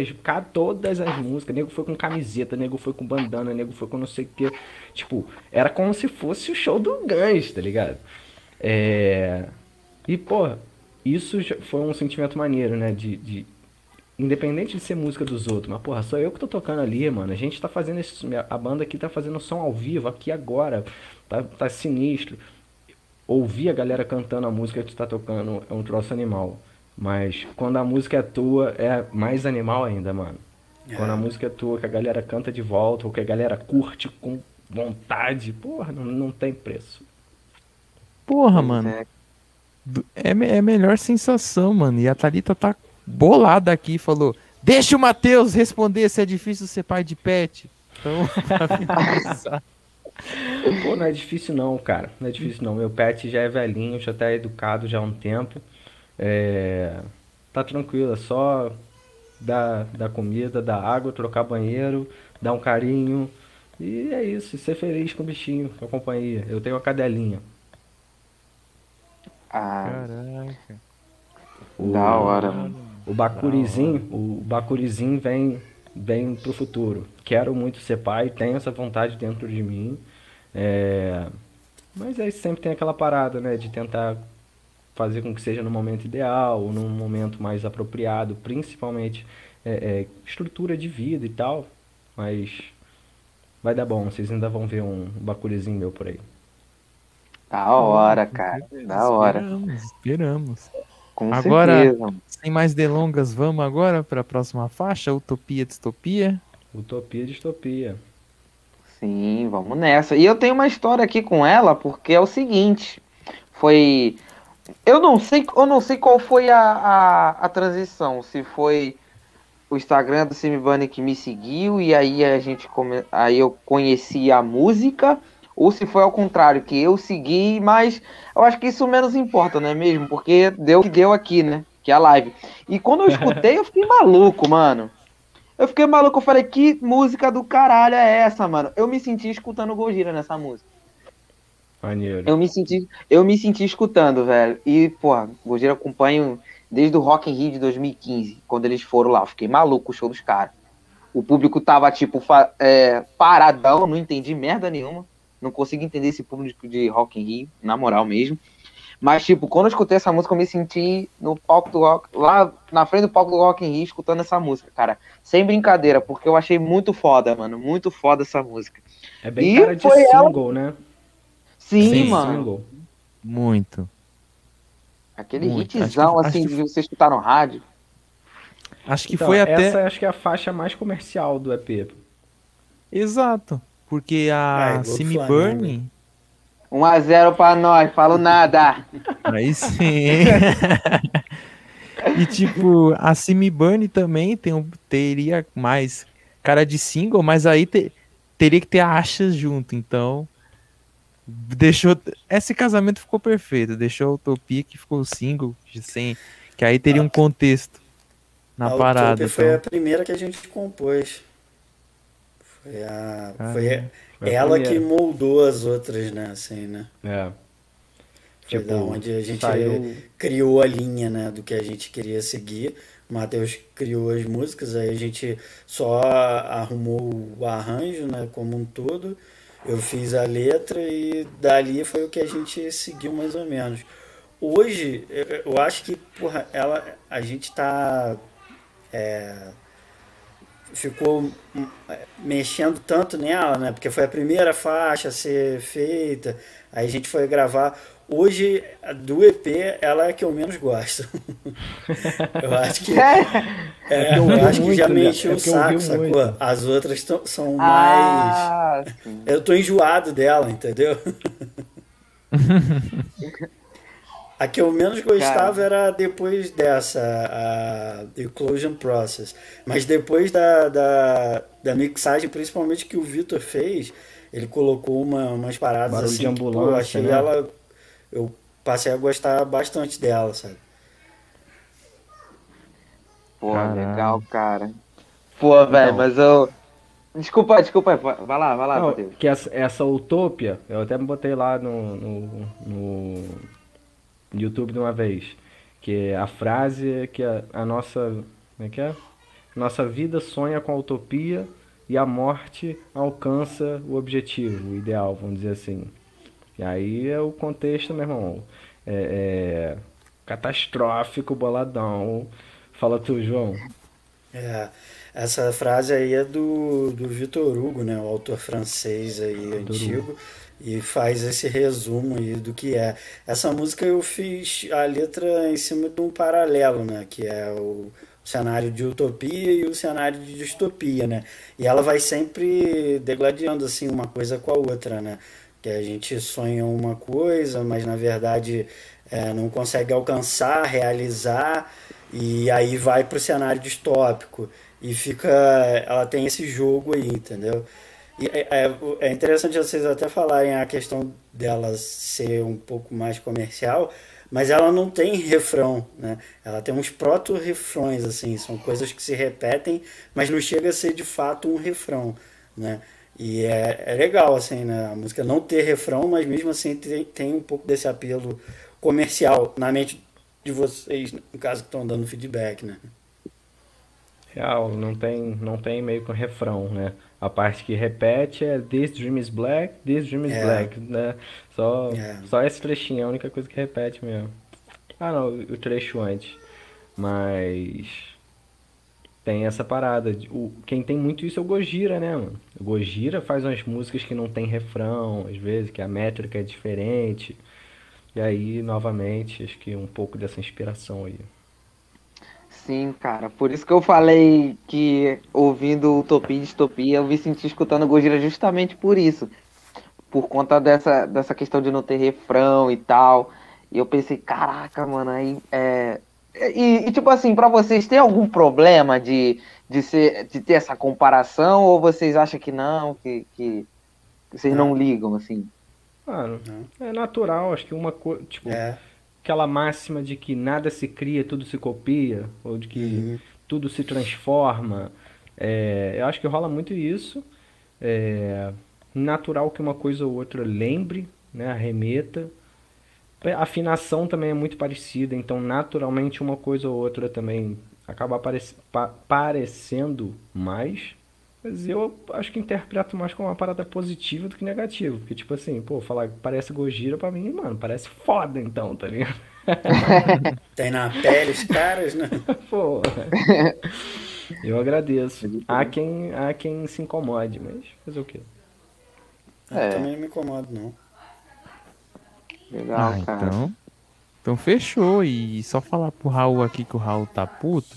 todas as músicas, o nego foi com camiseta, o nego foi com bandana, o nego foi com não sei o que. Tipo, era como se fosse o show do Guns, tá ligado? É. E, pô, isso foi um sentimento maneiro, né? De, de, Independente de ser música dos outros, mas, porra, sou eu que tô tocando ali, mano. A gente tá fazendo esse. A banda aqui tá fazendo som ao vivo, aqui agora. Tá, tá sinistro. Ouvir a galera cantando a música que tu tá tocando é um troço animal. Mas quando a música é tua, é mais animal ainda, mano. É. Quando a música é tua, que a galera canta de volta, ou que a galera curte com vontade, porra, não, não tem preço. Porra, mano. É. É, é a melhor sensação, mano. E a Thalita tá bolada aqui falou: Deixa o Matheus responder se é difícil ser pai de pet. Então, Pô, não é difícil não, cara. Não é difícil não. Meu pet já é velhinho, já tá educado já há um tempo. É... Tá tranquilo, é só dar, dar comida, dar água, trocar banheiro, dar um carinho. E é isso, ser feliz com o bichinho, com a companhia. Eu tenho uma cadelinha. Ah. Caraca. Da hora. O Bacurizinho, o Bacurizinho vem, vem pro futuro. Quero muito ser pai, tenho essa vontade dentro de mim. É... Mas aí sempre tem aquela parada, né? De tentar fazer com que seja no momento ideal, ou num momento mais apropriado, principalmente é, é, estrutura de vida e tal. Mas vai dar bom, vocês ainda vão ver um bacurizinho meu por aí. Da hora, cara. Da hora. Esperamos, esperamos. Com agora, certeza. sem mais delongas, vamos agora para a próxima faixa, Utopia Distopia. Utopia Distopia. Sim, vamos nessa. E eu tenho uma história aqui com ela, porque é o seguinte, foi eu não sei, eu não sei qual foi a, a, a transição, se foi o Instagram do Simibani que me seguiu e aí a gente come, aí eu conheci a música ou se foi ao contrário, que eu segui, mas eu acho que isso menos importa, não é mesmo? Porque deu o que deu aqui, né? Que é a live. E quando eu escutei, eu fiquei maluco, mano. Eu fiquei maluco, eu falei, que música do caralho é essa, mano? Eu me senti escutando Gojira nessa música. Maneiro. Eu me senti, eu me senti escutando, velho. E, porra, Gojira acompanho desde o Rock in Rio de 2015, quando eles foram lá. Eu fiquei maluco o show dos caras. O público tava, tipo, é, paradão, não entendi merda nenhuma. Não consigo entender esse público de Rock in Rio, na moral mesmo. Mas, tipo, quando eu escutei essa música, eu me senti no palco do rock, lá na frente do palco do Rock in Rio, escutando essa música, cara. Sem brincadeira, porque eu achei muito foda, mano. Muito foda essa música. É bem e cara de single, ela... né? Sim, Sim mano. Single. Muito. Aquele muito. hitzão, que, assim, de você escutar no rádio. Acho que então, foi até. Essa acho que é a faixa mais comercial do EP. Exato. Porque a é, Simi Burning. 1x0 pra nós, falo nada. Aí sim. e tipo, a Simi Burn também tem um, teria mais cara de single, mas aí te, teria que ter a Achas junto, então deixou esse casamento ficou perfeito, deixou a Utopia que ficou single, sem que aí teria um contexto na a parada. Utopia então. foi a primeira que a gente compôs. Foi, a, ah, foi, foi ela que moldou as outras, né? Assim, né? É. Foi tipo, da onde a gente saiu... criou a linha, né? Do que a gente queria seguir. O Matheus criou as músicas, aí a gente só arrumou o arranjo, né? Como um todo. Eu fiz a letra e dali foi o que a gente seguiu mais ou menos. Hoje, eu acho que, porra, ela, a gente tá. É, ficou hum, mexendo tanto nela, né? Porque foi a primeira faixa a ser feita, aí a gente foi gravar. Hoje, do EP, ela é a que eu menos gosto. eu acho que. É, é eu, eu acho que já me encheu é o saco, sacou? Muito. As outras tão, são ah, mais. Sim. Eu tô enjoado dela, entendeu? A que eu menos gostava Cara. era depois dessa, a The Eclosion Process. Mas depois da, da, da mixagem, principalmente que o Vitor fez, ele colocou uma, umas paradas Barulho assim. De ambulância, que, pô, eu achei né? ela. Eu passei a gostar bastante dela, sabe? Pô, Caramba. legal, cara. Pô, velho, Então. mas eu. Desculpa, desculpa, vai lá, vai lá, Não, Matheus. que essa, essa utopia, eu até me botei lá no, no, no YouTube de uma vez, que é a frase é que a, a nossa, como é que é? Nossa vida sonha com a utopia e a morte alcança o objetivo, o ideal, vamos dizer assim. E aí é o contexto, meu irmão, é, é catastrófico, boladão. Fala tu, João. É, essa frase aí é do, do Vitor Hugo, né, o autor francês aí antigo, e faz esse resumo aí do que é. Essa música eu fiz a letra em cima de um paralelo, né, que é o cenário de utopia e o cenário de distopia, né? E ela vai sempre degladiando assim uma coisa com a outra, né? Que a gente sonha uma coisa, mas na verdade é, não consegue alcançar, realizar, e aí vai para o cenário distópico e fica, ela tem esse jogo aí, entendeu? É, é, é interessante vocês até falarem a questão dela ser um pouco mais comercial, mas ela não tem refrão, né? Ela tem uns proto-refrões, assim, são coisas que se repetem, mas não chega a ser de fato um refrão, né? E é, é legal, assim, né? A música não ter refrão, mas mesmo assim tem, tem um pouco desse apelo comercial na mente de vocês, no caso que estão dando feedback, né? Real, não tem, não tem meio que um refrão, né? A parte que repete é This Dream is Black, This Dream is É. Black, né? Só, É. só esse trechinho é a única coisa que repete mesmo. Ah, não, o trecho antes. Mas tem essa parada. O, quem tem muito isso é o Gojira, né, mano? O Gojira faz umas músicas que não tem refrão, às vezes, que a métrica é diferente. E aí, novamente, acho que um pouco dessa inspiração aí. Sim, cara. Por isso que eu falei que ouvindo Utopia e Distopia, eu me senti escutando Gojira justamente por isso. Por conta dessa, dessa questão de não ter refrão e tal. E eu pensei, caraca, mano, aí é. E, e, tipo assim, pra vocês, tem algum problema de, de, ser, de ter essa comparação? Ou vocês acham que não, que, que vocês não ligam, assim? Mano, é natural, acho que uma coisa, tipo, É. aquela máxima de que nada se cria, tudo se copia, ou de que Uhum. tudo se transforma. É, eu acho que rola muito isso. É natural que uma coisa ou outra lembre, né, arremeta. A afinação também é muito parecida, então naturalmente uma coisa ou outra também acaba aparec- pa- parecendo mais. Mas eu acho que interpreto mais como uma parada positiva do que negativa. Porque, tipo assim, pô, falar que parece Gojira pra mim, mano, parece foda então, tá ligado? Tem na pele os caras, né? Pô, eu agradeço. Há quem, há quem se incomode, mas fazer o quê? Eu É. também não me incomodo, não. Legal, Ah, cara. então. Então fechou. E só falar pro Raul aqui que o Raul tá puto.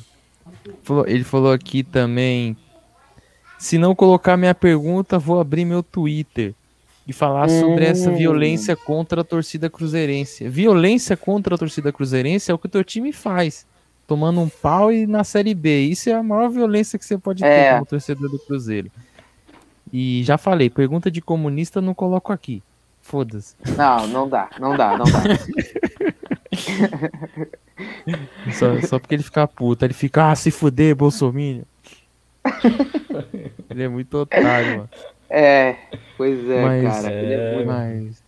Ele falou aqui também. Se não colocar minha pergunta, vou abrir meu Twitter e falar sobre essa Hum. violência contra a torcida cruzeirense. Violência contra a torcida cruzeirense é o que o teu time faz. Tomando um pau e na Série B. Isso é a maior violência que você pode ter É. como torcedor do Cruzeiro. E já falei, pergunta de comunista não coloco aqui. Foda-se. Não, não dá, não dá, não dá. Só, só porque ele fica puto. Ele fica, ah, se fuder, Bolsonaro. ele é muito otário, mano. É, pois é, Mas, cara. ele é muito- Mas,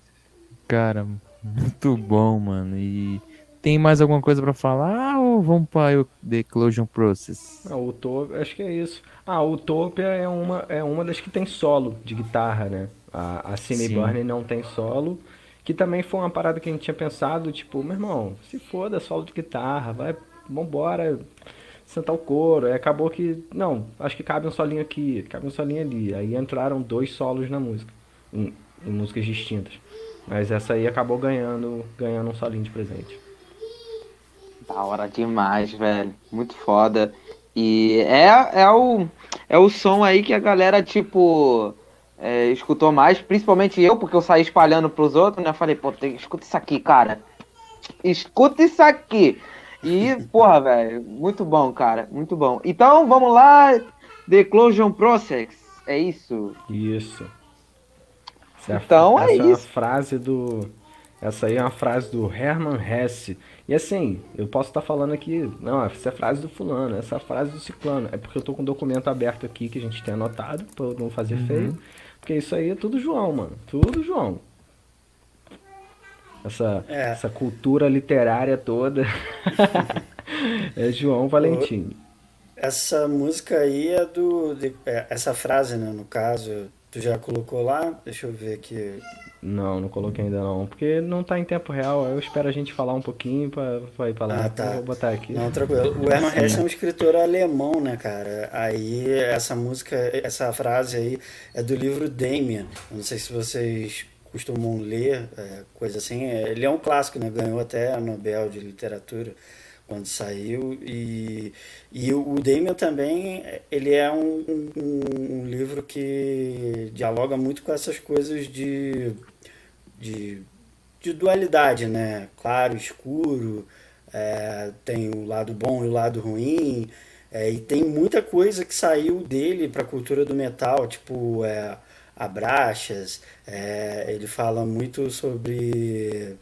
cara, muito bom, mano. E tem mais alguma coisa pra falar ou vamos para o The Closure Process? Ah, o Utopia, acho que é isso. Ah, o Utopia é uma, é uma das que tem solo de guitarra, né? A, a Sim. Burner não tem solo. Que também foi uma parada que a gente tinha pensado, tipo, meu irmão, se foda solo de guitarra, vai, vambora, sentar o couro. Aí acabou que, não, acho que cabe um solinho aqui, cabe um solinho ali. Aí entraram dois solos na música, em, em músicas distintas. Mas essa aí acabou ganhando, ganhando um solinho de presente. Da hora demais, velho. Muito foda. E é, é, o, é o som aí que a galera, tipo, é, escutou mais, principalmente eu, porque eu saí espalhando pros outros, né? Falei, pô, escuta isso aqui, cara. Escuta isso aqui. E, porra, velho, muito bom, cara. Muito bom. Então, vamos lá. The Closure Process. É isso? Isso. Essa é Então é essa é uma isso. frase do Essa aí é uma frase do Hermann Hesse. E assim, eu posso estar falando aqui, não, essa é a frase do fulano, essa é a frase do ciclano. É porque eu tô com um documento aberto aqui que a gente tem anotado, pra eu não fazer feio. Porque isso aí é tudo João, mano. Tudo João. Essa, É. essa cultura literária toda. é João Valentim. Essa música aí é do. de- é, essa frase, né, no caso, tu já colocou lá? Deixa eu ver aqui. Não, não coloquei ainda não. Porque não tá em tempo real. Eu espero a gente falar um pouquinho pra ir pra lá. Ah, tá. Vou botar aqui. Não, tranquilo. O Hermann Hesse é um escritor alemão, né, cara? Aí essa música, essa frase aí é do livro Damien. Não sei se vocês costumam ler, é, coisa assim. É, Ele é um clássico, né? Ganhou até a Nobel de Literatura quando saiu. E, e o Damien também, ele é um, um, um livro que dialoga muito com essas coisas de, de, de dualidade, né? Claro, escuro, é, tem o lado bom e o lado ruim. é, e tem muita coisa que saiu dele para a cultura do metal, tipo é, Abraxas. é, ele fala muito sobre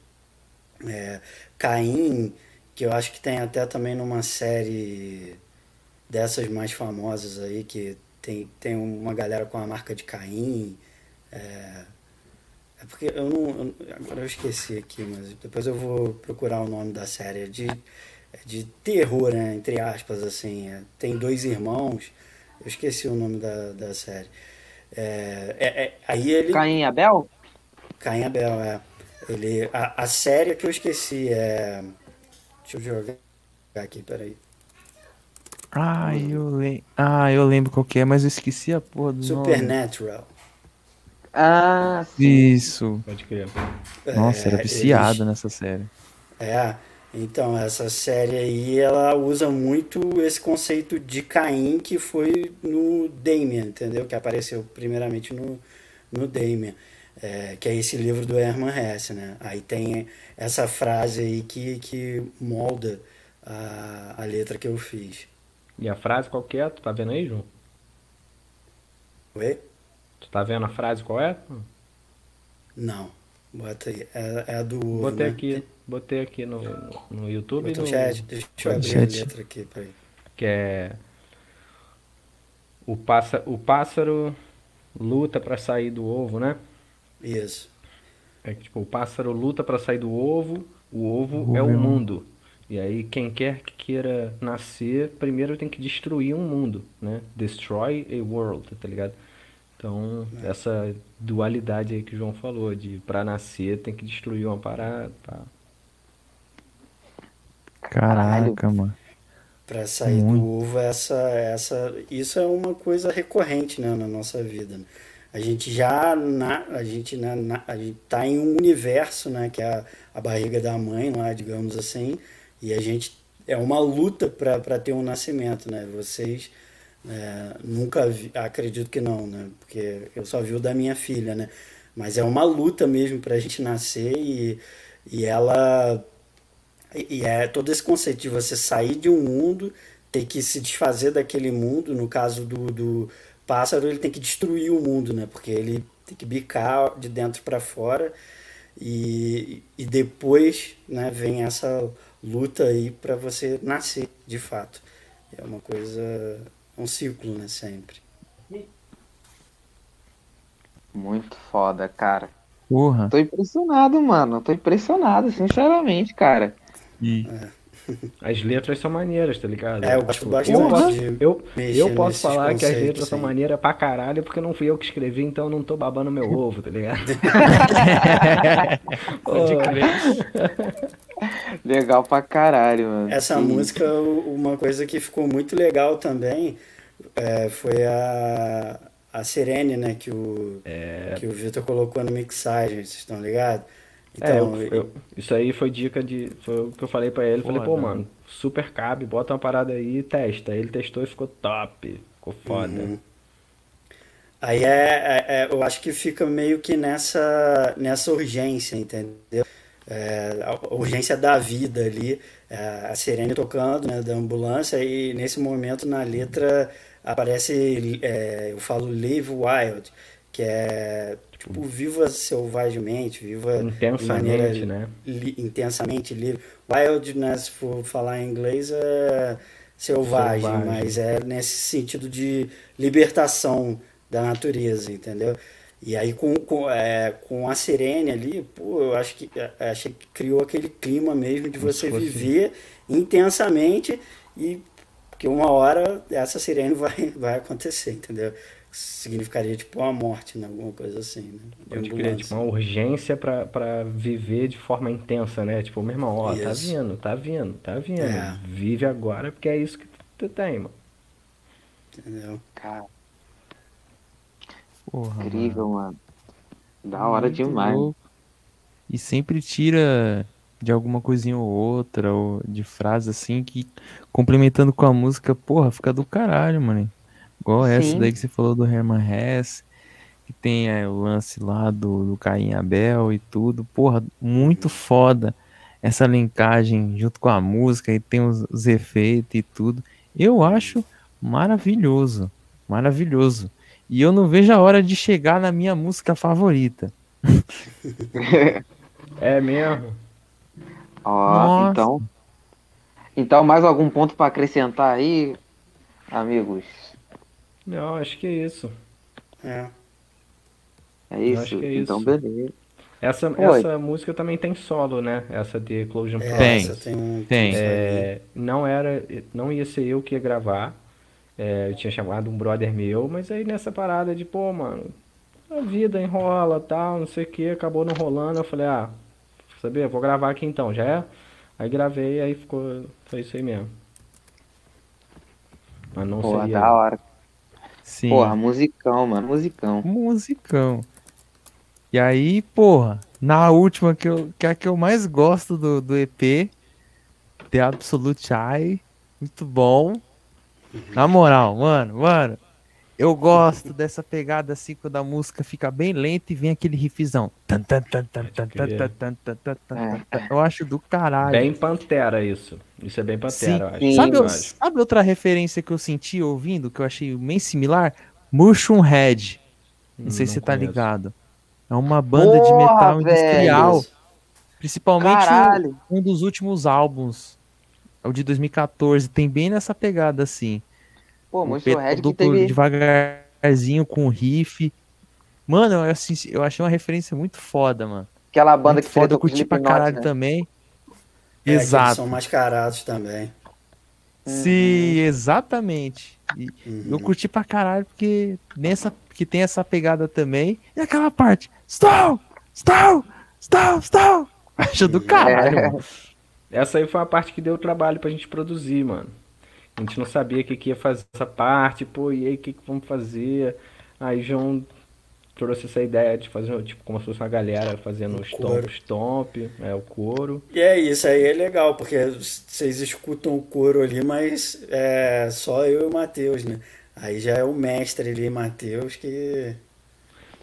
é, Caim, que eu acho que tem até também numa série dessas mais famosas aí, que tem, tem uma galera com a marca de Caim. É, é porque eu não. eu- agora eu esqueci aqui, mas depois eu vou procurar o nome da série. É de, é de terror, né? Entre aspas, assim. É, tem dois irmãos. Eu esqueci o nome da, da série. É, é- é- aí ele. Caim Abel? Caim Abel, é. Ele, a, a série que eu esqueci é. Deixa eu jogar aqui, peraí. Ah, eu, lem... ah, eu lembro qual que é, mas eu esqueci a porra do nome. Supernatural. Ah, sim. Isso. Pode crer. Nossa, É, era viciado eles- nessa série. É, então essa série aí ela usa muito esse conceito de Caim que foi no Damien, entendeu? Que apareceu primeiramente no, no Damien, é, que é esse livro do Hermann Hesse, né? Aí tem essa frase aí que, que molda a, a letra que eu fiz. E a frase qual que é? Tu tá vendo aí, João? Oi? Tu tá vendo a frase qual é? Não, bota aí. É, é a do ovo, Botei né? aqui, botei aqui no, no YouTube no, chat, deixa eu abrir chat. a letra aqui, peraí. que é o pássaro, o pássaro luta pra sair do ovo, né? Isso. É que, tipo, o pássaro luta pra sair do ovo, o ovo O é o é mundo. E aí quem quer que queira nascer, primeiro tem que destruir um mundo, né? Destroy a world, tá ligado? Então, essa dualidade aí que o João falou, de pra nascer tem que destruir uma parada, tá? Caraca, mano. Para sair Muito. do ovo, essa, essa, isso é uma coisa recorrente né, na nossa vida. né? A gente já na, a gente, na, na- a gente tá em um universo, né, que é a, a barriga da mãe, lá, digamos assim, e a gente é uma luta para ter um nascimento, né? Vocês é, nunca vi, acredito que não, né? Porque eu só vi o da minha filha, né? Mas é uma luta mesmo para a gente nascer e, e ela e e é todo esse conceito de você sair de um mundo, ter que se desfazer daquele mundo, no caso do, do pássaro, ele tem que destruir o mundo, né? Porque ele tem que bicar de dentro para fora e, e depois né, vem essa luta aí para você nascer de fato. É uma coisa, um ciclo, né? Sempre. Muito foda, cara. Porra. Tô impressionado, mano. Tô impressionado, sinceramente, cara. E As letras são maneiras, tá ligado? É, eu gosto Tipo, bastante eu eu, eu posso falar que as letras são maneiras pra caralho porque não fui eu que escrevi, então eu não tô babando meu ovo, tá ligado? Pode crer. Legal pra caralho, mano. Essa Sim. música, uma coisa que ficou muito legal também é, foi a, a Sirene, né? Que o, que o Vitor colocou na mixagem, vocês estão ligados? É, Então, eu- eu- isso aí foi dica de. Foi o que eu falei pra ele. Falei, Foda. pô, mano, super cabe, bota uma parada aí e testa. Ele testou e ficou top. Ficou foda. Uhum. Aí é, é- é- eu acho que fica meio que nessa, nessa urgência, entendeu? É, a urgência da vida ali, é, a sirene tocando, né, da ambulância, e nesse momento na letra aparece, é, eu falo Live Wild, que é tipo viva selvagemente, viva intensamente, né? Li, intensamente livre. Wildness, por falar em inglês, é selvagem, selvagem, mas é nesse sentido de libertação da natureza, entendeu? E aí com, com, é, com a Sirene ali, pô, eu acho que é, achei que criou aquele clima mesmo de você viver intensamente e que uma hora essa sirene vai, vai acontecer, entendeu? Significaria tipo uma morte, né? alguma coisa assim, né? Pode crer, tipo uma urgência para viver de forma intensa, né? Tipo, meu irmão, ó, tá isso. tá vindo, tá vindo, tá vindo. É. Vive agora porque é isso que tu tem, mano. Entendeu? Cara. Porra, Incrível, mano. mano. Da hora Muito demais. Louco. E sempre tira de alguma coisinha ou outra, ou de frase assim, que complementando com a música, porra, fica do caralho, mano. Igual Sim. essa daí que você falou do Herman Hesse, que tem é, o lance lá do, do Caim Abel e tudo. Porra, muito foda essa linkagem junto com a música e tem os, os efeitos e tudo. Eu acho maravilhoso, maravilhoso. E eu não vejo a hora de chegar na minha música favorita. é mesmo? Ó, então. Então, mais algum ponto para acrescentar aí, amigos? Não, acho que é isso. É. É isso? É então, isso. beleza. Essa, essa música também tem solo, né? Essa de Closure é, Tem, tem. tem. É, não era, não ia ser eu que ia gravar. É, eu tinha chamado um brother meu, mas aí nessa parada de, pô, mano, a vida enrola, tal, não sei o que, acabou não rolando. Eu falei, ah, saber, vou gravar aqui então, já é? Aí gravei, aí ficou, foi isso aí mesmo. Mas não Pô, seria... da hora. Sim. Porra, musicão, mano, musicão. Musicão. E aí, porra, na última que, eu, que é a que eu mais gosto do, do EP, The Absolute Eye, muito bom. Na moral, mano, mano, eu gosto dessa pegada assim quando a música fica bem lenta e vem aquele riffzão. Eu acho do caralho. Bem Pantera isso. Isso é bem Pantera, Sim. Sabe, sabe, outra referência que eu senti ouvindo, que eu achei bem similar? Mushroom Head. Não, não sei se você tá ligado. É uma banda Porra, de metal industrial. Velho. Principalmente um, um dos últimos álbuns. É o de 2014. Tem bem nessa pegada assim. Pô, Monstro Red que teve... devagarzinho com riff. Mano, eu, assim, eu achei uma referência muito foda, mano. Aquela banda muito que foda, eu curti pra caralho né? também. É, Exato. são mascarados também. Sim, uhum. exatamente. E uhum. Eu curti pra caralho porque nessa que tem essa pegada também. E aquela parte, stop, stop, stop, stop. Acho do caralho, é. mano. Essa aí foi a parte que deu trabalho pra gente produzir, mano. A gente não sabia o que, que ia fazer essa parte, pô, e aí o que, que vamos fazer? Aí João trouxe essa ideia de fazer, tipo, como se fosse uma galera fazendo o stomp, stomp, é, o couro. E é isso aí, é legal, porque vocês escutam o couro ali, mas é só eu e o Matheus, né? Aí já é o mestre ali, Matheus, que,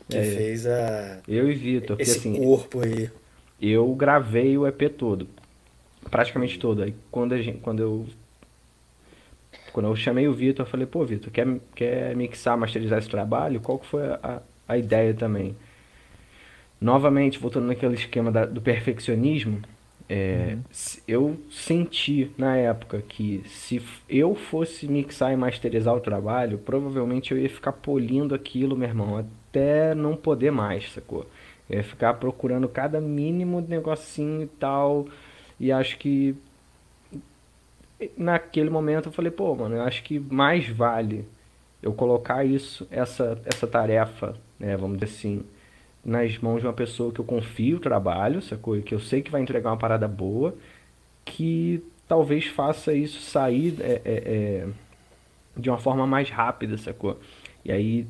que é, fez a. Eu e Vitor, esse assim, corpo aí. Eu gravei o EP todo, praticamente todo. Aí quando, a gente, quando eu quando eu chamei o Vitor, eu falei, pô, Vitor, quer, quer mixar, masterizar esse trabalho? Qual que foi a, a ideia também? Novamente, voltando naquele esquema da, do perfeccionismo, é, uhum. eu senti na época que se eu fosse mixar e masterizar o trabalho, provavelmente eu ia ficar polindo aquilo, meu irmão, até não poder mais, sacou? Eu ia ficar procurando cada mínimo negocinho e tal, e acho que naquele momento eu falei, pô, mano, eu acho que mais vale eu colocar isso, essa, essa tarefa, né, vamos dizer assim, nas mãos de uma pessoa que eu confio o trabalho, sacou? Que eu sei que vai entregar uma parada boa, que talvez faça isso sair é, é, é, de uma forma mais rápida, sacou? E aí,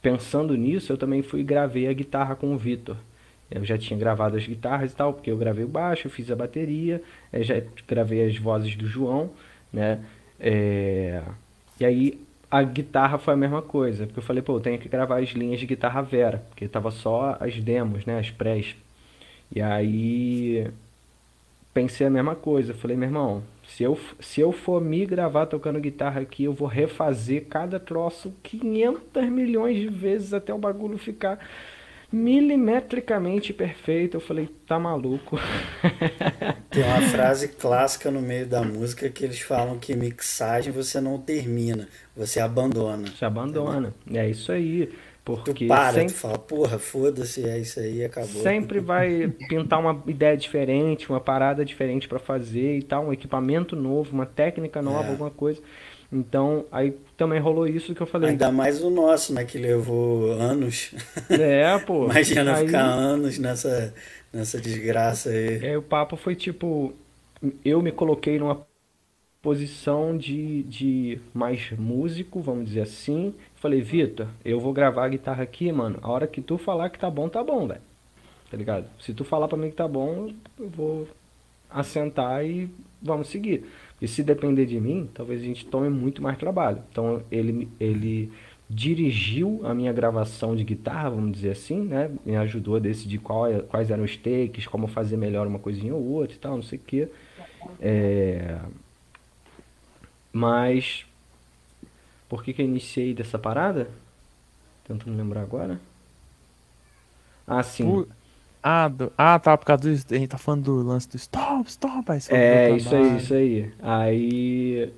pensando nisso, eu também fui gravei a guitarra com o Vitor. Eu já tinha gravado as guitarras e tal, porque eu gravei o baixo, fiz a bateria, já gravei as vozes do João, né? É... E aí a guitarra foi a mesma coisa, porque eu falei, pô, eu tenho que gravar as linhas de guitarra Vera, porque tava só as demos, né, as prés. E aí pensei a mesma coisa. Falei, meu irmão, se eu, se eu for me gravar tocando guitarra aqui, eu vou refazer cada troço 500 milhões de vezes até o bagulho ficar milimetricamente perfeito. Eu falei, tá maluco. Tem uma frase clássica no meio da música que eles falam que mixagem você não termina, você abandona. Você abandona. É isso aí. Porque tu para, sempre, tu fala, porra, foda-se, é isso aí, acabou. Sempre vai pintar uma ideia diferente, uma parada diferente para fazer e tal, um equipamento novo, uma técnica nova, é. alguma coisa. Então, aí também rolou isso que eu falei. Ainda mais o nosso, né? Que levou anos. É, pô. Imagina aí... ficar anos nessa, nessa desgraça aí. É, o papo foi tipo. Eu me coloquei numa posição de, de mais músico, vamos dizer assim. Falei, Vitor, eu vou gravar a guitarra aqui, mano. A hora que tu falar que tá bom, tá bom, velho. Tá ligado? Se tu falar pra mim que tá bom, eu vou assentar e vamos seguir. E se depender de mim, talvez a gente tome muito mais trabalho. Então ele, ele dirigiu a minha gravação de guitarra, vamos dizer assim, né? Me ajudou a decidir qual, é, quais eram os takes, como fazer melhor uma coisinha ou outra e tal, não sei o quê. É... Mas por que, que eu iniciei dessa parada? Tentando lembrar agora. Ah, sim. Ah, do... ah, tá, por causa do. A gente tá falando do lance do stop, stop. Aí é, isso aí, isso aí. Aí.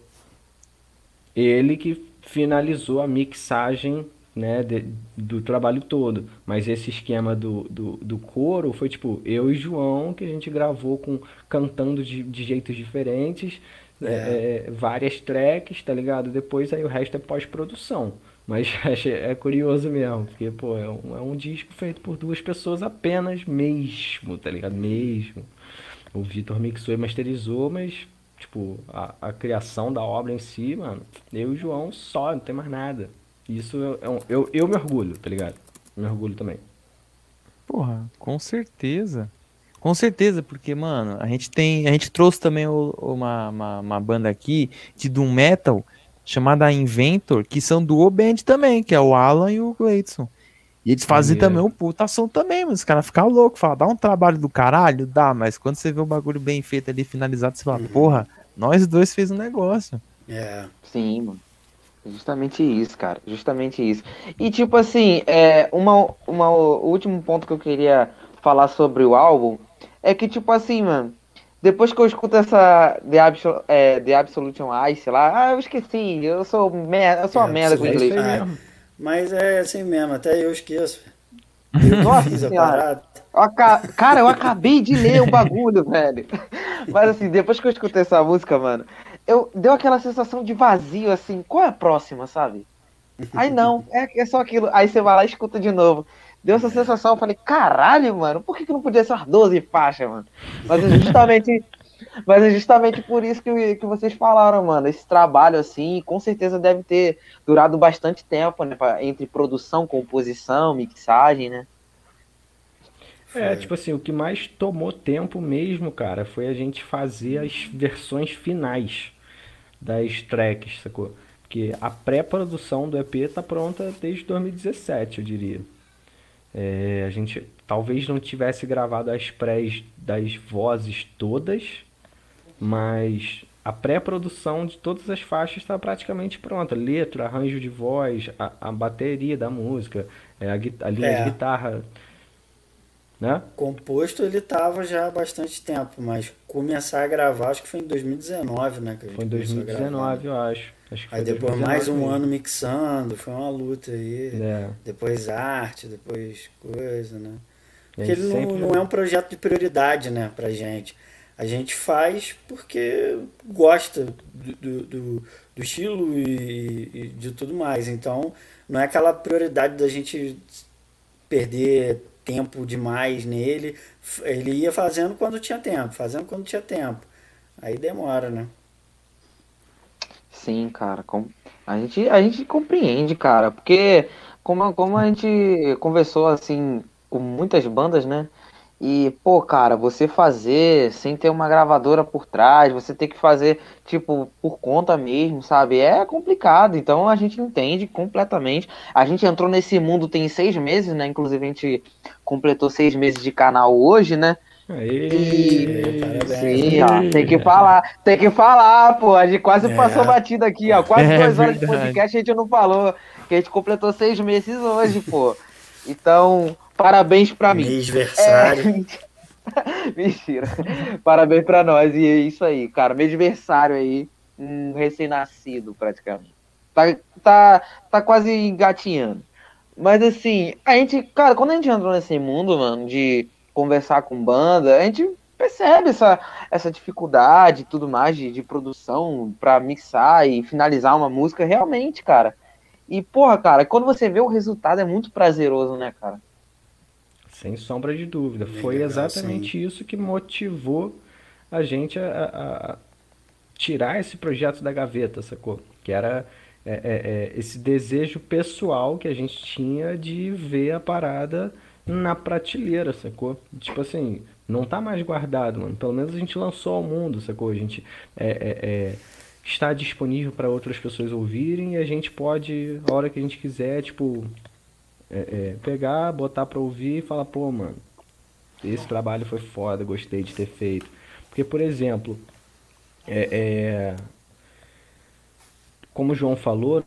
Ele que finalizou a mixagem, né, de, do trabalho todo. Mas esse esquema do, do, do coro foi tipo eu e João, que a gente gravou com cantando de, de jeitos diferentes, é. É, várias tracks, tá ligado? Depois aí o resto é pós-produção. Mas é curioso mesmo, porque, pô, é um, é um disco feito por duas pessoas apenas mesmo, tá ligado? Mesmo. O Vitor mixou e masterizou, mas, tipo, a, a criação da obra em si, mano, eu e o João só, não tem mais nada. Isso eu, eu, eu, eu me orgulho, tá ligado? Me orgulho também. Porra, com certeza. Com certeza, porque, mano, a gente tem. A gente trouxe também uma, uma, uma banda aqui de Doom Metal chamada Inventor, que são do Band também, que é o Alan e o Gleidson. E eles fazem também um puta ação também, mas os caras ficam loucos, falam, dá um trabalho do caralho? Dá, mas quando você vê o bagulho bem feito ali, finalizado, você fala, uhum. porra, nós dois fez um negócio. É. Sim, mano. Justamente isso, cara. Justamente isso. E tipo assim, é, uma, uma, o último ponto que eu queria falar sobre o álbum é que, tipo assim, mano, depois que eu escuto essa The, Absol é, The Absolution Ice lá, ah, eu esqueci, eu sou, merda, eu sou uma é, merda com inglês. É, mas é assim mesmo, até eu esqueço. Eu Nossa fiz a parada. Cara, eu acabei de ler o bagulho, velho. Mas assim, depois que eu escutei essa música, mano, eu deu aquela sensação de vazio, assim, qual é a próxima, sabe? Aí não, é, é só aquilo. Aí você vai lá e escuta de novo deu essa sensação. Eu falei, caralho, mano, por que, que não podia ser umas 12 faixas, mano? Mas é justamente. mas é justamente por isso que, que vocês falaram, mano. Esse trabalho, assim, com certeza deve ter durado bastante tempo, né? Entre produção, composição, mixagem, né? É, tipo assim, o que mais tomou tempo mesmo, cara, foi a gente fazer as versões finais das tracks, sacou? Porque a pré-produção do EP tá pronta desde 2017, eu diria. É, a gente talvez não tivesse gravado as prés das vozes todas, mas a pré-produção de todas as faixas está praticamente pronta. Letra, arranjo de voz, a, a bateria da música, é, a, a, linha é. de guitarra. Né? Composto ele estava já há bastante tempo, mas começar a gravar acho que foi em 2019, né? foi em 2019, eu acho. Acho aí depois mais um ano mixando, foi uma luta aí. É. Depois arte, depois coisa, né? Porque ele não, não é um projeto de prioridade, né, pra gente. A gente faz porque gosta do, do, do estilo e, e, de tudo mais. Então, não é aquela prioridade da gente perder tempo demais nele. Ele ia fazendo quando tinha tempo, fazendo quando tinha tempo. Aí demora, né? Sim, cara. Com... A, gente, a gente compreende, cara, porque como, como a gente conversou assim com muitas bandas, né? E, pô, cara, você fazer sem ter uma gravadora por trás, você ter que fazer, tipo, por conta mesmo, sabe? É complicado. Então a gente entende completamente. A gente entrou nesse mundo tem seis meses, né? Inclusive a gente completou seis meses de canal hoje, né? Aê, parabéns. Sim, ó, tem que falar, tem que falar, pô. A gente quase É. passou batida aqui, ó. Quase É duas horas de podcast a gente não falou. Que a gente completou seis meses hoje, pô. Então, parabéns pra mim. Mêsversário. É... Mentira. Parabéns pra nós. E é isso aí, cara. Meu aniversário aí. Um recém-nascido, praticamente. Tá, tá, tá quase engatinhando. Mas assim, a gente, cara, quando a gente entrou nesse mundo, mano, de conversar com banda, a gente percebe essa, essa dificuldade e tudo mais de, de produção pra mixar e finalizar uma música, realmente, cara. E, porra, cara, quando você vê o resultado é muito prazeroso, né, cara? Sem sombra de dúvida. Foi Legal, exatamente isso que motivou a gente a, a- a tirar esse projeto da gaveta, sacou? Que era é, é, é, esse desejo pessoal que a gente tinha de ver a parada na prateleira, sacou? Tipo assim, não tá mais guardado, mano. Pelo menos a gente lançou ao mundo, sacou? A gente é, é, é, está disponível para outras pessoas ouvirem e a gente pode, a hora que a gente quiser, tipo, é, é, pegar, botar pra ouvir e falar, pô, mano, esse trabalho foi foda, gostei de ter feito. Porque, por exemplo, é, é, como o João falou,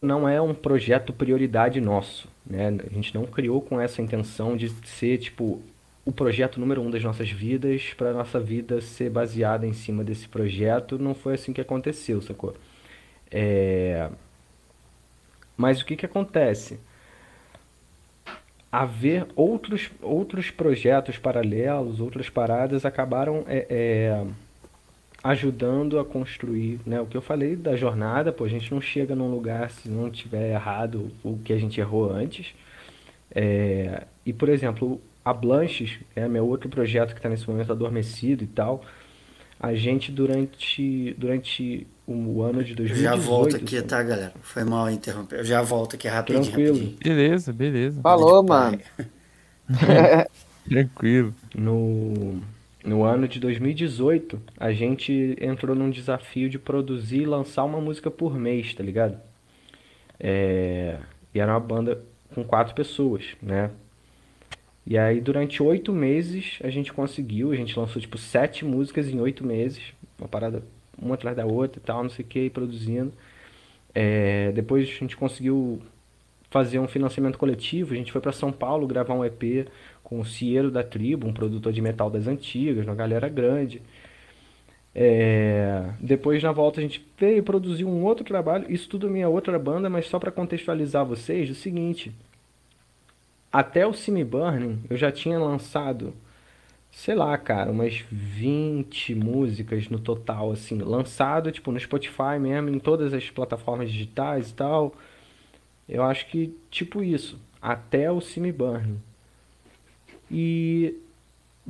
não é um projeto prioridade nosso, né? A gente não criou com essa intenção de ser, tipo, o projeto número um das nossas vidas, para nossa vida ser baseada em cima desse projeto. Não foi assim que aconteceu, sacou? É... Mas o que que acontece? Haver outros, outros projetos paralelos, outras paradas acabaram é, é, ajudando a construir, né? O que eu falei da jornada, pô, a gente não chega num lugar se não tiver errado o que a gente errou antes. É, e, por exemplo, a Blanches, é meu outro projeto que está nesse momento adormecido e tal, a gente durante, durante o ano de Eu 2018... já volto aqui, sabe? tá, galera? Foi mal interromper. Eu já volto aqui rapidinho, Tranquilo. rapidinho. Beleza, beleza. Falou, mano. Tranquilo. No, no ano de 2018, a gente entrou num desafio de produzir e lançar uma música por mês, tá ligado? É, e era uma banda com quatro pessoas, né? E aí, durante oito meses, a gente conseguiu. A gente lançou, tipo, sete músicas em oito meses. Uma parada uma atrás da outra e tal, não sei o que, produzindo. É, depois a gente conseguiu fazer um financiamento coletivo. A gente foi para São Paulo gravar um EP com o Cieiro da Tribo, um produtor de metal das antigas, uma galera grande. É, depois na volta a gente veio produzir um outro trabalho, isso tudo minha outra banda, mas só para contextualizar vocês, o seguinte, até o Simi Burning eu já tinha lançado, sei lá, cara, umas 20 músicas no total, assim, lançado, tipo, no Spotify mesmo, em todas as plataformas digitais e tal. Eu acho que, tipo isso, até o Simi Burning. E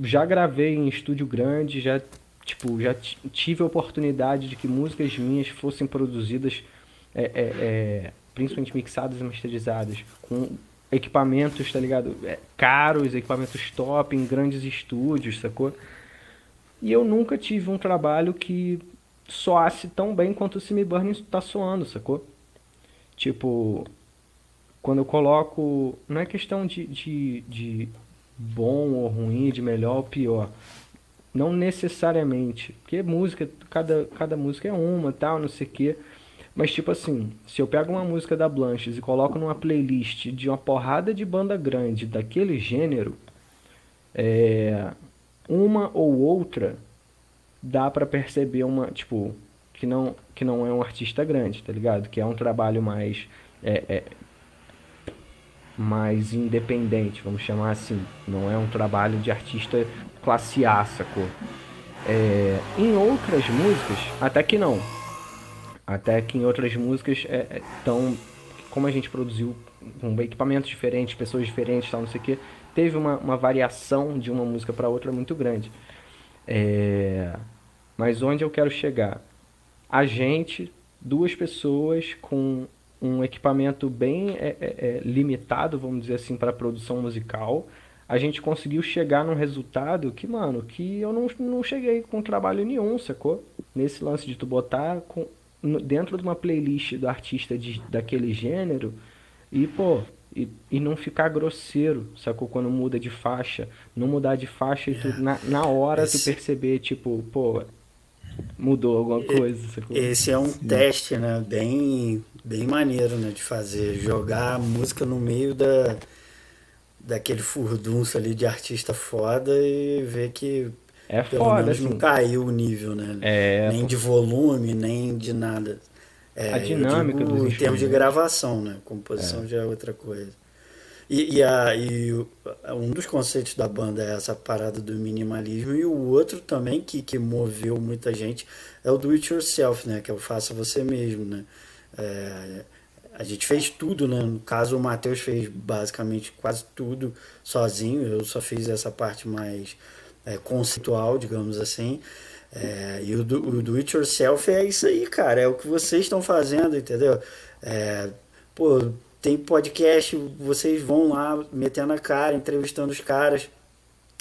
já gravei em estúdio grande, já, tipo, já ti- tive a oportunidade de que músicas minhas fossem produzidas, é, é, é, principalmente mixadas e masterizadas, com equipamentos, tá ligado? É, caros, equipamentos top, em grandes estúdios, sacou? E eu nunca tive um trabalho que soasse tão bem quanto o Simi Burning tá soando, sacou? Tipo, quando eu coloco. Não é questão de, de, de bom ou ruim, de melhor ou pior. Não necessariamente. Porque música, cada, cada música é uma, tal, não sei o quê. Mas tipo assim, se eu pego uma música da Blanches e coloco numa playlist de uma porrada de banda grande daquele gênero, é, uma ou outra dá pra perceber uma, tipo, que não, que não é um artista grande, tá ligado? Que é um trabalho mais é, é, mais independente, vamos chamar assim. Não é um trabalho de artista classe A, sacou? É, em outras músicas, até que não. Até que em outras músicas é, é tão. Como a gente produziu com equipamentos diferentes, pessoas diferentes, tal, não sei o que, teve uma, uma variação de uma música para outra muito grande. É, mas onde eu quero chegar? A gente, duas pessoas com um equipamento bem é, é, é, limitado, vamos dizer assim, para produção musical, a gente conseguiu chegar num resultado que, mano, que eu não, não cheguei com trabalho nenhum, sacou? Nesse lance de tu botar com, no- dentro de uma playlist do artista de, daquele gênero e, pô, e, e não ficar grosseiro, sacou? Quando muda de faixa, não mudar de faixa e tu, na, na hora tu Esse- perceber, tipo, pô, mudou alguma coisa, sacou? Esse é um teste, né? Bem, bem maneiro, né? De fazer. Jogar a música no meio da, daquele furdunço ali de artista foda e ver que É pelo foda, menos assim. não caiu o nível, né? É, nem de volume, nem de nada. É, A dinâmica digo dos em termos de gravação, né? Composição já é outra coisa. E, e, a, e o- um dos conceitos da banda é essa parada do minimalismo, e o outro também que, que moveu muita gente é o do it yourself, né? Que é o faça você mesmo, né? É, a gente fez tudo, né? No caso, o Matheus fez basicamente quase tudo sozinho, eu só fiz essa parte mais é, conceitual, digamos assim. É, e o do, o do it yourself é isso aí, cara. É o que vocês estão fazendo, entendeu? É, pô, tem podcast, vocês vão lá metendo a cara, entrevistando os caras.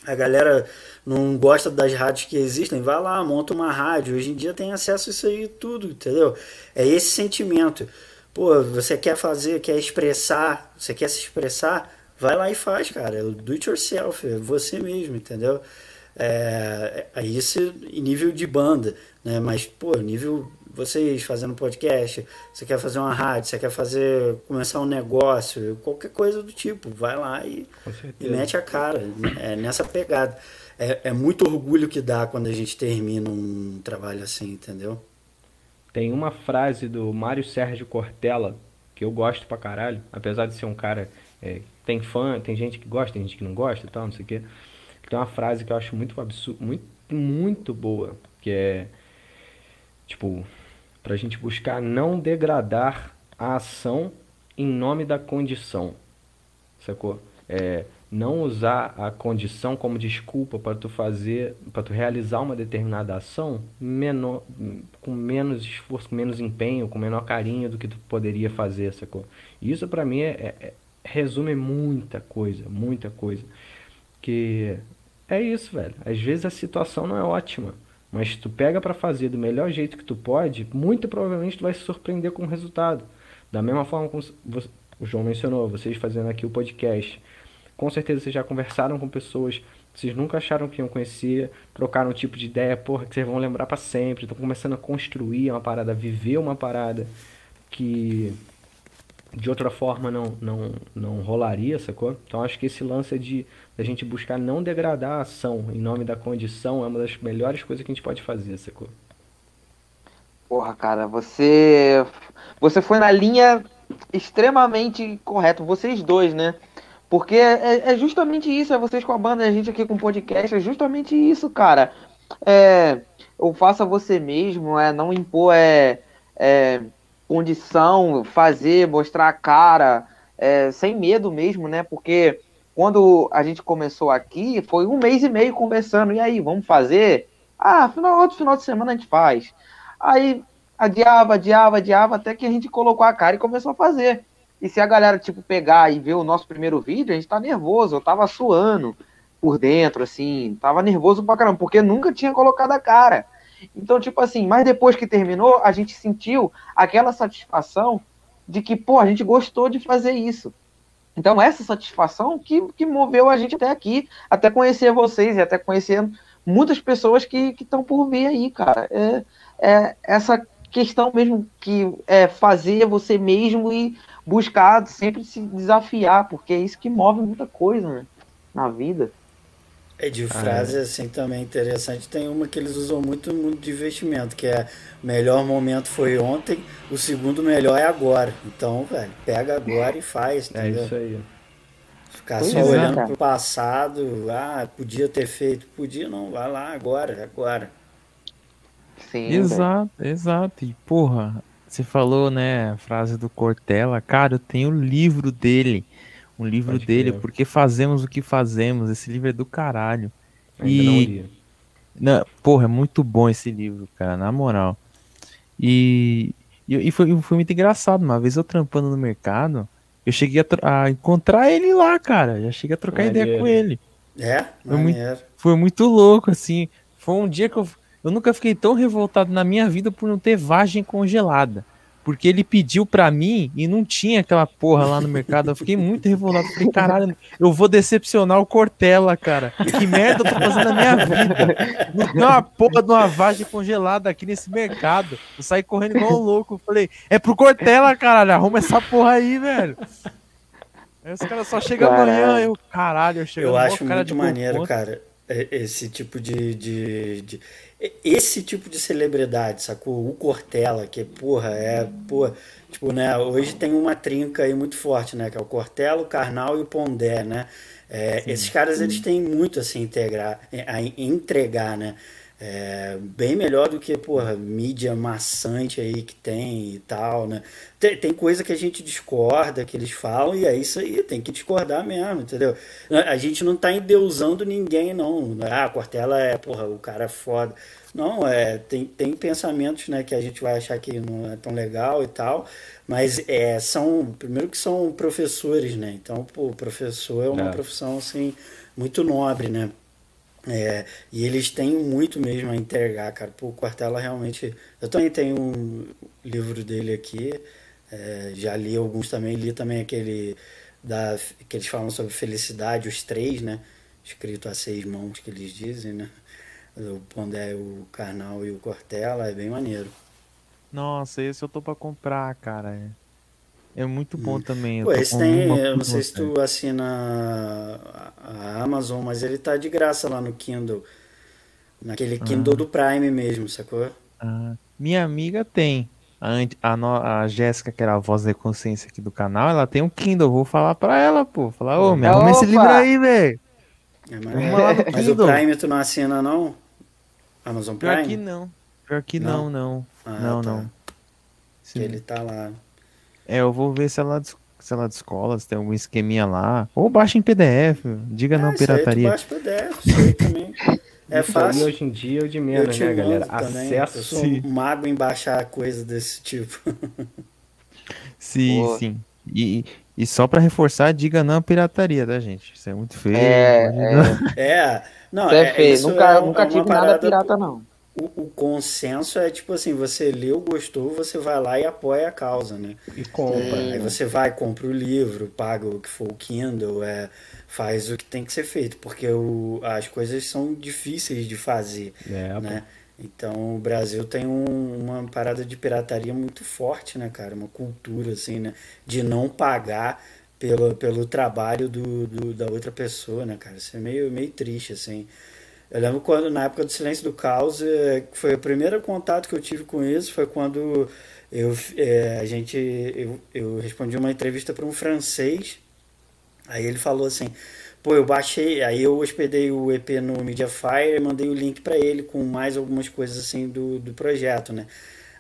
A galera não gosta das rádios que existem, vai lá, monta uma rádio. Hoje em dia tem acesso a isso aí tudo, entendeu? É esse sentimento. Pô, você quer fazer, quer expressar, você quer se expressar, vai lá e faz, cara. É do it yourself, é você mesmo, entendeu? É, é isso em nível de banda, né? Mas, pô, nível vocês fazendo podcast, você quer fazer uma rádio, você quer fazer começar um negócio, qualquer coisa do tipo, vai lá e, e mete a cara, é nessa pegada. É, é muito orgulho que dá quando a gente termina um trabalho assim, entendeu? Tem uma frase do Mário Sérgio Cortella que eu gosto pra caralho, apesar de ser um cara. é, tem fã, tem gente que gosta, tem gente que não gosta e tal, não sei o quê. Tem uma frase que eu acho muito absurda, muito, muito boa, que é tipo, pra gente buscar não degradar a ação em nome da condição. Sacou? É, não usar a condição como desculpa para tu fazer, para tu realizar uma determinada ação menor, com menos esforço, com menos empenho, com menor carinho do que tu poderia fazer, sacou? Isso para mim é, é- resume muita coisa, muita coisa. Que é isso, velho. Às vezes a situação não é ótima, mas tu pega para fazer do melhor jeito que tu pode, muito provavelmente tu vai se surpreender com o resultado. Da mesma forma como o João mencionou, vocês fazendo aqui o podcast. Com certeza vocês já conversaram com pessoas, vocês nunca acharam que iam conhecer, trocaram um tipo de ideia, porra, que vocês vão lembrar pra sempre. Estão começando a construir uma parada, viver uma parada que de outra forma não, não, não rolaria, sacou? Então acho que esse lance é de a gente buscar não degradar a ação em nome da condição é uma das melhores coisas que a gente pode fazer, sacou? Porra, cara, você. Você foi na linha extremamente correta. Vocês dois, né? Porque é, é justamente isso, é vocês com a banda, a gente aqui com o podcast, é justamente isso, cara. É, eu faça você mesmo, é não impor é, é, condição, fazer, mostrar a cara, é, sem medo mesmo, né? Porque quando a gente começou aqui, foi um mês e meio conversando, e aí, vamos fazer? Ah, final, outro final de semana a gente faz. Aí adiava, adiava, adiava, até que a gente colocou a cara e começou a fazer. E se a galera, tipo, pegar e ver o nosso primeiro vídeo, a gente tá nervoso, eu tava suando por dentro, assim, tava nervoso pra caramba, porque nunca tinha colocado a cara. Então, tipo assim, mas depois que terminou, a gente sentiu aquela satisfação de que, pô, a gente gostou de fazer isso. Então, essa satisfação que, que moveu a gente até aqui, até conhecer vocês e até conhecer muitas pessoas que estão por vir aí, cara. É, é essa questão mesmo que é fazer você mesmo e buscar sempre se desafiar, porque é isso que move muita coisa né, na vida. É de frase assim também interessante. Tem uma que eles usam muito no mundo de investimento, que é melhor momento foi ontem, o segundo melhor é agora. Então, velho, pega agora e faz, É entendeu? isso aí. Ficar Pois só é, olhando cara. pro passado, ah, podia ter feito, podia não, vai lá agora, agora. Sim, velho. Exato, exato. E porra, você falou, né, a frase do Cortella, cara, eu tenho o livro dele. Um livro Pode dele, crer. porque fazemos o que fazemos. Esse livro é do caralho. Ainda não E- li. Não, porra, é muito bom esse livro, cara, na moral. E, e, e foi, foi muito engraçado. Uma vez eu trampando no mercado, eu cheguei a, a encontrar ele lá, cara. Já cheguei a trocar ideia Maneiro. com ele. É? Foi muito-. Foi muito louco, assim. Foi um dia que eu, eu nunca fiquei tão revoltado na minha vida por não ter vagem congelada. Porque ele pediu pra mim e não tinha aquela porra lá no mercado. Eu fiquei muito revoltado. Falei, caralho, eu vou decepcionar o Cortella, cara. Que merda eu tô fazendo na minha vida. Não tem uma porra de uma vagem congelada aqui nesse mercado. Eu saí correndo igual um louco. Falei, é pro Cortella, caralho, arruma essa porra aí, velho. Aí os caras só chegam amanhã, eu, caralho, eu chego Eu acho muito maneiro, cara, esse tipo de, de, de esse tipo de celebridade, sacou? O Cortella, que porra, é, porra, tipo, né, hoje tem uma trinca aí muito forte, né, que é o Cortella, o Karnal e o Pondé, né? É, esses caras, eles têm muito assim, integrar, a entregar, né? É, bem melhor do que, porra, mídia maçante aí que tem e tal, né? Tem, tem coisa que a gente discorda, que eles falam, e é isso aí, tem que discordar mesmo, entendeu? A gente não tá endeusando ninguém, não. Ah, a Cortella é, porra, o cara é foda. Não, é, tem, tem pensamentos, né, que a gente vai achar que não é tão legal e tal, mas é, são, primeiro que são professores, né? Então, pô, professor é uma é. profissão, assim, muito nobre, né? É, e eles têm muito mesmo a entregar, cara. Pô, o Quartela realmente. Eu também tenho um livro dele aqui, é, já li alguns também. Li também aquele da, que eles falam sobre felicidade, os três, né? Escrito a seis mãos, que eles dizem, né? O Pondé, o Carnal e o Cortella, é bem maneiro. Nossa, esse eu tô pra comprar, cara. É. Muito bom também. Pô, esse tem, eu não sei se tu assina a Amazon, mas ele tá de graça lá no Kindle. Naquele Kindle ah. do Prime mesmo, sacou? Ah. Minha amiga tem. A, a, a Jéssica, que era a voz da consciência aqui do canal, ela tem um Kindle. Vou falar pra ela, pô. Falar, ô, me arruma esse livro aí, velho. É, mas, mas o Prime tu não assina, não? Amazon Prime? Pior que não. Pior que não, não. Não, ah, não. Tá. não. Ele tá lá. É, eu vou ver se ela, se ela descola, se tem algum esqueminha lá. Ou baixa em PDF, diga é, não pirataria. Baixa PDF, isso aí também. É fácil. hoje em dia é de menos, né, galera? Acesso. Eu sou um mago em baixar coisa desse tipo. sim, Pô. sim. E, e só para reforçar, diga não pirataria, tá, gente? Isso é muito feio. É, é. é. Não, é, é feio. Nunca, é, nunca tive nada pirata, não o, o, consenso é tipo assim, você leu, gostou, você vai lá e apoia a causa, né? E compra. É, aí você vai, compra o livro, paga o que for o Kindle, é, faz o que tem que ser feito, porque o, as coisas são difíceis de fazer, é, né? Então o Brasil tem um, uma parada de pirataria muito forte, né, cara? Uma cultura, assim, né? De não pagar pelo, pelo trabalho do, do, da outra pessoa, né, cara? Isso é meio, meio triste, assim. Eu lembro quando, na época do Silêncio do Caos, é, foi o primeiro contato que eu tive com isso, foi quando eu, é, a gente, eu, eu respondi uma entrevista para um francês, aí ele falou assim, pô, eu baixei, aí eu hospedei o EP no Mediafire e mandei o link para ele com mais algumas coisas assim do, do projeto, né?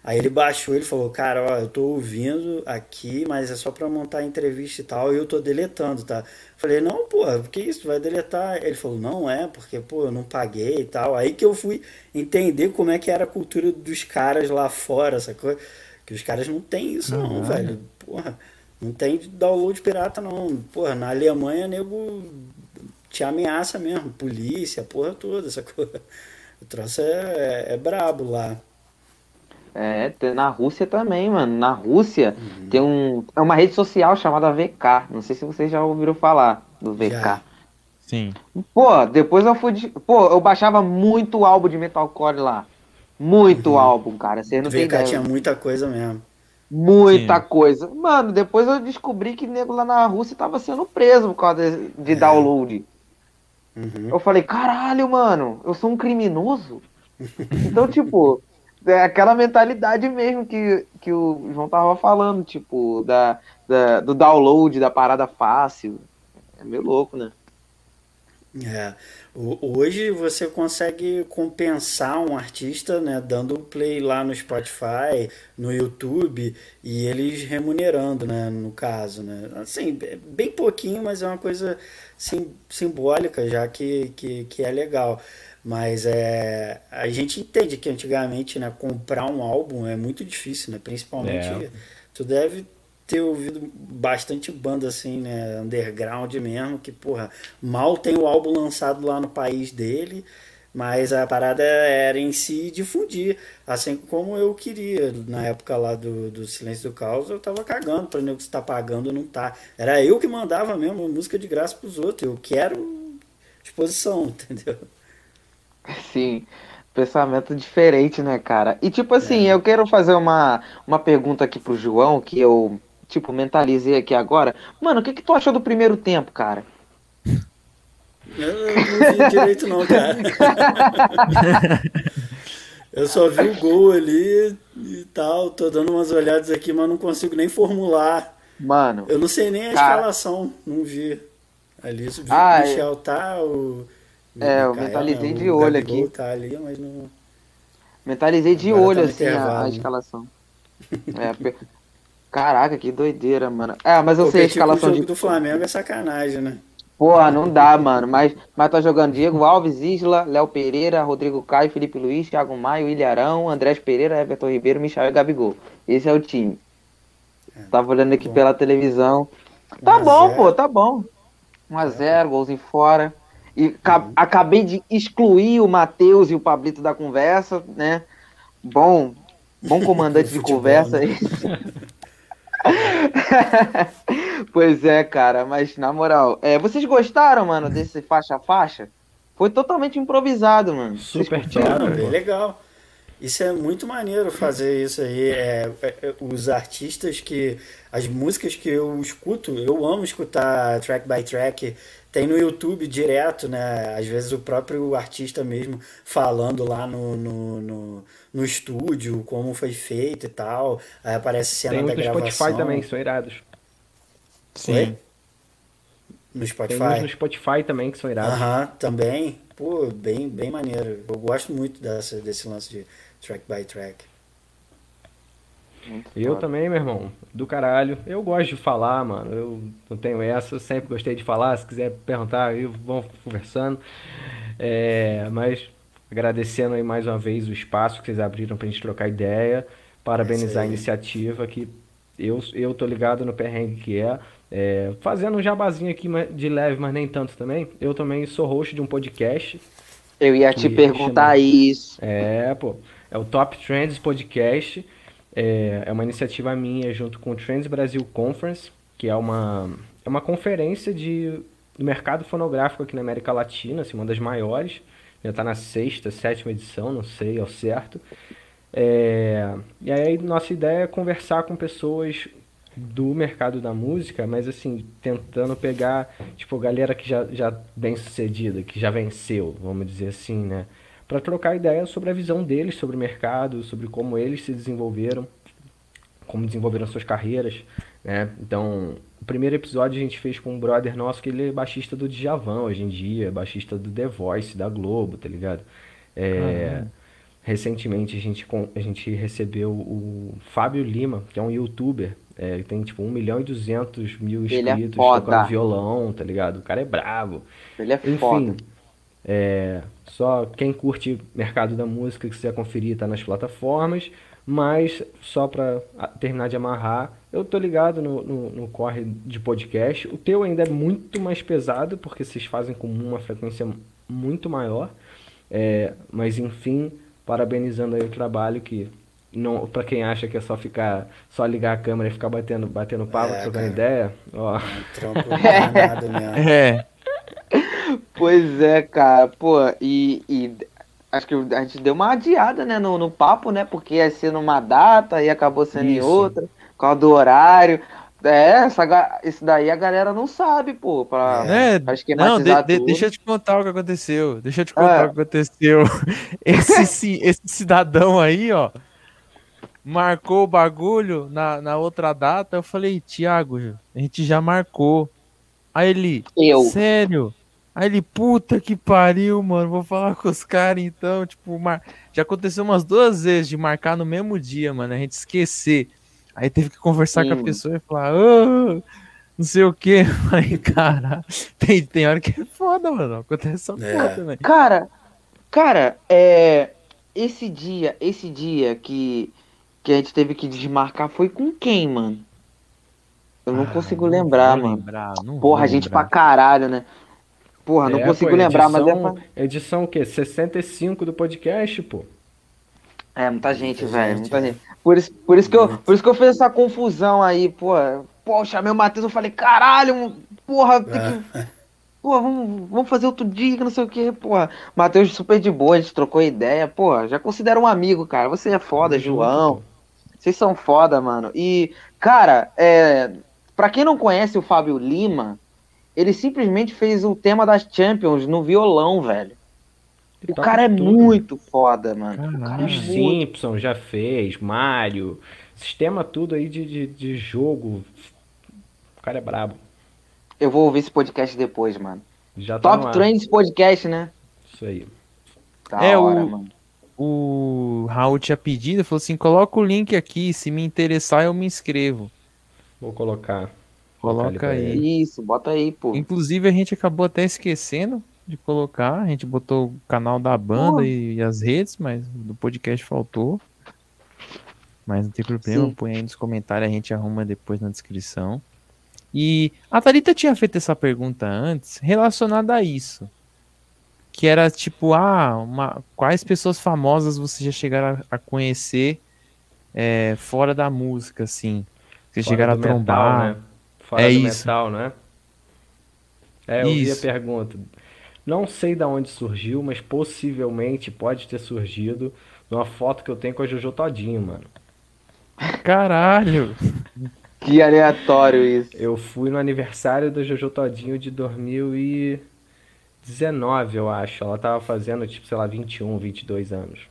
Aí ele baixou, ele falou, cara, ó, eu tô ouvindo aqui, mas é só para montar a entrevista e tal, e eu tô deletando, tá? Falei, não, pô, que isso, vai deletar? Ele falou, não é, porque, pô, eu não paguei e tal. Aí que eu fui entender como é que era a cultura dos caras lá fora, sacou? Que os caras não tem isso não, não velho. Porra, não tem download pirata não. Porra, na Alemanha, nego te ameaça mesmo, polícia, porra toda, sacou? O troço é, é, é brabo lá. É, na Rússia também, mano. Na Rússia uhum. tem um, é uma rede social chamada VK. Não sei se vocês já ouviram falar do VK. Já. Sim. Pô, depois eu fui. De, pô, eu baixava muito álbum de metalcore lá. Muito uhum. álbum, cara. Você não VK tem ideia. tinha muita coisa mesmo. Muita Sim. coisa. Mano, depois eu descobri que nego lá na Rússia tava sendo preso por causa de, de é. download. Uhum. Eu falei, caralho, mano, eu sou um criminoso. então, tipo, é aquela mentalidade mesmo que, que o João tava falando, tipo, da, da, do download, da parada fácil. É meio louco, né? É. Hoje você consegue compensar um artista, né, dando play lá no Spotify, no YouTube e eles remunerando, né, no caso, né. Assim, é bem pouquinho, mas é uma coisa sim, simbólica já que, que, que é legal. Mas é, a gente entende que antigamente, né, comprar um álbum é muito difícil, né? Principalmente, é. tu deve ter ouvido bastante banda assim, né, underground mesmo, que porra, mal tem o álbum lançado lá no país dele, Mas a parada era em si difundir, assim como eu queria. Na época lá do, do Silêncio do Caos, eu tava cagando pra nego se tá pagando ou não tá. Era eu que mandava mesmo música de graça pros outros. Eu quero exposição, entendeu? Sim. Pensamento diferente, né, cara? E tipo assim, eu quero fazer uma, uma pergunta aqui pro João, que eu, tipo, mentalizei aqui agora. Mano, o que que tu achou do primeiro tempo, cara? Eu não vi direito não, cara. Eu só vi o gol ali e tal, tô dando umas olhadas aqui, mas não consigo nem formular. Mano, Eu não sei nem a Cara. escalação, não vi. Ali vi Ah, o Michel tá, o. É, eu Mikael, mentalizei né, de o olho Gabigol aqui. Tá ali, mas não. mentalizei de Agora tá olho, assim, a, a né? escalação. É, Caraca, que doideira, mano. É, mas eu sei a com o escalação jogo de. do Flamengo é sacanagem, né? Porra, não dá, mano. Mas, mas tá jogando Diego Alves, Isla, Léo Pereira, Rodrigo Caio, Felipe Luiz, Thiago Maio, Ilharão, Andrés Pereira, Everton Ribeiro, Michael e Gabigol. Esse é o time. Tava olhando aqui bom. pela televisão. Tá 1 a bom, 0. pô, tá bom. 1x0, golzinho fora. E ca- acabei de excluir o Matheus e o Pablito da conversa, né? Bom, bom comandante de conversa né? aí. pois é, cara, mas na moral, é, vocês gostaram, mano, desse faixa a faixa? Foi totalmente improvisado, mano. Super. Não, bem legal. Isso é muito maneiro fazer isso aí. É, é, é, os artistas que. As músicas que eu escuto, eu amo escutar track by track. Tem no YouTube direto, né? Às vezes o próprio artista mesmo falando lá no, no, no, no estúdio, como foi feito e tal. Aí aparece cena Tem da uns no gravação. Spotify também, que são irados. Oi? No Tem Spotify. no Spotify também que são irados. Aham, também. Pô, bem, bem maneiro. Eu gosto muito dessa, desse lance de track by track. Eu também, meu irmão, do caralho. Eu gosto de falar, mano. Eu não tenho essa, eu sempre gostei de falar. Se quiser perguntar, aí vamos conversando. É, mas agradecendo aí mais uma vez o espaço que vocês abriram pra gente trocar ideia. Parabenizar a aí. iniciativa que eu, eu tô ligado no perrengue que é. É, fazendo um jabazinho aqui de leve, mas nem tanto também. Eu também sou host de um podcast. Eu ia te perguntar chama- isso. É, pô. É o Top Trends Podcast. É, é uma iniciativa minha junto com o Trends Brasil Conference, que é uma, é uma conferência de, do mercado fonográfico aqui na América Latina, assim, uma das maiores. Já está na sexta, sétima edição, não sei ao certo. É, e aí, nossa ideia é conversar com pessoas do mercado da música, mas assim, tentando pegar, tipo, galera que já, já bem sucedida, que já venceu, vamos dizer assim, né? Para trocar ideia sobre a visão deles sobre o mercado, sobre como eles se desenvolveram, como desenvolveram suas carreiras, né? Então, o primeiro episódio a gente fez com um brother nosso que ele é baixista do Djavan hoje em dia, baixista do The Voice, da Globo, tá ligado? É, recentemente a gente, a gente recebeu o Fábio Lima, que é um youtuber, é, ele tem tipo 1 milhão e 200 mil Ele é inscritos, foda. tocando violão, tá ligado? O cara é brabo. Ele é Enfim, foda. É, só quem curte mercado da música, que quiser conferir, tá nas plataformas. Mas, só pra ah, terminar de amarrar, eu tô ligado no, no, no corre de podcast. O teu ainda é muito mais pesado, porque vocês fazem com uma frequência muito maior. É, mas, enfim, parabenizando aí o trabalho que, não, pra quem acha que é só ficar, só ligar a câmera e ficar batendo, batendo papo, É, trocando cara. ideia, ó. Um trampo danado mesmo. É. Pois é, cara, pô, e, e acho que a gente deu uma adiada, né, no, no papo, né, porque ia ser numa data e acabou sendo em Isso. outra, por causa do horário. É, essa, isso daí a galera não sabe, pô, pra, Né? pra Não, de- de- deixa eu te contar o que aconteceu. Deixa eu te contar Ah. o que aconteceu. Esse, esse cidadão aí, ó, marcou o bagulho na, na outra data. Eu falei, Thiago, a gente já marcou. Aí ele, Eu. sério? Aí ele, puta que pariu, mano. Vou falar com os caras então. Tipo, mar... já aconteceu umas duas vezes de marcar no mesmo dia, mano. A gente esquecer. Aí teve que conversar Sim, com a mano. pessoa e falar, "Ô, não sei o que. Falei, cara, tem, tem hora que é foda, mano. Acontece essa É. porra também. Cara, cara, é, esse dia, esse dia que, que a gente teve que desmarcar foi com quem, mano? Eu não Ah, consigo não lembrar, vou mano. lembrar, não Porra, gente lembrar. pra caralho, né? Porra, não É, consigo pô, lembrar, mas é. edição, pra- Edição o quê? 65 do podcast, pô. É, muita gente, Muita velho. gente, Muita gente. Por isso, por, isso que eu, Muito. por isso que eu fiz essa confusão aí, pô. Pô, eu chamei o Matheus, eu falei, caralho, porra, tem que. É. Pô, vamos, vamos fazer outro dia, que não sei o que, porra. Matheus super de boa, a gente trocou ideia, pô, já considero um amigo, cara. Você é foda, João. Vocês são foda, mano. E, cara, é, pra quem não conhece o Fábio Lima, ele simplesmente fez o tema das Champions no violão, velho. Ele O cara é tudo. muito foda, mano. O cara Caralho. é Os Simpsons já fez, Mario, sistema tudo aí de, de, de jogo. O cara é brabo. Eu vou ouvir esse podcast depois, mano. Já tá Top. Trends Podcast, né? Isso aí. Da É, hora, o- mano. O Raul tinha pedido, falou assim: coloca o link aqui, se me interessar eu me inscrevo. Vou colocar. Coloca aí. Isso, bota aí, pô. Inclusive a gente acabou até esquecendo de colocar, a gente botou o canal da banda Pô. e as redes, mas do podcast faltou. Mas não tem problema, Sim. põe aí nos comentários, a gente arruma depois na descrição. E a Thalita tinha feito essa pergunta antes, relacionada a isso. Que era tipo, ah, uma- quais pessoas famosas vocês já chegaram a, a conhecer é, fora da música, assim? Vocês Fora chegaram a do metal, trombar. né? Fora É do isso. metal, né? É, eu vi a Isso. pergunta. Não sei da onde surgiu, mas possivelmente pode ter surgido numa foto que eu tenho com a Jojo Todinho, mano. Caralho! Que aleatório isso. Eu fui no aniversário da Jojo Todinho de 2019, eu acho. Ela tava fazendo, tipo, sei lá, 21, 22 anos.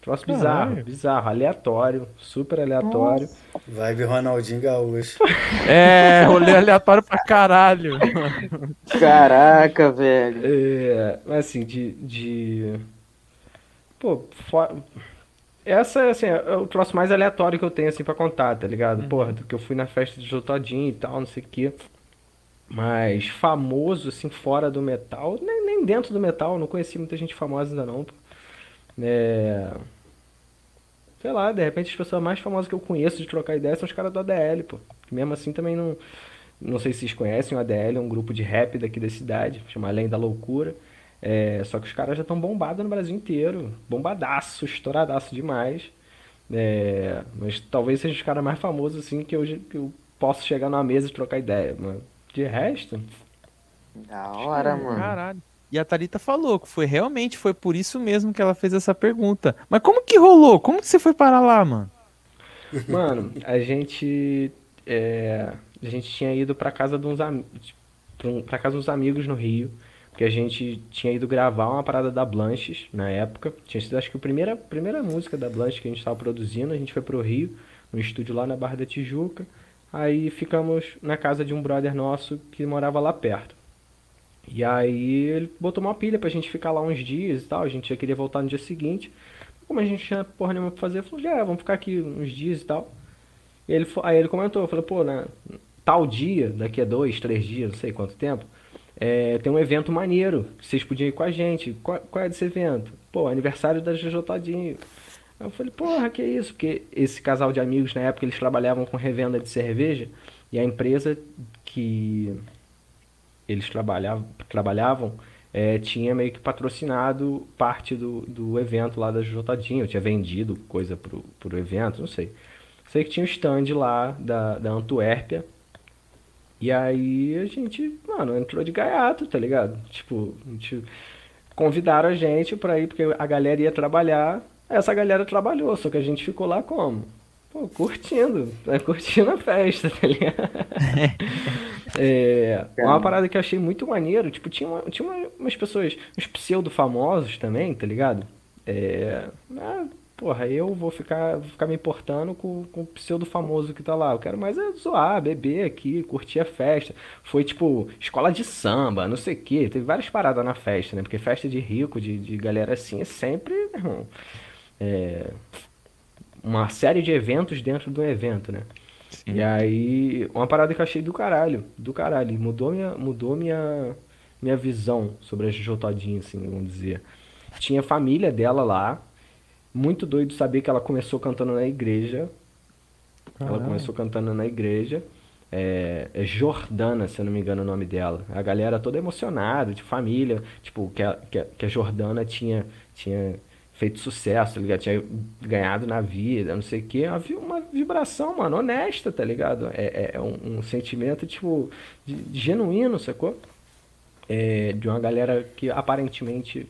Troço bizarro, Caralho. bizarro, aleatório, super aleatório. Vibe Ronaldinho Gaúcho. É, rolê aleatório pra caralho. Caraca, velho. É, mas assim, de, de... Pô, fo- essa assim, é o troço mais aleatório que eu tenho assim pra contar, tá ligado? Porra, do que eu fui na festa de Jotodinho e tal, não sei o quê. Mas famoso, assim, fora do metal, nem, nem dentro do metal, não conheci muita gente famosa ainda não. pô. É... Sei lá, de repente as pessoas mais famosas que eu conheço de trocar ideia são os caras do ADL, pô. Mesmo assim também não. Não sei se vocês conhecem o ADL, é um grupo de rap daqui da cidade, chama Além da Loucura. É, só que os caras já estão bombados no Brasil inteiro. Bombadaço, estouradaço demais. É, mas talvez seja os caras mais famosos assim que eu, que eu posso chegar numa mesa e trocar ideia. Mas de resto, Da hora, mano. Caralho. E a Thalita falou que foi realmente, foi por isso mesmo que ela fez essa pergunta. Mas como que rolou? Como que você foi parar lá, mano? Mano, a gente é, a gente tinha ido pra casa de uns amigos, pra casa dos amigos no Rio, que a gente tinha ido gravar uma parada da Blanches na época. Tinha sido acho que a primeira primeira música da Blanches que a gente estava produzindo, a gente foi pro Rio, no estúdio lá na Barra da Tijuca. Aí ficamos na casa de um brother nosso que morava lá perto. E aí ele botou uma pilha pra gente ficar lá uns dias e tal, a gente já queria voltar no dia seguinte. Como a gente tinha porra nenhuma pra fazer, falou, já, vamos ficar aqui uns dias e tal. E ele, aí ele comentou, falou, pô, né, tal dia, daqui a dois, três dias, não sei quanto tempo, é, tem um evento maneiro, vocês podiam ir com a gente. Qual, qual é desse evento? Pô, aniversário da Jojo Todinho. Aí eu falei, porra, que isso? Porque esse casal de amigos, na época, eles trabalhavam com revenda de cerveja, e a empresa que eles trabalhavam, trabalhavam é, tinha meio que patrocinado parte do, do evento lá da. Eu tinha vendido coisa pro, pro evento, não sei. Sei que tinha um stand lá da, da Antuérpia. E aí a gente, mano, entrou de gaiato, tá ligado? Tipo, a gente convidaram a gente pra ir, porque a galera ia trabalhar. Essa galera trabalhou, só que a gente ficou lá como? Pô, curtindo, né? curtindo a festa, tá ligado? É, uma parada que eu achei muito maneiro, tipo, tinha, uma- tinha uma- umas pessoas, uns pseudo-famosos também, tá ligado? É, ah, porra, eu vou ficar, vou ficar me importando com, com o pseudo-famoso que tá lá. Eu quero mais é zoar, beber aqui, curtir a festa. Foi tipo, escola de samba, não sei o quê. Teve várias paradas na festa, né? Porque festa de rico, de, de galera assim, é sempre, meu irmão, é, uma série de eventos dentro do evento, né? E aí, uma parada que eu achei do caralho, do caralho, mudou minha, mudou minha, minha visão sobre a Jojo Todinho, assim, vamos dizer. Tinha a família dela lá, muito doido saber que ela começou cantando na igreja. Ela Caralho. começou cantando na igreja. é, é Jordana, se eu não me engano o nome dela. A galera toda emocionada, de família, tipo, que a, que a, que a Jordana tinha, tinha feito sucesso, tá ligado? Tinha ganhado na vida, não sei o quê. Havia uma vibração, mano, honesta, tá ligado? É, é um, um sentimento, tipo, de, de genuíno, sacou? É, de uma galera que aparentemente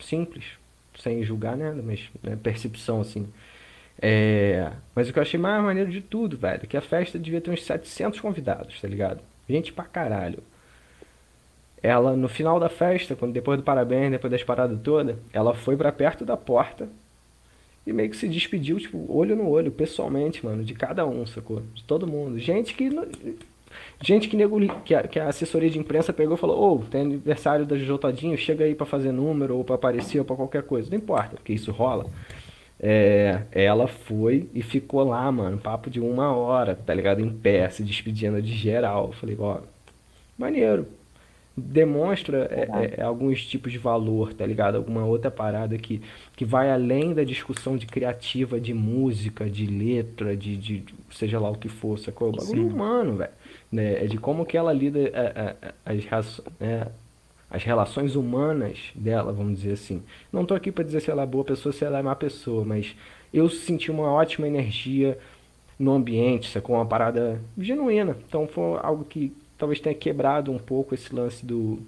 simples, sem julgar nada, mas né, percepção, assim. É, mas o que eu achei mais maneiro de tudo, velho, é que a festa devia ter uns 700 convidados, tá ligado? Gente pra caralho. Ela, no final da festa, quando depois do parabéns, depois das paradas todas, ela foi para perto da porta e meio que se despediu, tipo, olho no olho, pessoalmente, mano, de cada um, sacou? De todo mundo. Gente que. Gente que, nego, que, a, que a assessoria de imprensa pegou e falou: Ô, oh, tem aniversário da Jojo Todinho, chega aí para fazer número, ou para aparecer, ou pra qualquer coisa. Não importa, porque isso rola. É, ela foi e ficou lá, mano, papo de uma hora, tá ligado? Em pé, se despedindo de geral. Falei, ó, maneiro. Demonstra é, é, é, alguns tipos de valor, tá ligado? Alguma outra parada que, que vai além da discussão de criativa, de música, de letra, de, de seja lá o que for, sacou? O bagulho Sim. humano, velho. Né? É de como que ela lida é, é, as, né? as relações humanas dela, vamos dizer assim. Não estou aqui para dizer se ela é boa pessoa, se ela é má pessoa, mas eu senti uma ótima energia no ambiente, com uma parada genuína. Então foi algo que talvez tenha quebrado um pouco esse lance do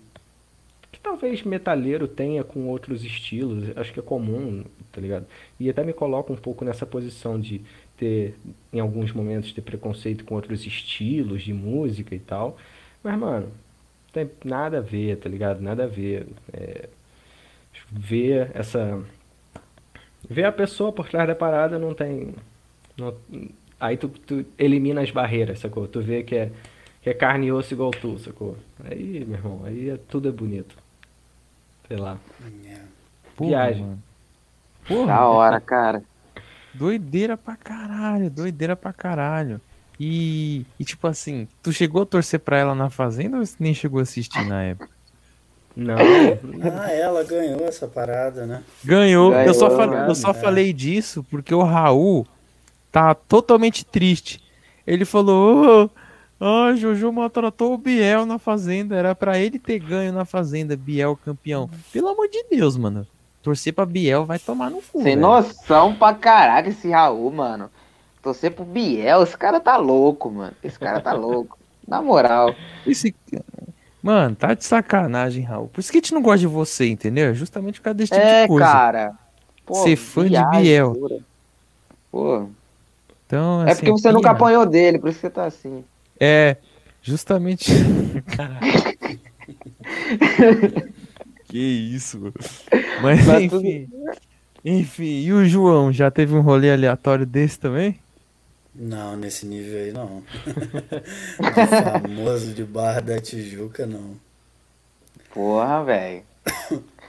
que talvez metaleiro tenha com outros estilos, acho que é comum, tá ligado? E até me coloca um pouco nessa posição de ter em alguns momentos ter preconceito com outros estilos de música e tal. Mas mano, tem nada a ver, tá ligado? Nada a ver. É, ver essa. Ver a pessoa por trás da parada não tem. Não, aí tu, tu elimina as barreiras, sacou? Tu vê que é, que é carne e osso igual tu, sacou? Aí, meu irmão, aí é, tudo é bonito. Sei lá. Porra, Viagem. mano. Porra, Da hora, cara. doideira pra caralho, doideira pra caralho. E, e, tipo assim, tu chegou a torcer pra ela na Fazenda ou nem chegou a assistir na época? Não, Ah, ela ganhou essa parada, né? Ganhou. Ganhou, eu só, falei, eu só é. falei disso porque o Raul tá totalmente triste. Ele falou: "Ô, Ah, Jojo maltratou o Biel na Fazenda. Era pra ele ter ganho na Fazenda, Biel campeão. Pelo amor de Deus, mano. Torcer pra Biel vai tomar no cu. Sem velho. noção pra caraca esse Raul, mano. Torcer pro Biel, esse cara tá louco, mano. Esse cara tá louco. Na moral. Esse... Mano, tá de sacanagem, Raul. Por isso que a gente não gosta de você, entendeu? Justamente por causa desse tipo É, de coisa. cara. Pô, Ser fã de Biel. pura. Pô, Então, é assim, porque você nunca pira. apanhou dele, por isso que você tá assim. É, justamente. Caralho. que isso, mano. Mas Tá enfim. Enfim, e o João já teve um rolê aleatório desse também? Não, nesse nível aí não. Famoso de Barra da Tijuca, não. Porra, velho.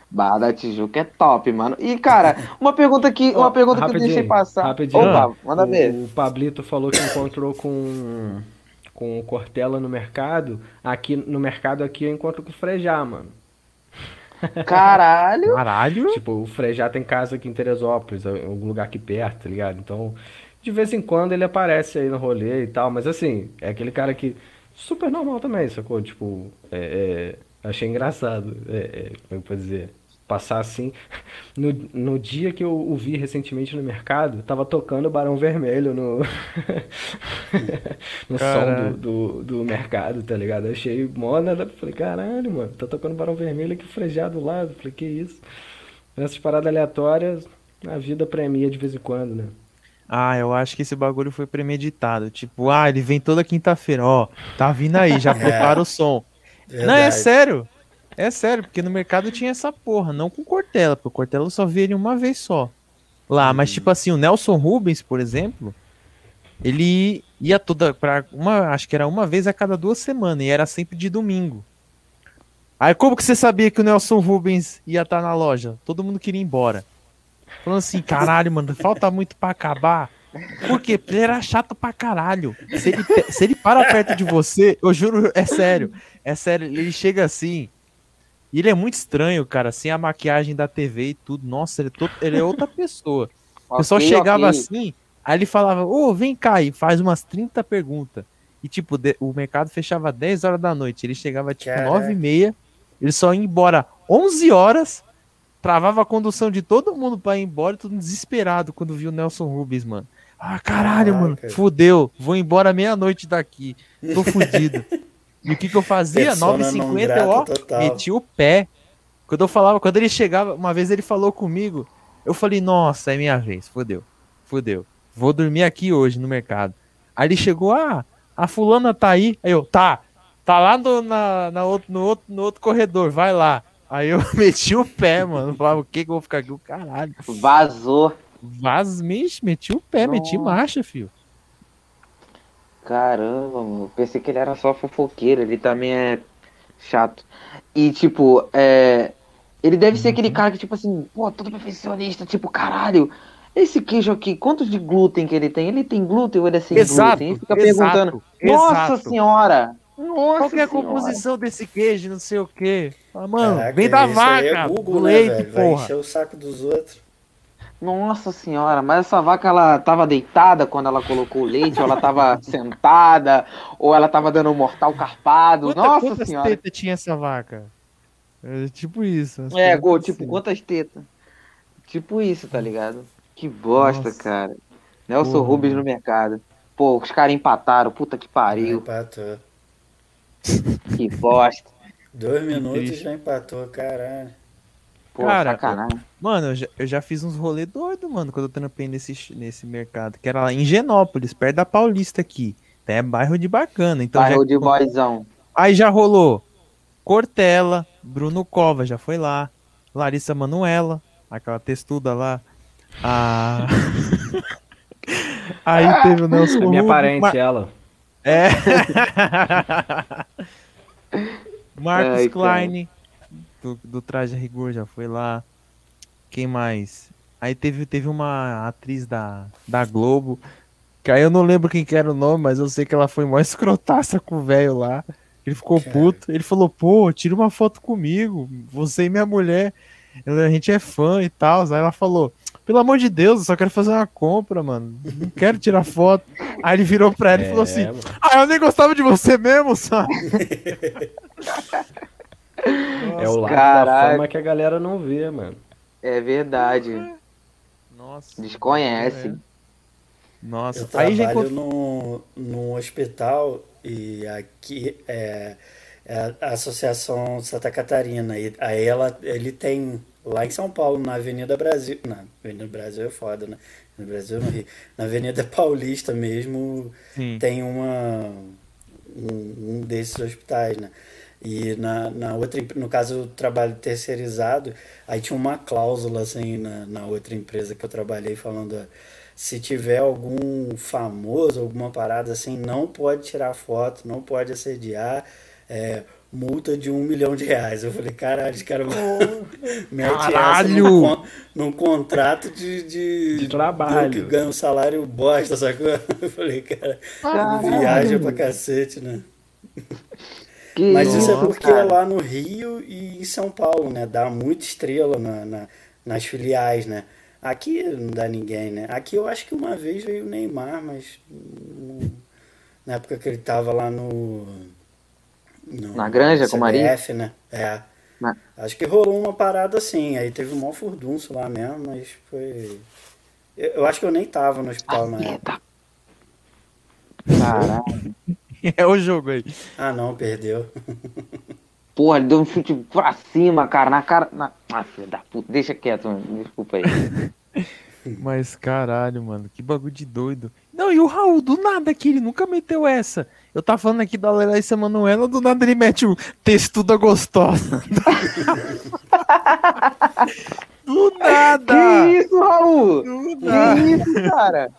Barra da Tijuca é top, mano. E, cara, uma pergunta que, uma pergunta que eu deixei passar. rapidinho. Opa, manda o, ver. o Pablito falou que encontrou com com o Cortella no mercado. Aqui no mercado aqui eu encontro com o Frejá, mano. Caralho. Caralho. Tipo, o Frejá tem casa aqui em Teresópolis, algum lugar aqui perto, tá ligado? Então, de vez em quando ele aparece aí no rolê e tal, mas assim, é aquele cara que super normal também, sacou? Tipo, é, é, achei engraçado, é, é, como eu posso dizer, passar assim. No, no dia que eu o vi recentemente no mercado, tava tocando Barão Vermelho no, no som do, do, do mercado, tá ligado? Eu achei mó nada, falei, caralho, mano, tá tocando Barão Vermelho aqui frejado do lado, falei, que isso? Essas paradas aleatórias, a vida premia de vez em quando, né? Ah, eu acho que esse bagulho foi premeditado. Tipo, ah, ele vem toda quinta-feira, ó. Tá vindo aí, já prepara o som. Não, é Verdade. sério. É sério, porque no mercado tinha essa porra, não com Cortella, porque o Cortella eu só vi ele uma vez só. Lá, mas tipo assim, o Nelson Rubens, por exemplo, ele ia toda para uma, acho que era uma vez a cada duas semanas e era sempre de domingo. Aí como que você sabia que o Nelson Rubens ia estar na loja? Todo mundo queria ir embora. Falando assim, caralho, mano, falta muito pra acabar. Por quê? Porque ele era chato pra caralho. Se ele, se ele para perto de você, eu juro, é sério. É sério, ele chega assim. E ele é muito estranho, cara, sem a maquiagem da TV e tudo. Nossa, ele é, to- ele é outra pessoa. O pessoal Ok, chegava ok. assim, aí ele falava, ô, vem cá e faz umas 30 perguntas. E, tipo, de- o mercado fechava 10 horas da noite. Ele chegava, tipo, Caraca. 9 e meia. Ele só ia embora 11 horas. Travava a condução de todo mundo pra ir embora. Todo desesperado quando viu o Nelson Rubens, mano. Ah, caralho, mano. Caraca. Fudeu. Vou embora meia-noite daqui. Tô fudido. e o que que eu fazia? Persona não 9h50, eu, ó, total. meti o pé. Quando eu falava, quando ele chegava, uma vez ele falou comigo. Eu falei, nossa, é minha vez. Fudeu. Fudeu. Vou dormir aqui hoje no mercado. Aí ele chegou, ah, a fulana tá aí. Aí eu, tá, tá lá no, na, na outro, no, outro, no outro corredor, vai lá. Aí eu meti o pé, mano. Falava, o que que eu vou ficar aqui? O caralho. Vazou. Vaz, meti, meti o pé, meti Nossa. marcha, filho. Caramba, mano. Pensei que ele era só fofoqueiro. Ele também é chato. E, tipo, é. Ele deve ser Uhum. aquele cara que, tipo assim, pô, todo perfeccionista, tipo, caralho. Esse queijo aqui, quantos de glúten que ele tem? Ele tem glúten ou ele é sem Exato, glúten? Ele fica exato, perguntando. Nossa exato. senhora! Nossa Qual que é a senhora. composição desse queijo, não sei o quê? Fala, mano, Caraca, vem da aí vaca, é Google, do né, leite, velho? Vai porra. encher o saco dos outros. Nossa senhora, mas essa vaca ela tava deitada quando ela colocou o leite, ou ela tava sentada, ou ela tava dando um mortal carpado. Quanta- Nossa quantas senhora. tetas tinha essa vaca? É tipo isso. É, gol, tipo, assim. quantas tetas? Tipo isso, tá ligado? Que bosta, Nossa. cara. Nelson Porra, Rubens no mercado. Pô, os caras empataram, puta que pariu. Empatou. Que bosta. Dois minutos e já empatou, caralho. Pô, Cara, sacanagem. Mano, eu já, eu já fiz uns rolê doido, mano, quando eu trampei nesse, nesse mercado, que era lá em Genópolis, perto da Paulista aqui. É bairro de bacana. Então Bairro já- de boyzão. Aí já rolou Cortella, Bruno Cova já foi lá, Larissa Manuela, aquela textuda lá. A... Aí teve o Nelson É minha parente, Mar- ela. É. Marcos Ai, cara. Klein, do, do Traje a Rigor, já foi lá. Quem mais? Aí teve, teve uma atriz da, da Globo, que aí eu não lembro quem que era o nome, mas eu sei que ela foi mó escrotaça com o velho lá. Ele ficou Cara. puto. Ele falou, pô, tira uma foto comigo, você e minha mulher. A gente é fã e tal. Aí ela falou, pelo amor de Deus, eu só quero fazer uma compra, mano. Não quero tirar foto. Aí ele virou pra ela e falou assim: mano. Ah, eu nem gostava de você mesmo, sabe? É o lado da Caralho. fama que a galera não vê, mano. É verdade. Nossa. Desconhece. É. Nossa. Eu Aí já trabalho encontrou. num, num hospital e aqui é, é a Associação Santa Catarina. E aí ela, ele tem lá em São Paulo, na Avenida Brasil. Na Avenida Brasil é foda, né? No Brasil no Rio. Na Avenida Paulista mesmo Sim. tem uma um, um desses hospitais, né? E na, na outra, no caso do trabalho terceirizado, aí tinha uma cláusula assim na, na outra empresa que eu trabalhei falando, se tiver algum famoso, alguma parada assim, não pode tirar foto, não pode assediar, é, multa de um milhão de reais. Eu falei, caralho, esse cara mete essa Caralho! num, num contrato de, de, De trabalho. que ganha um salário bosta, sacou? Eu falei, cara, viaja pra cacete, né? Que Mas isso é porque cara. é lá no Rio e em São Paulo, né? Dá muita estrela na, na- nas filiais, né? Aqui não dá ninguém, né? Aqui eu acho que uma vez veio o Neymar, mas na época que ele tava lá no. no Na Granja com o Marinho? CBF, né? É. Na- Acho que rolou uma parada assim, aí teve um maior furdunço lá mesmo, mas foi. Eu, eu acho que eu nem tava no hospital na época. Eita. Caralho. É o jogo aí. Ah não, perdeu. Porra, ele deu um chute pra cima, cara, na cara. Na... Ah, filho da puta, deixa quieto, mano. Desculpa aí. Mas caralho, mano, que bagulho de doido. Não, e o Raul, do nada aqui, ele nunca meteu essa. Eu tava falando aqui da Larissa Manoela, do nada ele mete o textuda gostosa. do nada! Que isso, Raul? Do Que nada. isso, cara?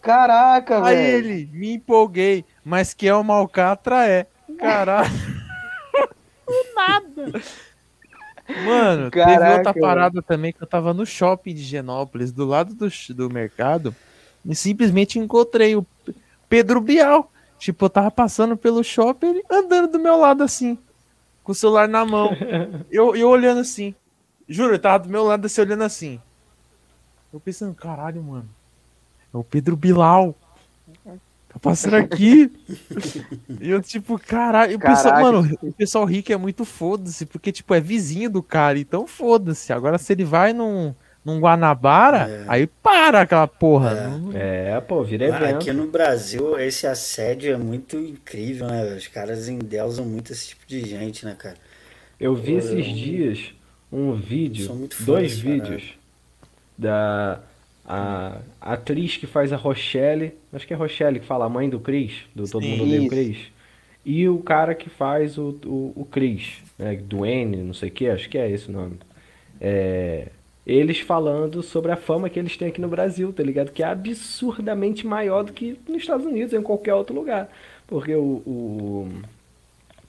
Caraca, Aí velho. ele, me empolguei, mas que é uma alcatra é. Caralho. Do nada. Mano, teve Caraca, outra velho. parada também que eu tava no shopping de Genópolis, do lado do, do mercado, e simplesmente encontrei o Pedro Bial. Tipo, eu tava passando pelo shopping, ele andando do meu lado assim, com o celular na mão. Eu, eu olhando assim. Juro, ele tava do meu lado assim, olhando assim. Eu pensando, caralho, mano. É o Pedro Bilal. Passando aqui. e eu, tipo, caralho. O pessoal, mano, o pessoal rico é muito foda-se, porque, tipo, é vizinho do cara, então foda-se. Agora, se ele vai num, num Guanabara, É. aí para aquela porra. Não- É, pô, vira evento. Aqui no Brasil, esse assédio é muito incrível, né? Os caras endeusam muito esse tipo de gente, né, cara? Eu vi Eu- esses dias um vídeo, dois vídeos da a, a atriz que faz a Rochelle, acho que é Rochelle que fala a mãe do Chris, do Todo Sim. Mundo Odeia o. Chris, e o cara que faz o, o, o Chris, né, Duane, não sei o que, acho que é esse o nome. É, eles falando sobre a fama que eles têm aqui no Brasil, tá ligado? Que é absurdamente maior do que nos Estados Unidos ou em qualquer outro lugar. Porque o, o-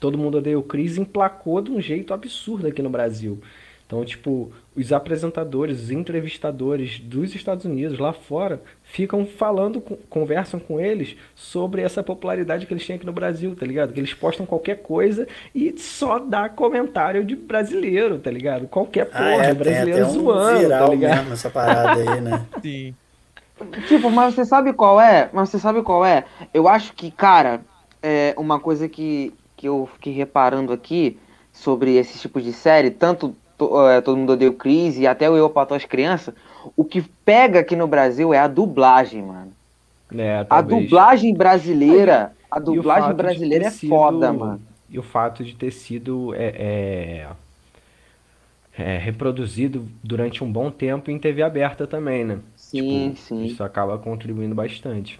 Todo Mundo Odeia o Chris emplacou de um jeito absurdo aqui no Brasil. Então, tipo, os apresentadores, os entrevistadores dos Estados Unidos lá fora ficam falando, conversam com eles sobre essa popularidade que eles têm aqui no Brasil, tá ligado? Que eles postam qualquer coisa e só dá comentário de brasileiro, tá ligado? Qualquer porra, Ah, é, tem brasileiro até um zoando, viral tá ligado? mesmo essa parada aí, né? Sim. Tipo, mas você sabe qual é? Mas você sabe qual é? Eu acho que, cara, é uma coisa que, que eu fiquei reparando aqui sobre esses tipos de série, tanto to- é, Todo Mundo Odeia o Chris e até o Eu Pato as Crianças, o que pega aqui no Brasil é a dublagem, mano. É, A dublagem brasileira, a dublagem brasileira é sido- foda, mano. E o fato de ter sido é, é, é, reproduzido durante um bom tempo em TV aberta também, né? Sim, Tipo, sim. Isso acaba contribuindo bastante.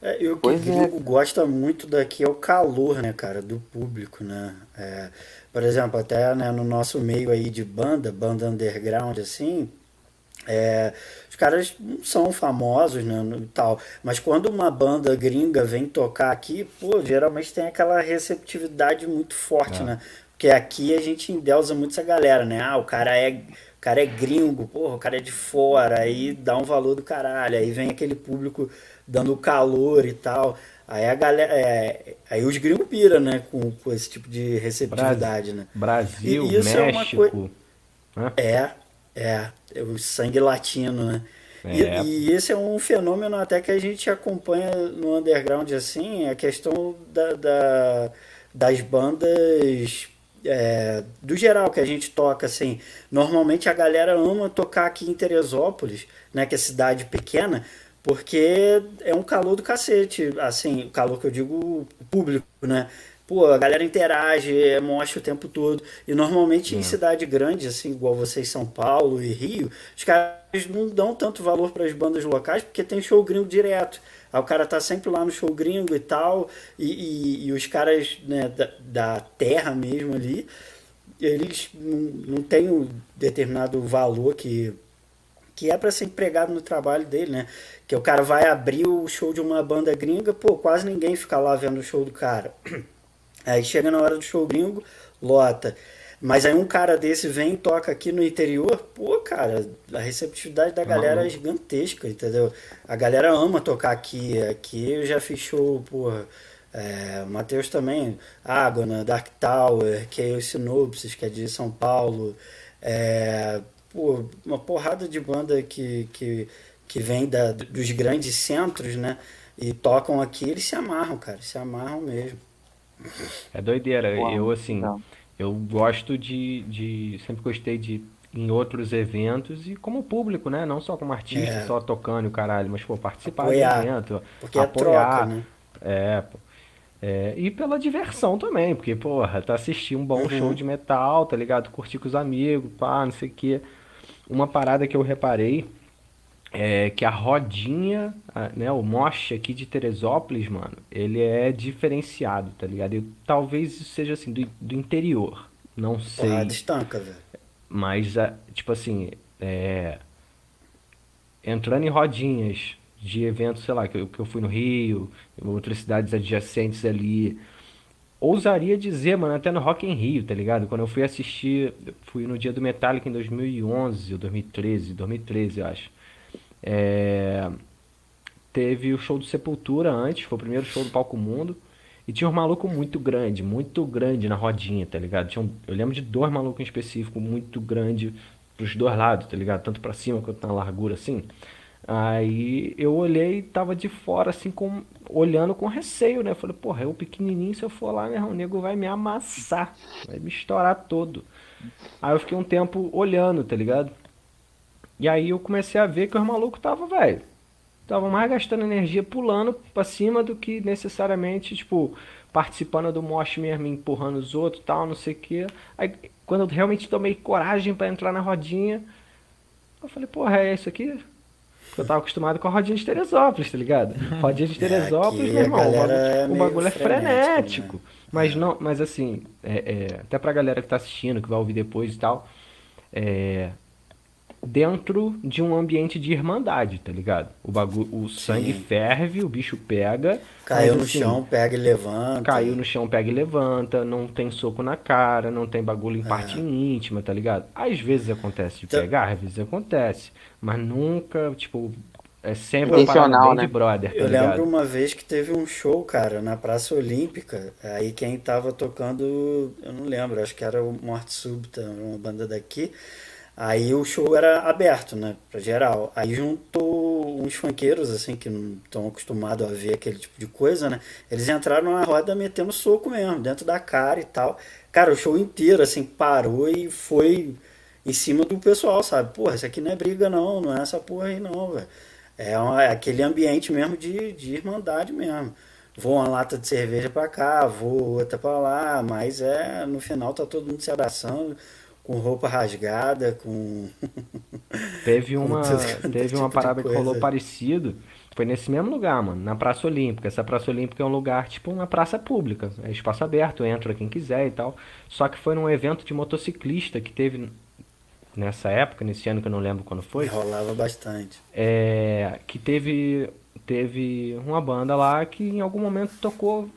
É, e o que é. gosta muito daqui é o calor, né, cara, do público, né? É, por exemplo, até né, no nosso meio aí de banda, banda underground, assim, é, os caras não são famosos, né, no- tal, mas quando uma banda gringa vem tocar aqui, pô, geralmente tem aquela receptividade muito forte, É. né? Porque aqui a gente endeusa muito essa galera, né? Ah, o cara é, o cara é gringo, porra, o cara é de fora, aí dá um valor do caralho, aí vem aquele público dando calor e tal. Aí a galera. é, aí os gringos piram, né? Com, com esse tipo de receptividade, né? Brasil, E isso é México. né? É, é, é o sangue latino, né? E, É. e esse é um fenômeno até que a gente acompanha no underground, assim, a questão da, da- das bandas é, do geral que a gente toca, assim. Normalmente a galera ama tocar aqui em Teresópolis, né, que é cidade pequena, porque é um calor do cacete, assim, o calor que eu digo público, né? Pô, a galera interage, é, mostra o tempo todo. E normalmente em cidade grande, assim, igual vocês, São Paulo e Rio, os caras não dão tanto valor para as bandas locais porque tem show gringo direto. Aí o cara tá sempre lá no show gringo e tal, e, e- e os caras né, da, da terra mesmo ali, eles não, não têm um determinado valor que, que é para ser empregado no trabalho dele, né? Que o cara vai abrir o show de uma banda gringa, pô, quase ninguém fica lá vendo o show do cara. Aí chega na hora do show gringo, lota. Mas aí um cara desse vem e toca aqui no interior, pô, cara, a receptividade da galera é gigantesca, entendeu? A galera ama tocar aqui. Aqui eu já fiz show, porra. É, o Matheus também, Ágona, Dark Tower, que é o Sinopsis, que é de São Paulo. É, pô, uma porrada de banda que, que, que vem da, dos grandes centros, né? E tocam aqui, eles se amarram, cara, se amarram mesmo. É doideira. Uau, Eu, assim, legal. eu gosto de, de. Sempre gostei de ir em outros eventos e como público, né? Não só como artista, É. só tocando e o caralho, mas, pô, participar Apoiar. do evento, Porque é apoiar. troca, né? É, pô. É, e pela diversão também, porque, porra, tá assistindo um bom Uhum. show de metal, tá ligado? Curtir com os amigos, pá, não sei o quê. Uma parada que eu reparei é que a rodinha, né, o mosh aqui de Teresópolis, mano, ele é diferenciado, tá ligado? E talvez isso seja assim, do, do interior, não sei. Porrada estanca, velho. Mas, tipo assim, é, entrando em rodinhas de eventos, sei lá, que eu, que eu fui no Rio, em outras cidades adjacentes ali, ousaria dizer, mano, até no Rock in Rio, tá ligado? Quando eu fui assistir, fui no dia do Metallica em 2011 ou 2013, 2013, eu acho. É, teve o show do Sepultura antes, foi o primeiro show do Palco Mundo. E tinha um maluco muito grande, muito grande na rodinha, tá ligado? Tinha um- eu lembro de dois malucos em específico, muito grande pros dois lados, tá ligado? Tanto pra cima quanto na largura, assim. Aí eu olhei e tava de fora, assim, com, olhando com receio, né? Falei, porra, eu pequenininho, se eu for lá, meu o nego vai me amassar, vai me estourar todo. Aí eu fiquei um tempo olhando, tá ligado? E aí eu comecei a ver que os malucos tava, velho, tava mais gastando energia pulando pra cima do que necessariamente, tipo, participando do mosh mesmo, empurrando os outros tal, não sei o que. Aí quando eu realmente tomei coragem para entrar na rodinha, eu falei, porra, é isso aqui? Porque eu tava acostumado com a rodinha de Teresópolis, tá ligado? Rodinha de é, Teresópolis, é, meu irmão, o bagulho, é, o bagulho é frenético. Né? Mas não, mas assim, é, é, até pra galera que tá assistindo, que vai ouvir depois e tal, é, dentro de um ambiente de irmandade, tá ligado? O bagulho, o sangue Sim. ferve, o bicho pega. Caiu no assim, chão, pega e levanta. Caiu no chão, pega e levanta. Não tem soco na cara, não tem bagulho em parte é. íntima, tá ligado? Às vezes acontece de então... pegar, às vezes acontece. Mas nunca, tipo, é sempre Intencional, né? de brother. Tá eu ligado? lembro uma vez que teve um show, cara, na Praça Olímpica. Aí quem tava tocando, eu não lembro, acho que era o Morte Súbita, uma banda daqui. Aí o show era aberto, né, pra geral. Aí juntou uns funkeiros, assim, que não estão acostumados a ver aquele tipo de coisa, né? Eles entraram na roda metendo soco mesmo, dentro da cara e tal. Cara, o show inteiro, assim, parou e foi em cima do pessoal, sabe? Porra, isso aqui não é briga, não, não é essa porra aí, não, velho. É, é aquele ambiente mesmo de, de irmandade mesmo. Vou uma lata de cerveja pra cá, vou outra pra lá, mas é, no final tá todo mundo se abraçando com roupa rasgada, com. Teve uma, teve tipo uma parada que rolou parecido. Foi nesse mesmo lugar, mano, na Praça Olímpica. Essa Praça Olímpica é um lugar tipo uma praça pública, é espaço aberto, entra quem quiser e tal. Só que foi num evento de motociclista que teve nessa época, nesse ano que eu não lembro quando foi. Rolava bastante. É, que teve teve uma banda lá que em algum momento tocou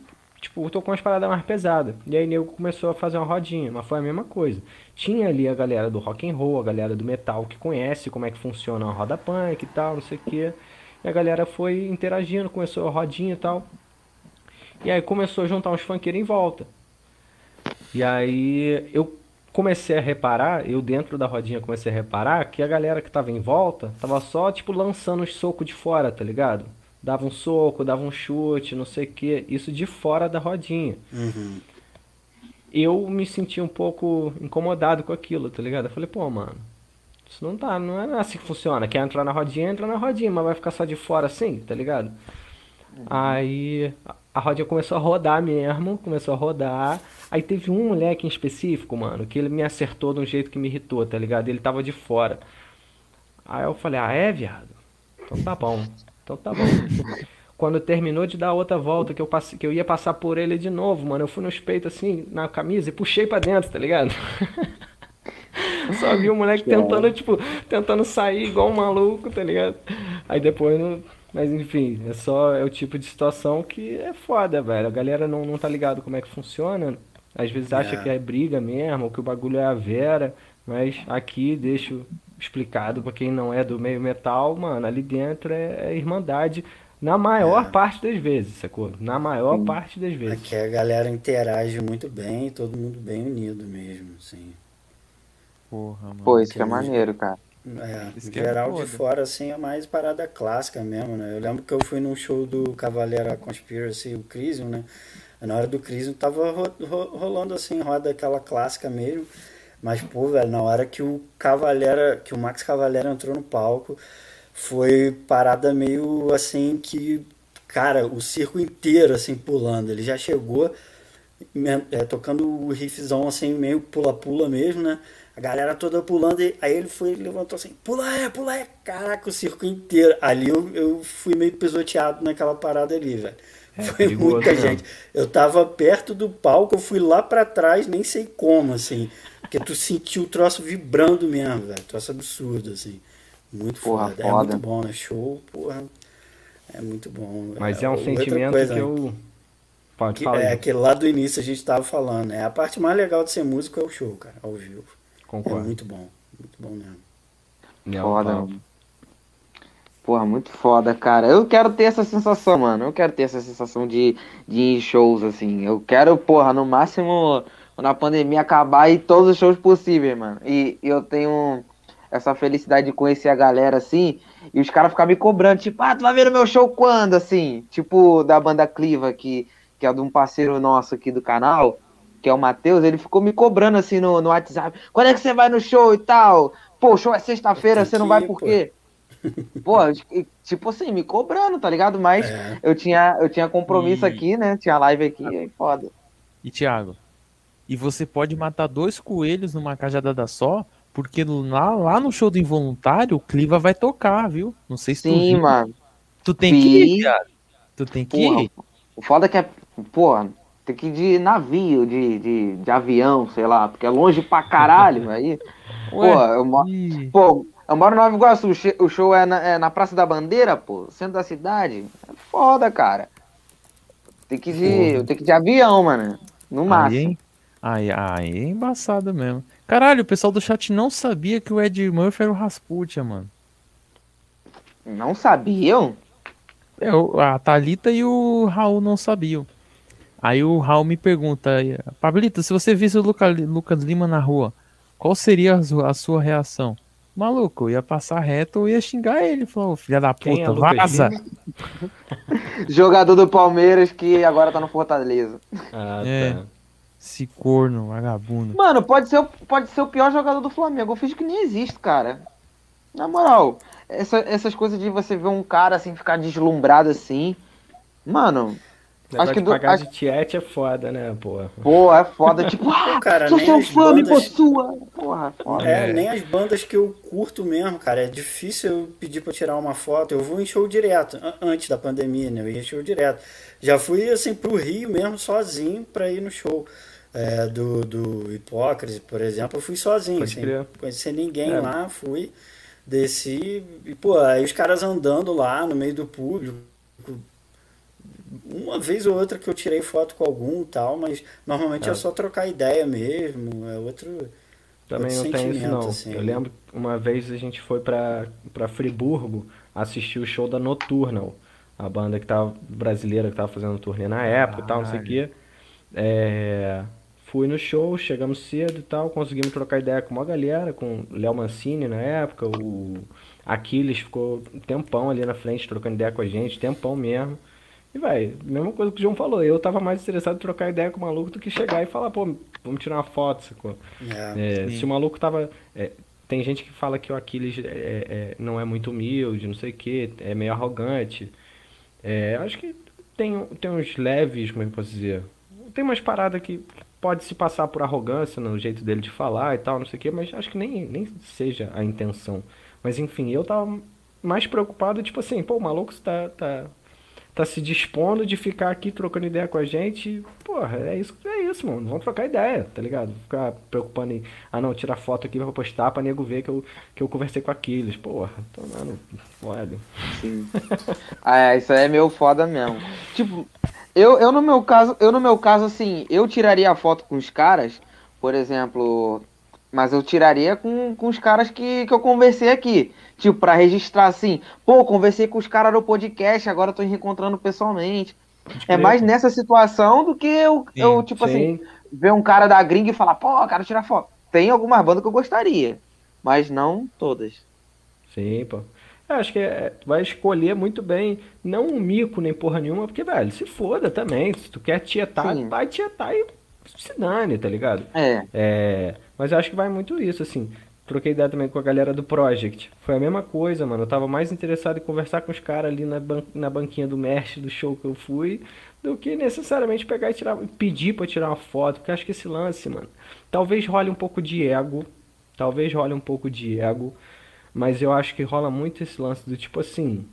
tipo, tocou umas paradas mais pesadas. E aí nego começou a fazer uma rodinha, mas foi a mesma coisa. Tinha ali a galera do rock and roll, a galera do metal que conhece como é que funciona a roda punk e tal, não sei o que. E a galera foi interagindo, começou a rodinha e tal. E aí começou a juntar uns funkeiros em volta. E aí eu comecei a reparar, eu dentro da rodinha comecei a reparar que a galera que tava em volta tava só tipo lançando os socos de fora, tá ligado? Dava um soco, dava um chute, não sei o que, isso de fora da rodinha. Uhum eu me senti um pouco incomodado com aquilo, tá ligado? Eu falei, pô, mano, isso não tá, não é assim que funciona. Quer entrar na rodinha, entra na rodinha, mas vai ficar só de fora assim, tá ligado? Uhum. Aí a rodinha começou a rodar mesmo, começou a rodar. Aí teve um moleque em específico, mano, que ele me acertou de um jeito que me irritou, tá ligado? Ele tava de fora. Aí eu falei, ah, é, viado? Então tá bom. Então tá bom. Quando terminou de dar outra volta, que eu, passe, que eu ia passar por ele de novo, mano, eu fui nos peitos assim, na camisa e puxei para dentro, tá ligado? Só vi o moleque tentando, tipo, tentando sair igual um maluco, tá ligado? Aí depois não. Mas enfim, é só é o tipo de situação que é foda, velho. A galera não, não tá ligado como é que funciona. Às vezes acha é. que é briga mesmo, ou que o bagulho é a vera. Mas aqui deixo explicado para quem não é do meio metal, mano, ali dentro é, é irmandade na maior é. parte das vezes, sacou? Na maior Sim. parte das vezes. Aqui a galera interage muito bem, todo mundo bem unido mesmo, assim. Porra, mano. Pô, isso que é maneiro, cara. É, em é geral é de fora, assim, é mais parada clássica mesmo, né? Eu lembro que eu fui num show do Cavaleira Conspiracy, o Crisium, né? Na hora do Crisium tava ro ro rolando, assim, roda aquela clássica mesmo. Mas, pô, velho, na hora que o Cavaleira, que o Max Cavaleira entrou no palco, foi parada meio assim que, cara, o circo inteiro assim pulando. Ele já chegou é, tocando o riffzão assim, meio pula-pula mesmo, né? A galera toda pulando, e aí ele foi, levantou assim, pula é, pula é, caraca, o circo inteiro. Ali eu, eu fui meio pisoteado naquela parada ali, velho. É, foi muita gente. Eu tava perto do palco, eu fui lá para trás, nem sei como, assim. Porque tu sentiu o troço vibrando mesmo, velho. Troço absurdo, assim. Muito porra, foda. É foda. É muito bom, né? Show, porra. É muito bom. Mas é, é um sentimento coisa, que eu. Pode que, falar. É aquele lá do início a gente tava falando, né? A parte mais legal de ser músico é o show, cara, ao vivo. Concordo. É muito bom. Muito bom mesmo. Não, foda, mano. Porra, muito foda, cara. Eu quero ter essa sensação, mano. Eu quero ter essa sensação de, de shows, assim. Eu quero, porra, no máximo, quando a pandemia acabar, ir todos os shows possíveis, mano. E eu tenho essa felicidade de conhecer a galera assim, e os caras ficavam me cobrando, tipo, ah, tu vai ver o meu show quando, assim? Tipo, da banda Cliva, que, que é de um parceiro nosso aqui do canal, que é o Matheus, ele ficou me cobrando assim no, no WhatsApp, quando é que você vai no show e tal? Pô, o show é sexta-feira, você não vai por quê? Pô, tipo assim, me cobrando, tá ligado? Mas é. eu, tinha, eu tinha compromisso e... aqui, né? Tinha live aqui, aí foda. E Thiago, e você pode matar dois coelhos numa cajadada só, porque lá, lá no show do Involuntário, o Cliva vai tocar, viu? Não sei se Sim, tu Sim, mano. Tu tem Sim. que ir, cara. Tu tem que porra, ir. O foda é que é, porra, tem que ir de navio, de, de, de avião, sei lá, porque é longe pra caralho. aí, Ué, pô, eu, pô, eu moro no Nova Iguaçu, o show é na, é na Praça da Bandeira, pô, centro da cidade. É foda, cara. Tem que ir de, tem que ir de avião, mano. No máximo. Aí, aí, é embaçado mesmo. Caralho, o pessoal do chat não sabia que o Ed Murphy era o Rasputia, mano. Não sabiam? É, a Thalita e o Raul não sabiam. Aí o Raul me pergunta, Pablito, se você visse o Luca, Lucas Lima na rua, qual seria a sua reação? Maluco, ia passar reto ou ia xingar ele. Falou, filha da puta, é vaza. Jogador do Palmeiras que agora tá no Fortaleza. Ah, é. tá. Esse corno, vagabundo. Mano, pode ser, pode ser o pior jogador do Flamengo. Eu fiz que nem existe, cara. Na moral, essa, essas coisas de você ver um cara assim ficar deslumbrado assim. Mano, Acho que do, pagar acho... de tiete é foda, né, porra? Pô, é foda, tipo, ah, cara, sou seu fã, bandas... me sua. Porra, foda. É, nem as bandas que eu curto mesmo, cara. É difícil eu pedir pra tirar uma foto. Eu vou em show direto, antes da pandemia, né? Eu ia em show direto. Já fui, assim, pro Rio mesmo, sozinho, pra ir no show. É, do, do Hipócrise, por exemplo, eu fui sozinho, sem conhecer ninguém é. lá, fui, desci, e, pô, aí os caras andando lá no meio do público, uma vez ou outra que eu tirei foto com algum tal, mas normalmente é, é só trocar ideia mesmo, é outro. Também outro não tem isso não. Assim, eu lembro uma vez a gente foi para Friburgo assistir o show da Nocturnal, a banda que tava brasileira que tava fazendo turnê na época e tal, não sei o quê. É, fui no show, chegamos cedo e tal, conseguimos trocar ideia com uma galera, com Léo Mancini na época, o Aquiles ficou um tempão ali na frente trocando ideia com a gente, tempão mesmo. E vai, mesma coisa que o João falou, eu tava mais interessado em trocar ideia com o maluco do que chegar e falar, pô, vamos tirar uma foto, sacou? É, é, se o maluco tava. É, tem gente que fala que o Aquiles é, é não é muito humilde, não sei o que, é meio arrogante. É, acho que tem, tem uns leves, como é que eu posso dizer? Tem umas paradas que pode se passar por arrogância no jeito dele de falar e tal, não sei o que, mas acho que nem, nem seja a intenção. Mas enfim, eu tava mais preocupado, tipo assim, pô, o maluco tá, tá tá se dispondo de ficar aqui trocando ideia com a gente. Porra, é isso, é isso, mano. Vamos trocar ideia, tá ligado? Ficar preocupando em, ah não, tirar foto aqui pra postar pra nego ver que eu, que eu conversei com aqueles. Porra, tô dando foda. Ah, é, isso aí é meio foda mesmo. Tipo, eu, eu no meu caso, eu no meu caso, assim, eu tiraria a foto com os caras, por exemplo, mas eu tiraria com, com os caras que, que eu conversei aqui. Tipo, pra registrar assim, pô, conversei com os caras no podcast, agora tô reencontrando pessoalmente. É mais nessa situação do que eu, sim, eu tipo assim, sim. assim, ver um cara da gringa e falar, pô, quero tirar foto. Tem algumas bandas que eu gostaria, mas não todas. Sim, pô. Eu acho que é, vai escolher muito bem, não um mico nem porra nenhuma, porque, velho, se foda também. Se tu quer tietar, Sim. vai tietar e se dane, tá ligado? É. é. Mas eu acho que vai muito isso, assim troquei ideia também com a galera do Project. Foi a mesma coisa, mano. Eu tava mais interessado em conversar com os caras ali na, ban na banquinha do mestre do show que eu fui, do que necessariamente pegar e tirar, pedir para tirar uma foto, porque acho que esse lance, mano, talvez role um pouco de ego, talvez role um pouco de ego, mas eu acho que rola muito esse lance do tipo assim,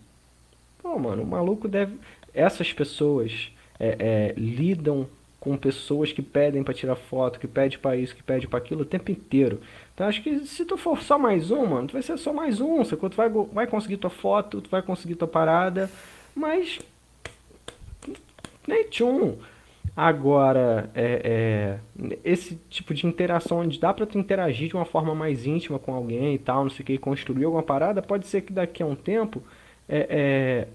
pô, mano, o maluco deve, essas pessoas é, é, lidam com pessoas que pedem para tirar foto, que pede para isso, que pede para aquilo o tempo inteiro. Então acho que se tu for só mais um, mano, tu vai ser só mais um, sacou? Tu vai, vai conseguir tua foto, tu vai conseguir tua parada, mas. Nem tchum. Agora, é, é, esse tipo de interação onde dá pra tu interagir de uma forma mais íntima com alguém e tal, não sei o que, construir alguma parada, pode ser que daqui a um tempo, é, é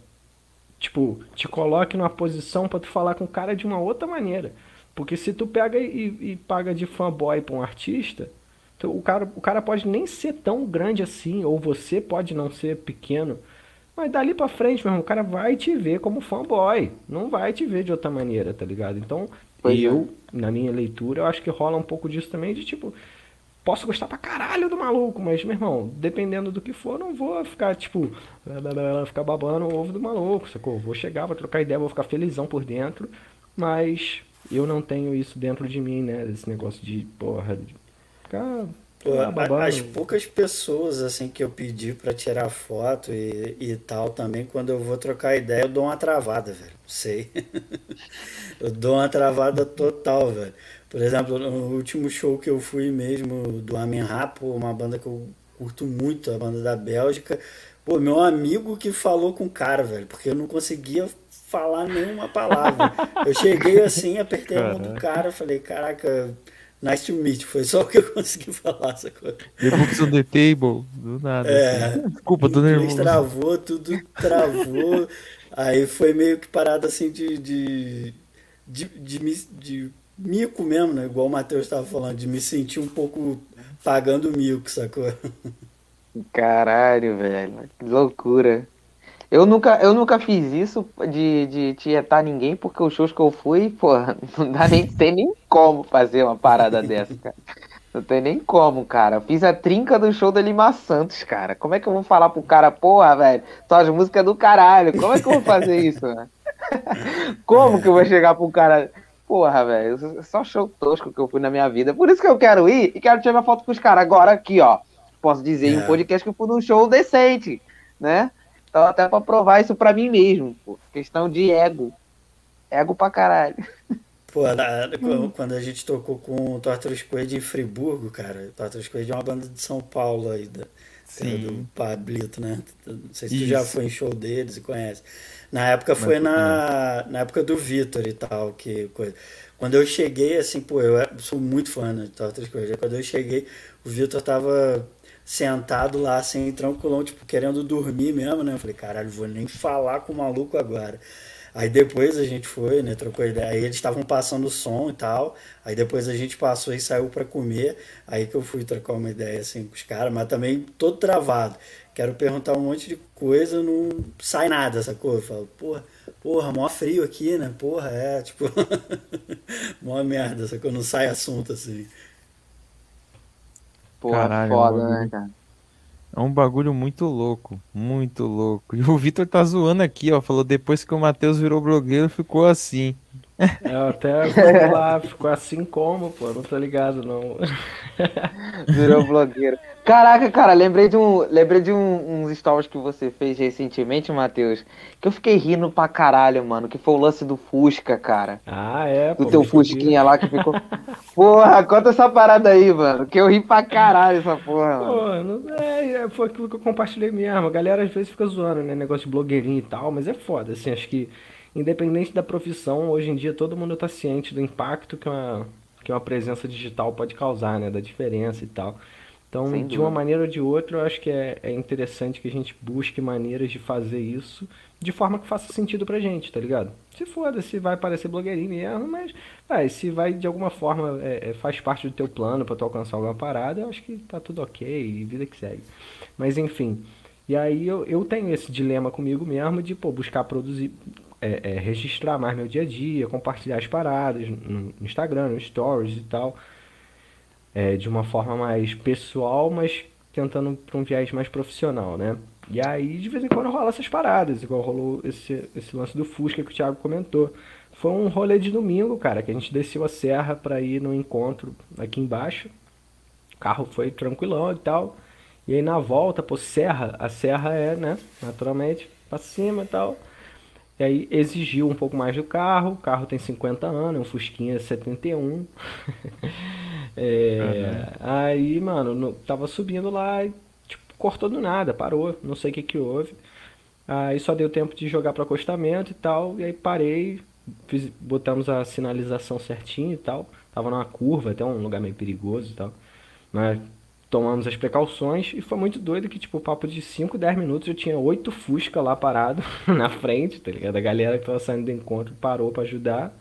tipo, te coloque numa posição para tu falar com o cara de uma outra maneira. Porque se tu pega e, e paga de fanboy pra um artista, Então, o, cara, o cara pode nem ser tão grande assim, ou você pode não ser pequeno, mas dali pra frente, meu irmão, o cara vai te ver como fanboy. Não vai te ver de outra maneira, tá ligado? Então, pois eu, é. na minha leitura, eu acho que rola um pouco disso também, de tipo, posso gostar pra caralho do maluco, mas, meu irmão, dependendo do que for, não vou ficar, tipo, ficar babando o ovo do maluco, sacou? Vou chegar, vou trocar ideia, vou ficar felizão por dentro, mas eu não tenho isso dentro de mim, né? Esse negócio de, porra, de ficar as poucas pessoas assim que eu pedi para tirar foto e, e tal também, quando eu vou trocar ideia, eu dou uma travada, velho. Sei. eu dou uma travada total, velho. Por exemplo, no último show que eu fui mesmo do Amen Rap, uma banda que eu curto muito, a banda da Bélgica. Pô, meu amigo que falou com o cara, velho, porque eu não conseguia falar nenhuma palavra. Eu cheguei assim, apertei a mão do cara, falei, caraca, nice to meet. Foi só o que eu consegui falar essa coisa. The books on the table, do nada. É, Desculpa, tô nervoso. Travou, tudo travou. Aí foi meio que parada assim de, de, de, de, de, de mico mesmo, né? Igual o Matheus estava falando, de me sentir um pouco pagando mico, sacou? Caralho, velho. Que loucura. Eu nunca, eu nunca fiz isso de, de tietar ninguém, porque os shows que eu fui, pô, não dá nem, tem nem como fazer uma parada dessa, cara. Não tem nem como, cara. Eu fiz a trinca do show da Lima Santos, cara. Como é que eu vou falar pro cara, porra, velho, tuas músicas do caralho. Como é que eu vou fazer isso, né? Como que eu vou chegar pro cara Porra, velho, só show tosco que eu fui na minha vida. Por isso que eu quero ir e quero tirar minha foto com os caras. Agora aqui, ó. Posso dizer é. em um podcast que eu fui num show decente, né? Então até pra provar isso pra mim mesmo. Pô. Questão de ego. Ego pra caralho. Pô, na, quando a gente tocou com o Torture Squad em Friburgo, cara. Torture Squad é uma banda de São Paulo aí, da, do Pablito, né? Não sei se tu isso. já foi em show deles e conhece. Na época foi na, na época do Vitor e tal, que coisa. Quando eu cheguei, assim, pô, eu sou muito fã né, de outras coisas. Quando eu cheguei, o Vitor tava sentado lá, assim, tranquilão, tipo, querendo dormir mesmo, né? Eu falei, caralho, vou nem falar com o maluco agora. Aí depois a gente foi, né? Trocou ideia. Aí eles estavam passando som e tal. Aí depois a gente passou e saiu para comer. Aí que eu fui trocar uma ideia assim com os caras, mas também todo travado quero perguntar um monte de coisa, não sai nada, sacou? Eu falo, porra, porra, mó frio aqui, né? Porra, é, tipo, mó merda, sacou? Não sai assunto assim. Porra, Caralho, foda, é um né, cara? É um bagulho muito louco, muito louco. E o Vitor tá zoando aqui, ó. Falou depois que o Matheus virou blogueiro, ficou assim. É, até lá, ficou assim como, pô, não tô ligado não. Virou blogueiro. Caraca, cara, lembrei de um, lembrei de um, uns stories que você fez recentemente, Matheus, que eu fiquei rindo pra caralho, mano, que foi o lance do Fusca, cara. Ah, é, Do pô, teu Fusquinha lá que ficou... porra, conta essa parada aí, mano, que eu ri pra caralho essa porra, mano. Pô, não, é, é, foi aquilo que eu compartilhei mesmo, a galera às vezes fica zoando, né, negócio de blogueirinho e tal, mas é foda, assim, acho que independente da profissão, hoje em dia todo mundo está ciente do impacto que uma, que uma presença digital pode causar, né? Da diferença e tal. Então, Sem de uma maneira ou de outra, eu acho que é, é interessante que a gente busque maneiras de fazer isso de forma que faça sentido pra gente, tá ligado? Se foda, se vai parecer blogueirinho mesmo, mas vai, se vai de alguma forma é, é, faz parte do teu plano para tu alcançar alguma parada, eu acho que tá tudo ok, vida que segue. Mas enfim, e aí eu, eu tenho esse dilema comigo mesmo de pô, buscar produzir, é, é, registrar mais meu dia a dia, compartilhar as paradas no Instagram, no Stories e tal, é, de uma forma mais pessoal, mas tentando para um viés mais profissional, né? E aí, de vez em quando, rola essas paradas, igual rolou esse, esse lance do Fusca que o Thiago comentou. Foi um rolê de domingo, cara, que a gente desceu a serra para ir no encontro aqui embaixo. O carro foi tranquilão e tal. E aí na volta, pô, serra, a serra é, né, naturalmente, pra cima e tal. E aí exigiu um pouco mais do carro. O carro tem 50 anos, é um Fusquinha 71. é, uhum. Aí, mano, no, tava subindo lá e tipo, cortou do nada, parou. Não sei o que que houve. Aí só deu tempo de jogar para acostamento e tal. E aí parei, fiz, botamos a sinalização certinho e tal. Tava numa curva, até um lugar meio perigoso e tal. Mas tomamos as precauções e foi muito doido que, tipo, papo de 5, 10 minutos eu tinha oito Fusca lá parado na frente, tá ligado? A galera que tava saindo do encontro parou para ajudar.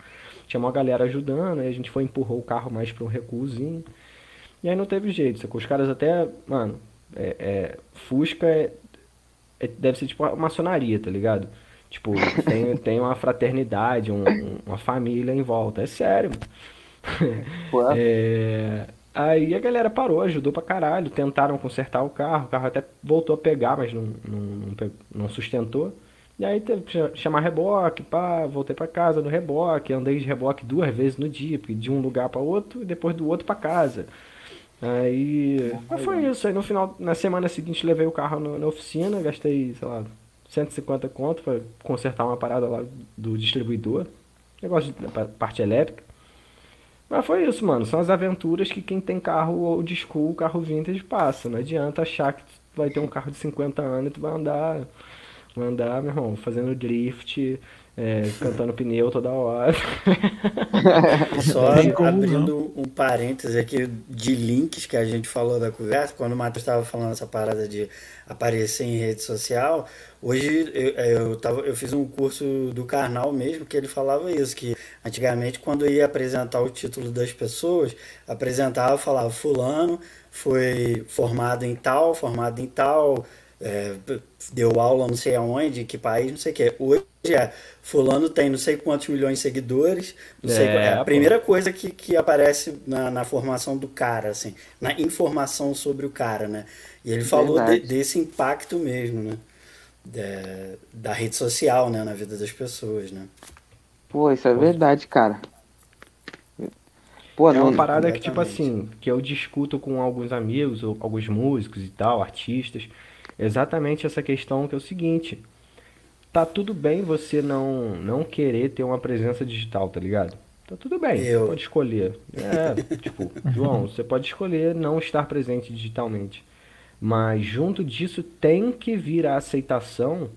Tinha uma galera ajudando, aí a gente foi empurrou o carro mais para um recuozinho. E aí não teve jeito, sacou? Os caras até, mano, é, é, Fusca é, é- deve ser tipo uma maçonaria, tá ligado? Tipo, tem, tem uma fraternidade, um- um- uma família em volta. É sério, mano. É, Aí a galera parou, ajudou pra caralho. Tentaram consertar o carro, o carro até voltou a pegar, mas não, não, não sustentou. E aí teve que cha- chamar reboque, pá, voltei pra casa no reboque, andei de reboque duas vezes no dia, de um lugar pra outro e depois do outro pra casa. Aí, foi isso. Aí no final, na semana seguinte, levei o carro no- na oficina, gastei, sei lá, 150 conto pra consertar uma parada lá do distribuidor. Negócio de pa- parte elétrica. Mas foi isso, mano. São as aventuras que quem tem carro old school, carro vintage passa. Não adianta achar que tu vai ter um carro de 50 anos e tu vai andar, vai andar, meu irmão, fazendo drift, é, cantando pneu toda hora. Só abrindo um parêntese aqui de links que a gente falou da conversa, quando o Matheus estava falando essa parada de aparecer em rede social, hoje eu, eu, tava, eu fiz um curso do Karnal mesmo que ele falava isso, que antigamente quando ia apresentar o título das pessoas, apresentava, falava fulano foi formado em tal, formado em tal, é, deu aula não sei aonde, que país, não sei o que. Hoje é, fulano tem não sei quantos milhões de seguidores, não sei É, qual- é a pô. primeira coisa que, que aparece na, na formação do cara, assim, na informação sobre o cara, né? E ele falou de- desse impacto mesmo, né? Da- da rede social, né, na vida das pessoas, né? Pô, isso é verdade, cara. Pô, É uma não, parada que, tipo assim, que eu discuto com alguns amigos, ou alguns músicos e tal, artistas, exatamente essa questão que é o seguinte, tá tudo bem você não, não querer ter uma presença digital, tá ligado? Tá tudo bem, Eu. você pode escolher. É, tipo, João, você pode escolher não estar presente digitalmente. Mas junto disso tem que vir a aceitação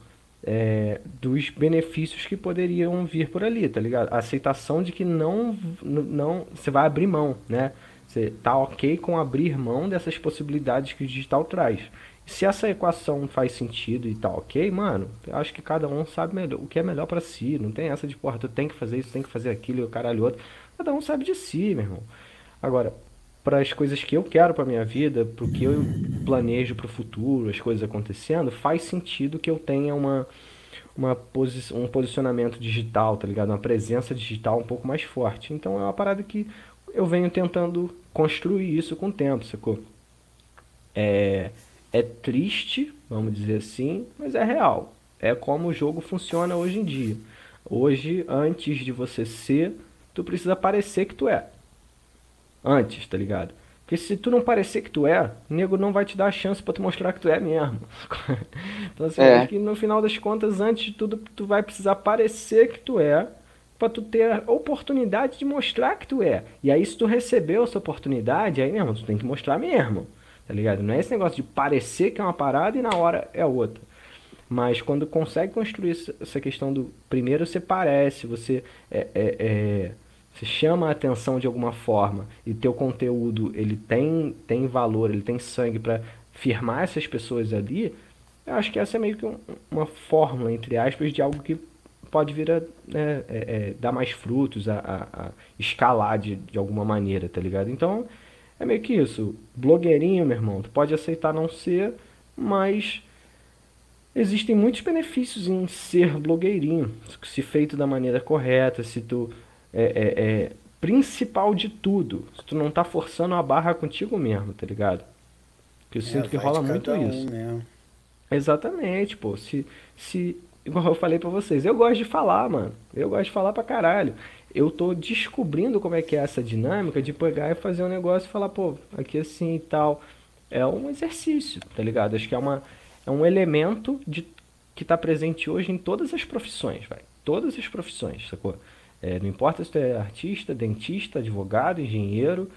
é, dos benefícios que poderiam vir por ali, tá ligado? A aceitação de que não, não você vai abrir mão, né? Você tá ok com abrir mão dessas possibilidades que o digital traz. Se essa equação faz sentido e tá ok, mano, acho que cada um sabe melhor, o que é melhor pra si. Não tem essa de, porra, tu tem que fazer isso, tem que fazer aquilo e o caralho outro. Cada um sabe de si, meu irmão. Agora, para as coisas que eu quero para minha vida, para o que eu planejo para o futuro, as coisas acontecendo, faz sentido que eu tenha uma, uma posi um posicionamento digital, tá ligado? Uma presença digital um pouco mais forte. Então é uma parada que eu venho tentando construir isso com o tempo, sacou? É, é triste, vamos dizer assim, mas é real. É como o jogo funciona hoje em dia. Hoje, antes de você ser, tu precisa parecer que tu é antes, tá ligado? Porque se tu não parecer que tu é, o nego não vai te dar a chance pra tu mostrar que tu é mesmo. Então assim, É. que no final das contas, antes de tudo, tu vai precisar parecer que tu é pra tu ter a oportunidade de mostrar que tu é. E aí se tu recebeu essa oportunidade, aí mesmo, tu tem que mostrar mesmo. Tá ligado? Não é esse negócio de parecer que é uma parada e na hora é outra. Mas quando consegue construir essa- questão do primeiro você parece, você é, é, é, você chama a atenção de alguma forma e teu conteúdo ele tem, tem valor, ele tem sangue para firmar essas pessoas ali, eu acho que essa é meio que um- uma fórmula, entre aspas, de algo que pode vir a né, é, é, dar mais frutos, a, a- a escalar de, de alguma maneira, tá ligado? Então, é meio que isso. Blogueirinho, meu irmão, tu pode aceitar não ser, mas existem muitos benefícios em ser blogueirinho, se feito da maneira correta, se tu é, é, é principal de tudo, se tu não tá forçando a barra contigo mesmo, tá ligado? Que eu sinto É, que vai rola muito um isso. Exatamente, pô. Se, se, igual eu falei pra vocês, eu gosto de falar, mano. Eu gosto de falar pra caralho. Eu tô descobrindo como é que é essa dinâmica de pegar e fazer um negócio e falar, pô, aqui assim e tal. É um exercício, tá ligado? Acho que é uma, é um elemento de, que tá presente hoje em todas as profissões, vai. Todas as profissões, sacou? É, não importa se tu é artista, dentista, advogado, engenheiro.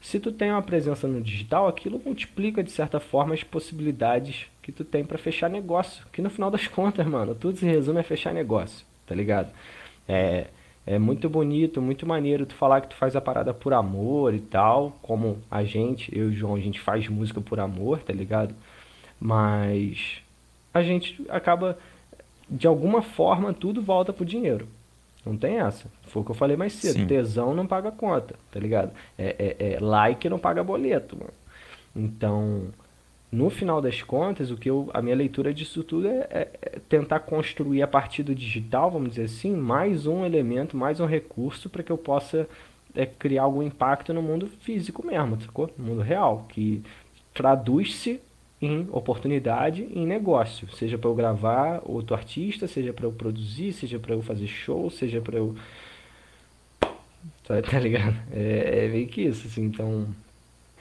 Se tu tem uma presença no digital, aquilo multiplica de certa forma as possibilidades que tu tem pra fechar negócio. Que no final das contas, mano, tudo se resume a fechar negócio, tá ligado? É, é muito bonito, muito maneiro tu falar que tu faz a parada por amor e tal, como a gente, eu e o João, a gente faz música por amor, tá ligado? Mas a gente acaba, de alguma forma, tudo volta pro dinheiro. Não tem essa. Foi o que eu falei mais cedo. Sim. Tesão não paga conta, tá ligado? É, é, é like não paga boleto, mano. Então, no final das contas, o que eu, a minha leitura disso tudo é, é- é tentar construir a partir do digital, vamos dizer assim, mais um elemento, mais um recurso para que eu possa é, criar algum impacto no mundo físico mesmo, sacou? No mundo real, que traduz-se em oportunidade, em negócio, seja para eu gravar outro artista, seja para eu produzir, seja para eu fazer show, seja para eu Tá, ligado? É, é meio que isso, assim, então.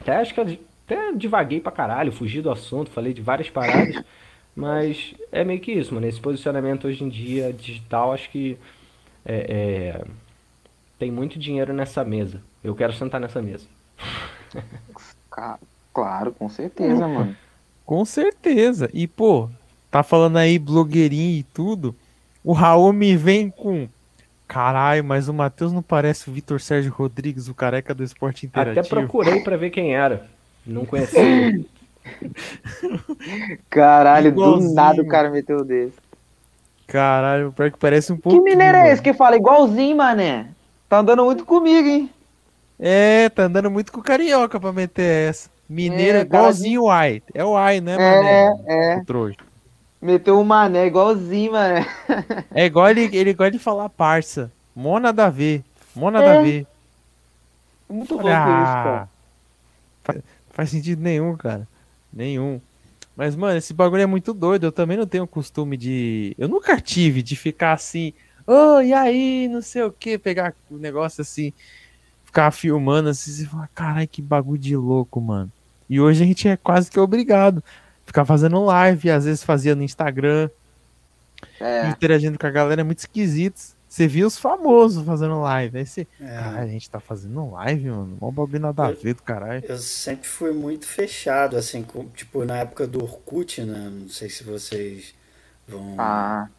Até acho que até divaguei pra caralho, fugi do assunto, falei de várias paradas, mas é meio que isso, mano. Esse posicionamento hoje em dia digital, acho que é, é, tem muito dinheiro nessa mesa. Eu quero sentar nessa mesa. Claro, com certeza, mano. Com certeza. E, pô, tá falando aí blogueirinho e tudo. O Raul me vem com. Caralho, mas o Matheus não parece o Vitor Sérgio Rodrigues, o careca do esporte interativo. Até procurei pra ver quem era. Não conhecia. Caralho, do Igualzinho. nada o cara meteu desse. Caralho, pior que parece um pouco. Que mineiro é esse que fala igualzinho, mané? Tá andando muito comigo, hein? É, tá andando muito com carioca pra meter essa. Mineiro É, é, igualzinho o Ai. É o Ai, né, É, mané? é. O trouxa. Meteu um mané igualzinho, mané. É igual ele, ele gosta de falar parça. Mó nada a ver. Mó nada É. a ver. Muito louco Olha, isso, cara. Faz, sentido nenhum, cara. Nenhum. Mas, mano, esse bagulho é muito doido. Eu também não tenho costume de. Eu nunca tive de ficar assim. Ô, e aí, não sei o que, pegar o negócio assim, ficar filmando assim, e falar, caralho, que bagulho de louco, mano. E hoje a gente é quase que obrigado. Ficar fazendo live, às vezes fazia no Instagram, É. interagindo com a galera, é muito esquisito. Você viu os famosos fazendo live. Aí você. É. Caralho, a gente tá fazendo live, mano. Mó bagulho nada a ver do caralho. Eu sempre fui muito fechado, assim, com- tipo, na época do Orkut, né? Não sei se vocês vão. Ah,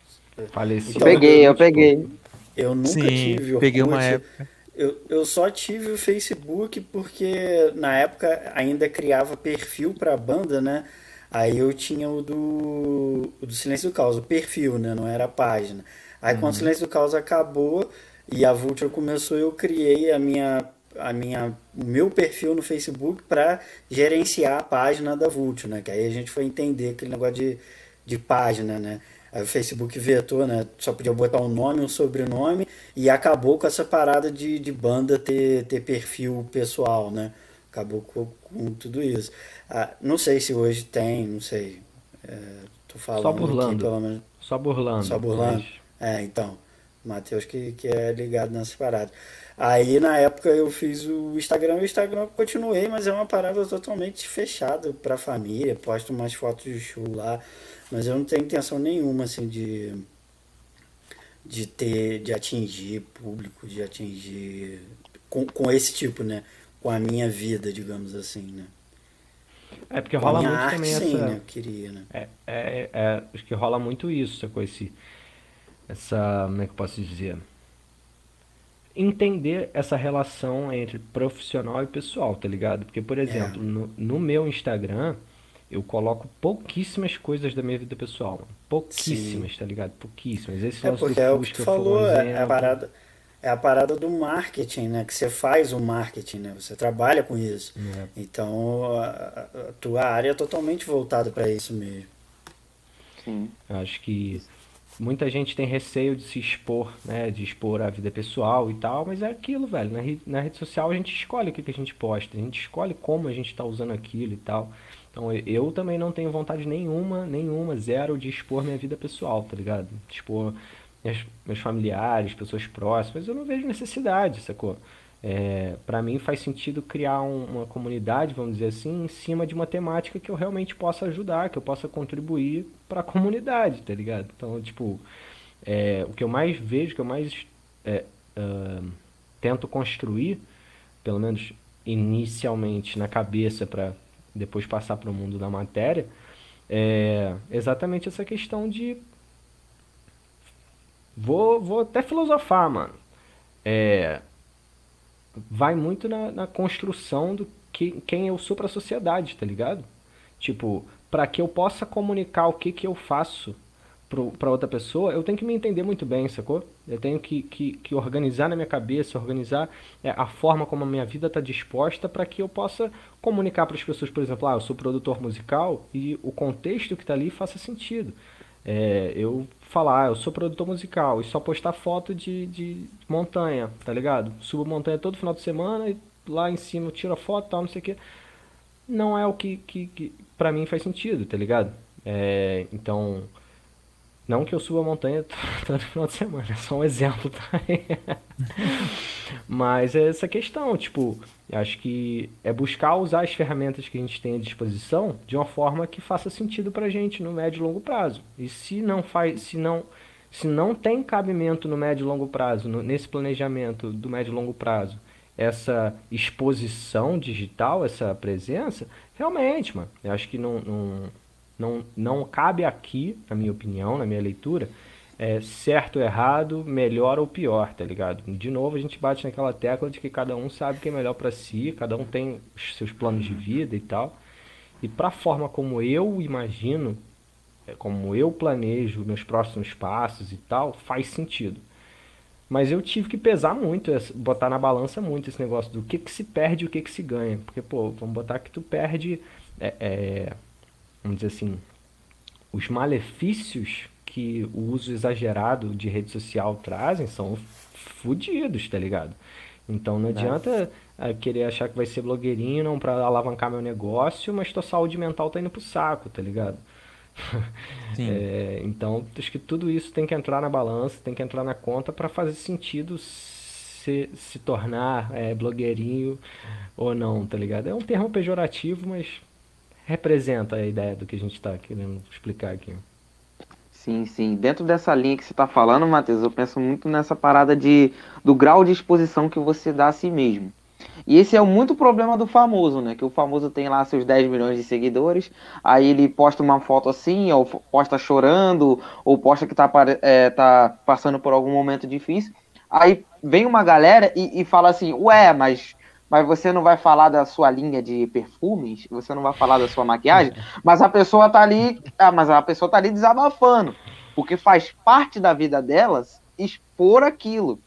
Faleci. eu Então, peguei, eu tipo, peguei. Eu nunca Sim, tive Orkut. peguei uma época. Eu, eu só tive o Facebook porque na época ainda criava perfil pra banda, né? Aí eu tinha o do, o do Silêncio do Caos, o perfil, né? Não era a página. Aí quando o Silêncio do Caos acabou e a Vulture começou, eu criei a minha, a minha, o meu perfil no Facebook para gerenciar a página da Vulture, né? Que aí a gente foi entender aquele negócio de, de página, né? Aí o Facebook vetou, né? Só podia botar um nome, um sobrenome e acabou com essa parada de, de banda ter, ter perfil pessoal, né? Acabou com, com tudo isso. Ah, não sei se hoje tem, não sei. É, tô falando Só aqui, burlando. pelo menos. Só burlando. Só burlando? mas- É, então. Matheus que, que é ligado nessas paradas. Aí na época eu fiz o Instagram, o Instagram eu continuei, mas é uma parada totalmente fechada pra família, posto umas fotos de show lá, mas eu não tenho intenção nenhuma assim de de ter, de atingir público, de atingir com, com esse tipo, né? Com a minha vida, digamos assim, né? É porque a rola muito arte, também sim, essa. né? Eu queria, né? É, é, é, acho que rola muito isso, sacou? Esse, essa, como é que eu posso dizer? Entender essa relação entre profissional e pessoal, tá ligado? Porque, por exemplo, no, no meu Instagram, eu coloco pouquíssimas coisas da minha vida pessoal, mano. Pouquíssimas, tá ligado? Pouquíssimas. Esse É porque é o que tu foi um falou, é, é a parada, é a parada do marketing, né? Que você faz o marketing, né? Você trabalha com isso. É. Então, a, a- tua área é totalmente voltada para isso mesmo. Sim. Acho que muita gente tem receio de se expor, né? De expor a vida pessoal e tal, mas é aquilo, velho. Na, re- na rede social a gente escolhe o que, que a gente posta, a gente escolhe como a gente tá usando aquilo e tal. Então eu- também não tenho vontade nenhuma, nenhuma, zero, de expor minha vida pessoal, tá ligado? Expor meus familiares, pessoas próximas, eu não vejo necessidade, sacou? É, para mim faz sentido criar um- uma comunidade, vamos dizer assim, em cima de uma temática que eu realmente possa ajudar, que eu possa contribuir para a comunidade, tá ligado? Então, tipo, é, o que eu mais vejo, que eu mais é, ah, tento construir, pelo menos inicialmente na cabeça para depois passar para o mundo da matéria, é exatamente essa questão de Vou, vou até filosofar, mano. É, vai muito na, na construção do que, quem eu sou pra sociedade, tá ligado? Tipo, para que eu possa comunicar o que que eu faço para outra pessoa, eu tenho que me entender muito bem, sacou? Eu tenho que, que, que organizar na minha cabeça, organizar é, a forma como a minha vida está disposta para que eu possa comunicar para as pessoas, por exemplo, ah, eu sou produtor musical e o contexto que está ali faça sentido. É, eu falar, ah, eu sou produtor musical e só postar foto de, de montanha, tá ligado? Subo montanha todo final de semana e lá em cima tiro a foto tal, não sei o que. Não é o que, que, que para mim faz sentido, tá ligado? É, então não que eu suba a montanha todo final de semana, é só um exemplo, tá? Mas é essa questão, tipo, acho que é buscar usar as ferramentas que a gente tem à disposição de uma forma que faça sentido pra gente no médio e longo prazo. E se não faz, se não, se não tem cabimento no médio e longo prazo, no, nesse planejamento do médio e longo prazo, essa exposição digital, essa presença, realmente, mano, eu acho que não, não não, não cabe aqui, na minha opinião, na minha leitura, é, certo ou errado, melhor ou pior, tá ligado? De novo, a gente bate naquela tecla de que cada um sabe o que é melhor para si, cada um tem os seus planos de vida e tal. E para a forma como eu imagino, é, como eu planejo meus próximos passos e tal, faz sentido. Mas eu tive que pesar muito, botar na balança muito esse negócio do que, que se perde e o que, que se ganha. Porque, pô, vamos botar que tu perde é, é, vamos dizer assim, os malefícios que o uso exagerado de rede social trazem são fodidos, tá ligado? Então não adianta é, querer achar que vai ser blogueirinho não para alavancar meu negócio, mas tua saúde mental tá indo pro saco, tá ligado? é, então acho que tudo isso tem que entrar na balança, tem que entrar na conta para fazer sentido se, se tornar é, blogueirinho ou não, tá ligado? É um termo pejorativo, mas representa a ideia do que a gente está querendo explicar aqui. Sim, sim. Dentro dessa linha que você está falando, Matheus, eu penso muito nessa parada de, do grau de exposição que você dá a si mesmo. E esse é muito problema do famoso, né? Que o famoso tem lá seus 10 milhões de seguidores, aí ele posta uma foto assim, ou posta chorando, ou posta que tá, é, tá passando por algum momento difícil. Aí vem uma galera e, e fala assim, ué, mas mas você não vai falar da sua linha de perfumes, você não vai falar da sua maquiagem, mas a pessoa tá ali, ah, mas a pessoa tá ali desabafando, porque faz parte da vida delas expor aquilo.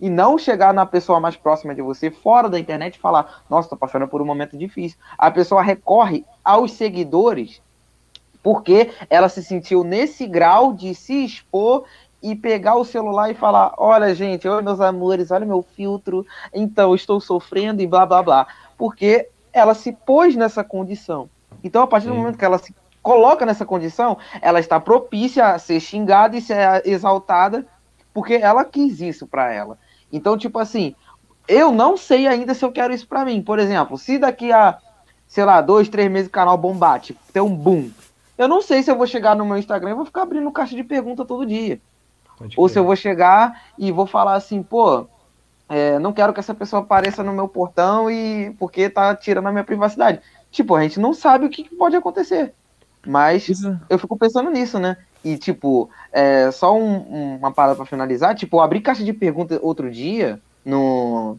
E não chegar na pessoa mais próxima de você, fora da internet, e falar: Nossa, tô passando por um momento difícil. A pessoa recorre aos seguidores porque ela se sentiu nesse grau de se expor e pegar o celular e falar: Olha, gente, oi, meus amores, olha meu filtro, então estou sofrendo e blá blá blá. Porque ela se pôs nessa condição. Então, a partir Sim. do momento que ela se coloca nessa condição, ela está propícia a ser xingada e ser exaltada, porque ela quis isso para ela. Então, tipo assim, eu não sei ainda se eu quero isso para mim. Por exemplo, se daqui a, sei lá, dois, três meses o canal bombate, ter um boom, eu não sei se eu vou chegar no meu Instagram e vou ficar abrindo caixa de pergunta todo dia. Ou se eu vou chegar e vou falar assim, pô, é, não quero que essa pessoa apareça no meu portão e porque tá tirando a minha privacidade. Tipo, a gente não sabe o que pode acontecer. Mas Isso. eu fico pensando nisso, né? E, tipo, é, só um, uma parada pra finalizar. Tipo, eu abri caixa de perguntas outro dia no,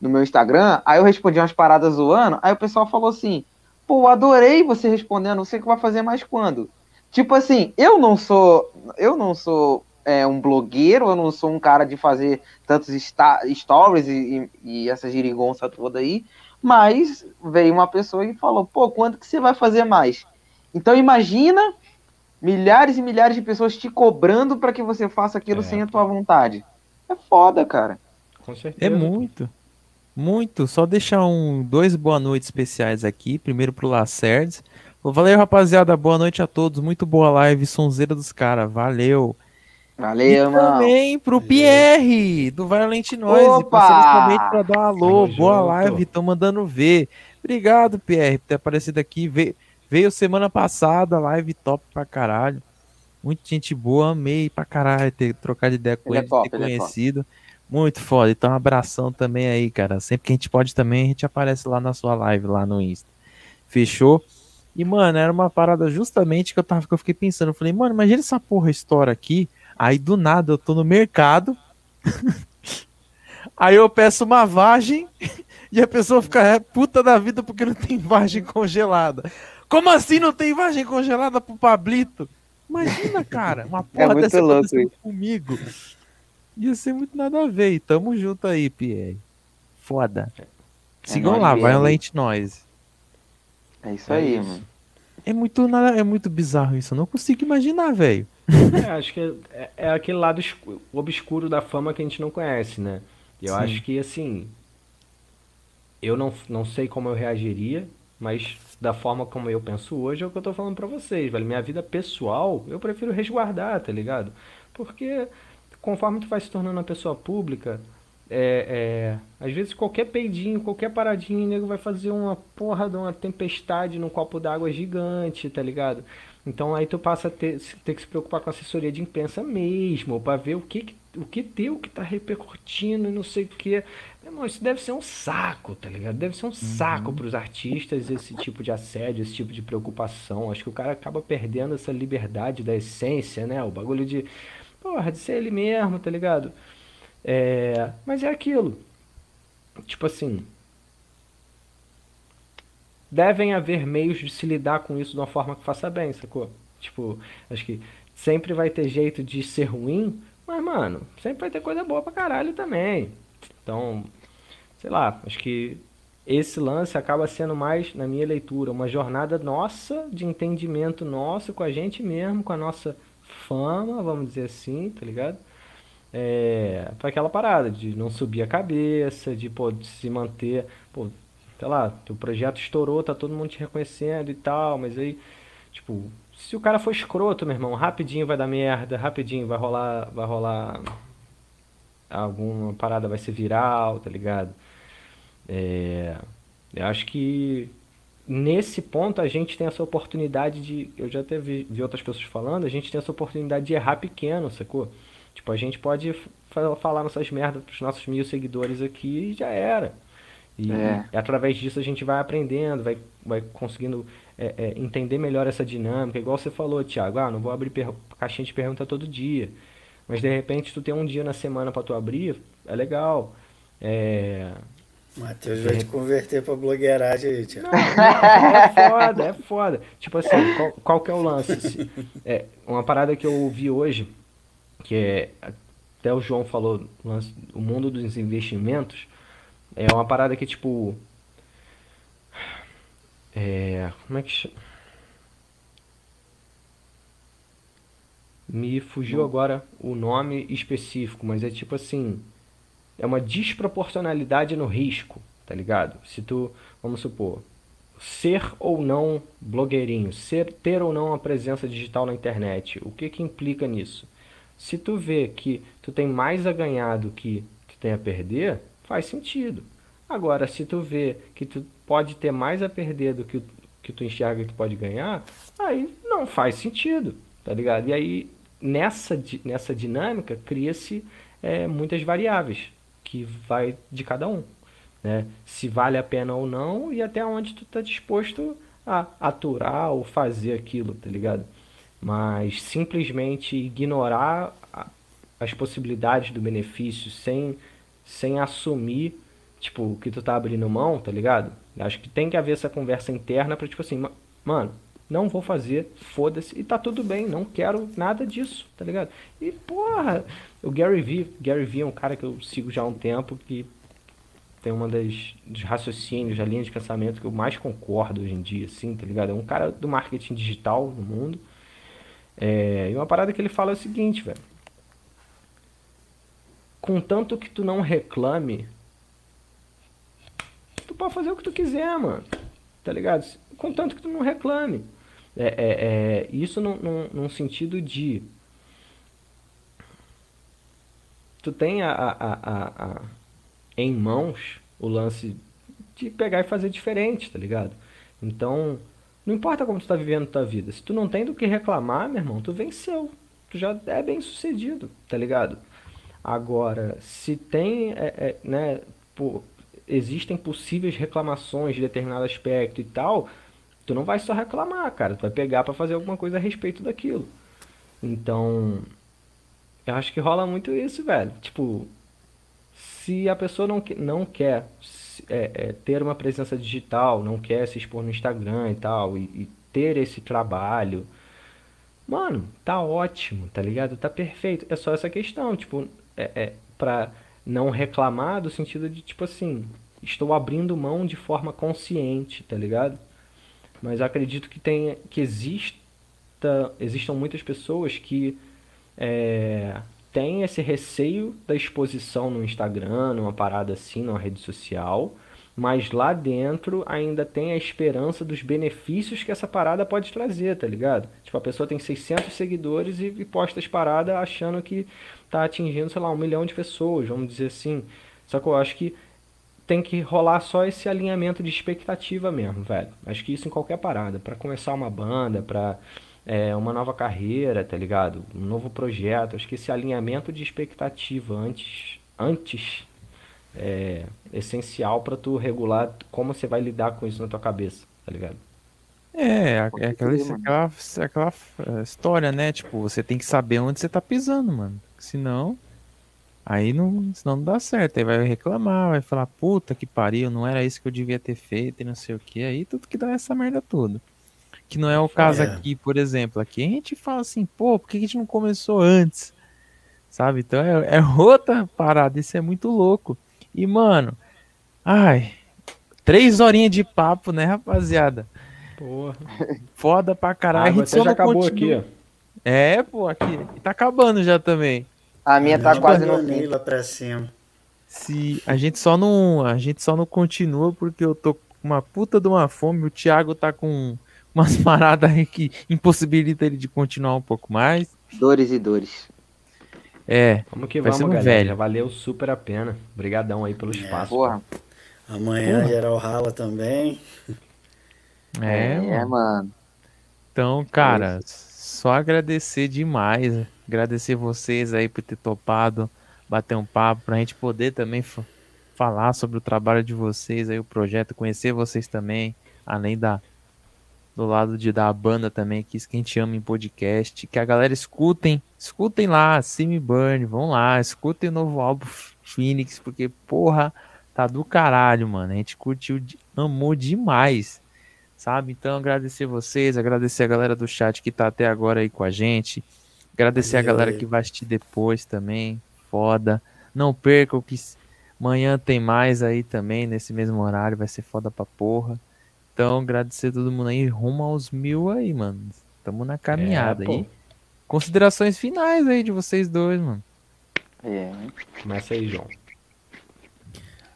no meu Instagram. Aí eu respondi umas paradas zoando. Aí o pessoal falou assim: pô, adorei você respondendo. Você que vai fazer mais quando? Tipo assim, eu não sou. Eu não sou é, um blogueiro, eu não sou um cara de fazer tantos stories e, e, e essa girigonça toda aí, mas veio uma pessoa e falou, pô, quanto que você vai fazer mais? Então imagina milhares e milhares de pessoas te cobrando para que você faça aquilo é. sem a tua vontade. É foda, cara. Com certeza. É muito. Muito. Só deixar um dois boa noites especiais aqui. Primeiro pro Lacerdes. Valeu, rapaziada. Boa noite a todos. Muito boa live. Sonzeira dos caras. Valeu. Valeu, e mano. também pro Pierre, do Violent Noise. Passei pra dar um alô. Tamo Boa junto. live, tô mandando ver. Obrigado, Pierre, por ter aparecido aqui. Veio, veio semana passada, live top pra caralho. Muita gente boa, amei pra caralho ter trocado ideia com ele, ele é top, ter ele é conhecido. É Muito foda. Então, um abração também aí, cara. Sempre que a gente pode também, a gente aparece lá na sua live, lá no Insta. Fechou? E, mano, era uma parada justamente que eu tava que eu fiquei pensando. Eu falei, mano, imagina essa porra história aqui Aí do nada eu tô no mercado. aí eu peço uma vagem e a pessoa fica é, puta da vida porque não tem vagem congelada. Como assim não tem vagem congelada pro Pablito? Imagina, cara, uma É porra muito dessa louco comigo. Ia ser muito nada a ver. E tamo junto aí, Pierre. Foda. Sigam nóis, lá, Pierre. Violent Noise. É isso aí, isso. mano. É muito, nada, é muito bizarro isso. Eu não consigo imaginar, velho. É, acho que é, é aquele lado obscuro da fama que a gente não conhece, né? E eu Sim. acho que, assim, eu não, não sei como eu reagiria, mas da forma como eu penso hoje é o que eu tô falando pra vocês, velho. Minha vida pessoal, eu prefiro resguardar, tá ligado? Porque conforme tu vai se tornando uma pessoa pública, é, é, às vezes qualquer peidinho, qualquer paradinho, o nego vai fazer uma porra de uma tempestade num copo d'água gigante, tá ligado? Então aí tu passa a ter, ter que se preocupar com assessoria de imprensa mesmo, pra ver o que, o que teu que tá repercutindo e não sei o que. Irmão, isso deve ser um saco, tá ligado? Deve ser um saco pros artistas esse tipo de assédio, esse tipo de preocupação. Acho que o cara acaba perdendo essa liberdade da essência, né? O bagulho de, porra, de ser ele mesmo, tá ligado? É, mas é aquilo. Tipo assim, devem haver meios de se lidar com isso de uma forma que faça bem, sacou? Tipo, acho que sempre vai ter jeito de ser ruim, mas, mano, sempre vai ter coisa boa pra caralho também. Então, sei lá, acho que esse lance acaba sendo mais, na minha leitura, uma jornada nossa, de entendimento nosso com a gente mesmo, com a nossa fama, vamos dizer assim, tá ligado? É, para aquela parada de não subir a cabeça, de pô, se manter, pô, sei lá, teu projeto estourou, tá todo mundo te reconhecendo e tal, mas aí, tipo, se o cara for escroto, meu irmão, rapidinho vai dar merda, rapidinho vai rolar, vai rolar alguma parada vai ser viral, tá ligado? É, eu acho que nesse ponto a gente tem essa oportunidade de, eu já até vi, vi outras pessoas falando, a gente tem essa oportunidade de errar pequeno, sacou? Tipo, a gente pode fa- falar nossas merdas pros nossos mil seguidores aqui e já era. E, É. e através disso a gente vai aprendendo, vai, vai conseguindo é, é, entender melhor essa dinâmica. Igual você falou, Thiago, ah, não vou abrir caixinha de pergunta todo dia. Mas de repente tu tem um dia na semana pra tu abrir, é legal. É, Matheus vai te converter pra blogueiragem aí, Thiago. é foda, é foda. Tipo assim, qual, qual que é o lance? É, uma parada que eu ouvi hoje, que é, até o João falou, o mundo dos investimentos, é uma parada que, tipo, é, como é que chama? Me fugiu agora o nome específico, mas é tipo assim, é uma desproporcionalidade no risco, tá ligado? Se tu, vamos supor, ser ou não blogueirinho, ser, ter ou não uma presença digital na internet, o que que implica nisso? Se tu vê que tu tem mais a ganhar do que tu tem a perder, faz sentido. Agora, se tu vê que tu pode ter mais a perder do que, que tu enxerga que tu pode ganhar, aí não faz sentido, tá ligado? E aí, nessa, nessa dinâmica, cria-se é, muitas variáveis, que vai de cada um né? Se vale a pena ou não e até onde tu tá disposto a aturar ou fazer aquilo, tá ligado? Mas simplesmente ignorar as possibilidades do benefício sem, sem assumir, tipo, que tu tá abrindo mão, tá ligado? Acho que tem que haver essa conversa interna pra, tipo assim, "Ma- mano, não vou fazer, foda-se, e tá tudo bem, não quero nada disso, tá ligado? E, porra, o Gary Vee, Gary Vee é um cara que eu sigo já há um tempo, que tem uma das dos raciocínios, da linha de pensamento que eu mais concordo hoje em dia, assim, tá ligado? É um cara do marketing digital no mundo. É, e uma parada que ele fala é o seguinte, velho. Contanto que tu não reclame, tu pode fazer o que tu quiser, mano. Tá ligado? Contanto que tu não reclame. É, é, é, isso num, num, num sentido de. Tu tem a, a, a, a- em mãos o lance de pegar e fazer diferente, tá ligado? Então, não importa como tu tá vivendo tua vida. Se tu não tem do que reclamar, meu irmão, tu venceu. Tu já é bem sucedido, tá ligado? Agora, se tem, é, é, né, pô, existem possíveis reclamações de determinado aspecto e tal, tu não vai só reclamar, cara. Tu vai pegar pra fazer alguma coisa a respeito daquilo. Então, eu acho que rola muito isso, velho. Tipo, se a pessoa não, não quer é, é, ter uma presença digital, não quer se expor no Instagram e tal, e, e ter esse trabalho, Mano, tá ótimo, tá ligado? Tá perfeito. É só essa questão, tipo, é, é pra não reclamar do sentido de, tipo assim, estou abrindo mão de forma consciente, tá ligado? Mas acredito que tem, que exista, existam muitas pessoas que é, têm esse receio da exposição no Instagram, numa parada assim, numa rede social, mas lá dentro ainda tem a esperança dos benefícios que essa parada pode trazer, tá ligado? Tipo, a pessoa tem 600 seguidores e, e posta as paradas achando que tá atingindo, sei lá, um milhão de pessoas, vamos dizer assim. Só que eu acho que tem que rolar só esse alinhamento de expectativa mesmo, velho. Acho que isso em qualquer parada. para começar uma banda, pra é, uma nova carreira, tá ligado? Um novo projeto. Acho que esse alinhamento de expectativa antes, antes é essencial para tu regular como você vai lidar com isso na tua cabeça, tá ligado? É, é aquela, aquela, aquela é, história, né? Tipo, você tem que saber onde você tá pisando, mano. Senão, aí não, senão não dá certo. Aí vai reclamar, vai falar, puta que pariu, não era isso que eu devia ter feito e não sei o que. Aí tudo que dá essa merda toda. Que não é o caso é. aqui, por exemplo. Aqui a gente fala assim, pô, por que a gente não começou antes? Sabe? Então é, é outra parada. Isso é muito louco. E, mano, ai, três horinhas de papo, né, rapaziada? Porra. Foda pra caralho. A, gente só já acabou continua. aqui, ó. É, pô, aqui. Tá acabando já também. A minha tá quase no fim. lá pra cima. Se a gente só não, a gente só não continua porque eu tô com uma puta de uma fome, o Thiago tá com umas paradas aí que impossibilita ele de continuar um pouco mais. Dores e dores. É. Vamos que vamos, galera. Velho. valeu super a pena. Obrigadão aí pelo é, espaço. Porra. Amanhã porra. geral rala também. É, é mano. Então, cara, é só agradecer demais. Agradecer vocês aí por ter topado bater um papo pra gente poder também falar sobre o trabalho de vocês aí, o projeto, conhecer vocês também, além da do lado de da banda também, que isso que a gente ama em podcast, que a galera escutem, escutem lá, Simi Burn, vão lá, escutem o novo álbum Phoenix, porque porra, tá do caralho, mano. A gente curtiu, amou demais, sabe? Então agradecer vocês, agradecer a galera do chat que tá até agora aí com a gente, agradecer a galera que vai assistir depois também, foda. Não percam que amanhã tem mais aí também, nesse mesmo horário, vai ser foda pra porra. Então, agradecer todo mundo aí, rumo aos mil aí, mano. Tamo na caminhada é, aí. Considerações finais aí de vocês dois, mano. É. Começa aí, João.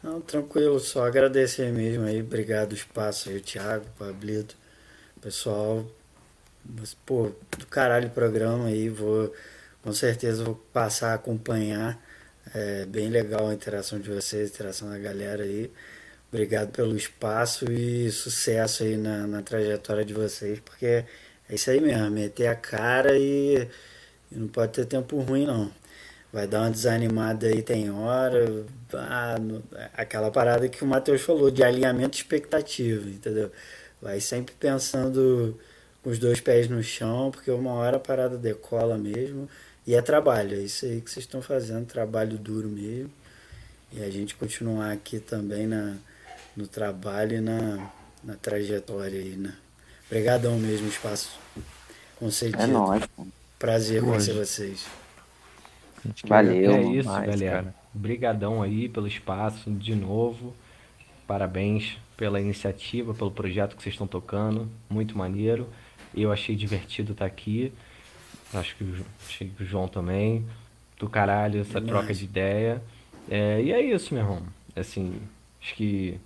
Não, tranquilo, só agradecer mesmo aí. Obrigado o espaço aí, o Thiago, o Pablito, pessoal. Mas, pô, do caralho o programa aí, vou com certeza vou passar a acompanhar. É bem legal a interação de vocês, a interação da galera aí. Obrigado pelo espaço e sucesso aí na, na trajetória de vocês, porque é isso aí mesmo, meter a cara e, e não pode ter tempo ruim não. Vai dar uma desanimada aí, tem hora, ah, no, aquela parada que o Matheus falou, de alinhamento de expectativa, entendeu? Vai sempre pensando com os dois pés no chão, porque uma hora a parada decola mesmo. E é trabalho, é isso aí que vocês estão fazendo, trabalho duro mesmo. E a gente continuar aqui também na, no trabalho e na, na trajetória aí, né? Obrigadão mesmo, espaço concedido. É nóis, pô. Prazer conhecer vocês. Valeu. É isso, mais, galera. Cara. Obrigadão aí pelo espaço de novo. Parabéns pela iniciativa, pelo projeto que vocês estão tocando. Muito maneiro. Eu achei divertido estar aqui. Acho que, achei que o João também. Do caralho, essa troca de ideia. É, e é isso, meu irmão. Assim, acho que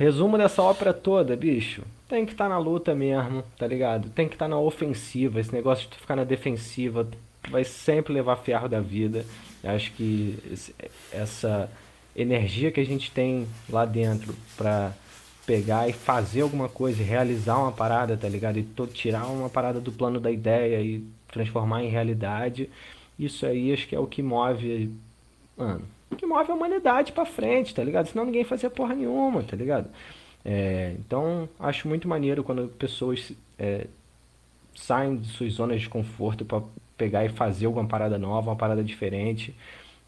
Resumo dessa ópera toda, bicho. Tem que estar tá na luta mesmo, tá ligado? Tem que estar tá na ofensiva. Esse negócio de ficar na defensiva vai sempre levar ferro da vida. Eu acho que essa energia que a gente tem lá dentro pra pegar e fazer alguma coisa, realizar uma parada, tá ligado? E tirar uma parada do plano da ideia e transformar em realidade. Isso aí acho que é o que move, mano, que move a humanidade para frente, tá ligado? Senão ninguém fazia porra nenhuma, tá ligado? É, então, acho muito maneiro quando pessoas é, saem de suas zonas de conforto para pegar e fazer alguma parada nova, uma parada diferente.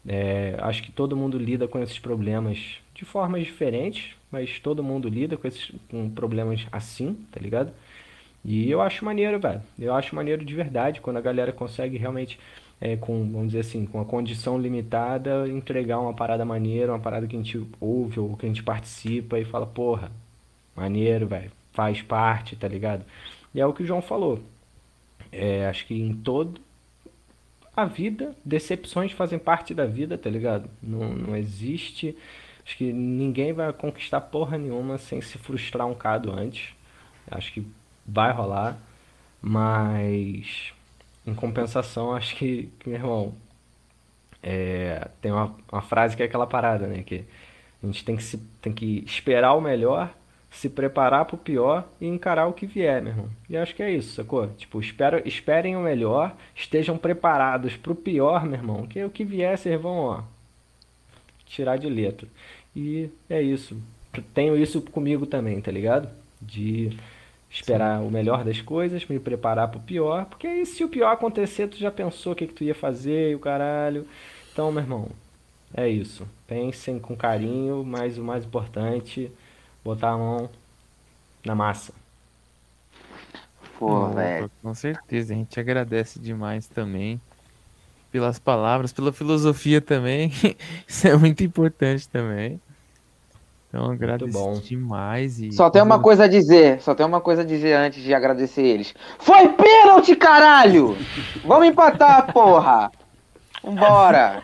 É, acho que todo mundo lida com esses problemas de formas diferentes, mas todo mundo lida com esses com problemas assim, tá ligado? E eu acho maneiro, velho. Eu acho maneiro de verdade quando a galera consegue realmente, é, com, vamos dizer assim, com a condição limitada, entregar uma parada maneira, uma parada que a gente ouve ou que a gente participa e fala, porra, maneiro, velho, faz parte, tá ligado? E é o que o João falou. É, acho que em todo a vida, decepções fazem parte da vida, tá ligado? Não, não existe. Acho que ninguém vai conquistar porra nenhuma sem se frustrar um bocado antes. Acho que vai rolar. Mas, em compensação, acho que, que meu irmão, é, tem uma, uma frase que é aquela parada, né? Que a gente tem que, se, tem que esperar o melhor se preparar pro pior e encarar o que vier, meu irmão. E acho que é isso, sacou? Tipo, esperem o melhor, estejam preparados pro pior, meu irmão, que o que vier vocês vão, ó, tirar de letra. E é isso. Tenho isso comigo também, tá ligado? De esperar Sim. o melhor das coisas, me preparar pro pior, porque aí se o pior acontecer, tu já pensou o que, que tu ia fazer e o caralho. Então, meu irmão, é isso. Pensem com carinho, mas o mais importante botar a mão na massa. Pô, velho. Com certeza, a gente agradece demais também pelas palavras, pela filosofia também. Isso é muito importante também. Então, agradeço demais. E... Só tem uma coisa a dizer, só tem uma coisa a dizer antes de agradecer eles. Foi pênalti, caralho! Vamos empatar, porra! Vambora!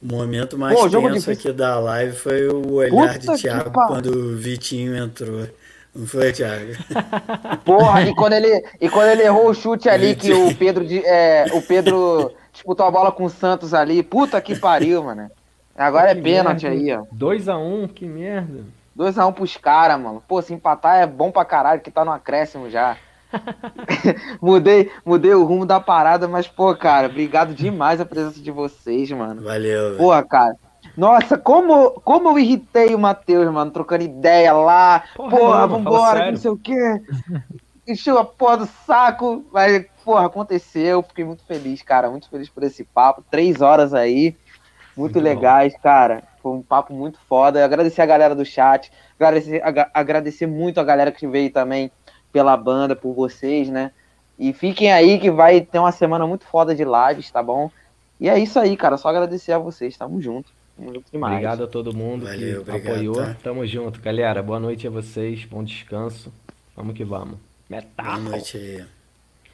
O momento mais Pô, tenso aqui da live foi o olhar Puta de Thiago quando o Vitinho entrou. Não foi, Thiago? Porra, e quando ele, e quando ele errou o chute ali, que o Pedro, é, o Pedro disputou a bola com o Santos ali. Puta que pariu, mano. Agora é pênalti aí, ó. 2x1, um, que merda. 2x1 um pros caras, mano. Pô, se empatar é bom pra caralho, que tá no acréscimo já. mudei, mudei o rumo da parada, mas, pô, cara, obrigado demais a presença de vocês, mano. Valeu. Porra, cara. Nossa, como, como eu irritei o Matheus, mano, trocando ideia lá. Porra, porra não, vambora, não sei o quê. Encheu a porra do saco, mas, porra, aconteceu. Fiquei muito feliz, cara. Muito feliz por esse papo. Três horas aí. Muito, muito legais, bom. cara. Foi um papo muito foda. Agradecer a galera do chat. Agradecer, agradecer muito a galera que veio também pela banda, por vocês, né? E fiquem aí que vai ter uma semana muito foda de lives, tá bom? E é isso aí, cara. Só agradecer a vocês. Tamo junto. Tamo junto demais. Obrigado a todo mundo Valeu, que obrigado, apoiou. Tá? Tamo junto, galera. Boa noite a vocês. Bom descanso. Vamos que vamos. Metal. Boa noite aí.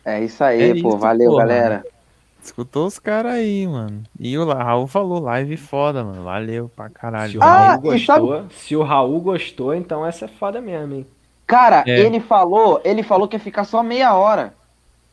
É isso aí, é pô. Isso, Valeu, pô, galera. Mano. Escutou os caras aí, mano. E o Raul falou, live foda, mano. Valeu pra caralho. Se o Raul ah, gostou, sabe... se o Raul gostou, então essa é foda mesmo, hein? Cara, é. ele falou, ele falou que ia ficar só meia hora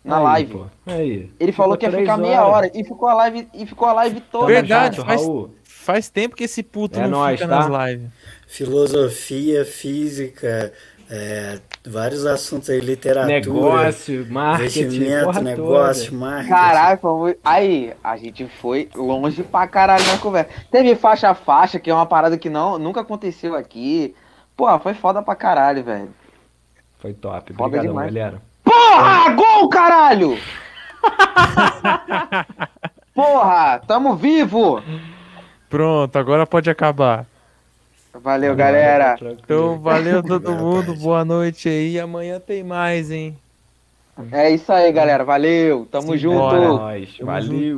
na aí, live. Pô. Aí. Ele falou que ia ficar horas. meia hora e ficou a live e ficou a live toda. Verdade, faz, faz tempo que esse puto é não nóis, fica tá? nas lives. Filosofia, física, é, vários assuntos aí, literatura, negócio, marketing, investimento, negócio, toda. marketing. Caralho, aí a gente foi longe pra caralho na conversa. Teve faixa a faixa, que é uma parada que não, nunca aconteceu aqui. Pô, foi foda pra caralho, velho. Foi top. Foda Obrigadão, demais. galera. Porra! Gol, caralho! Porra! Tamo vivo! Pronto, agora pode acabar. Valeu, galera. Então, valeu todo mundo. Boa noite aí. Amanhã tem mais, hein? É isso aí, galera. Valeu. Tamo Sim, junto. Bora, Valeu.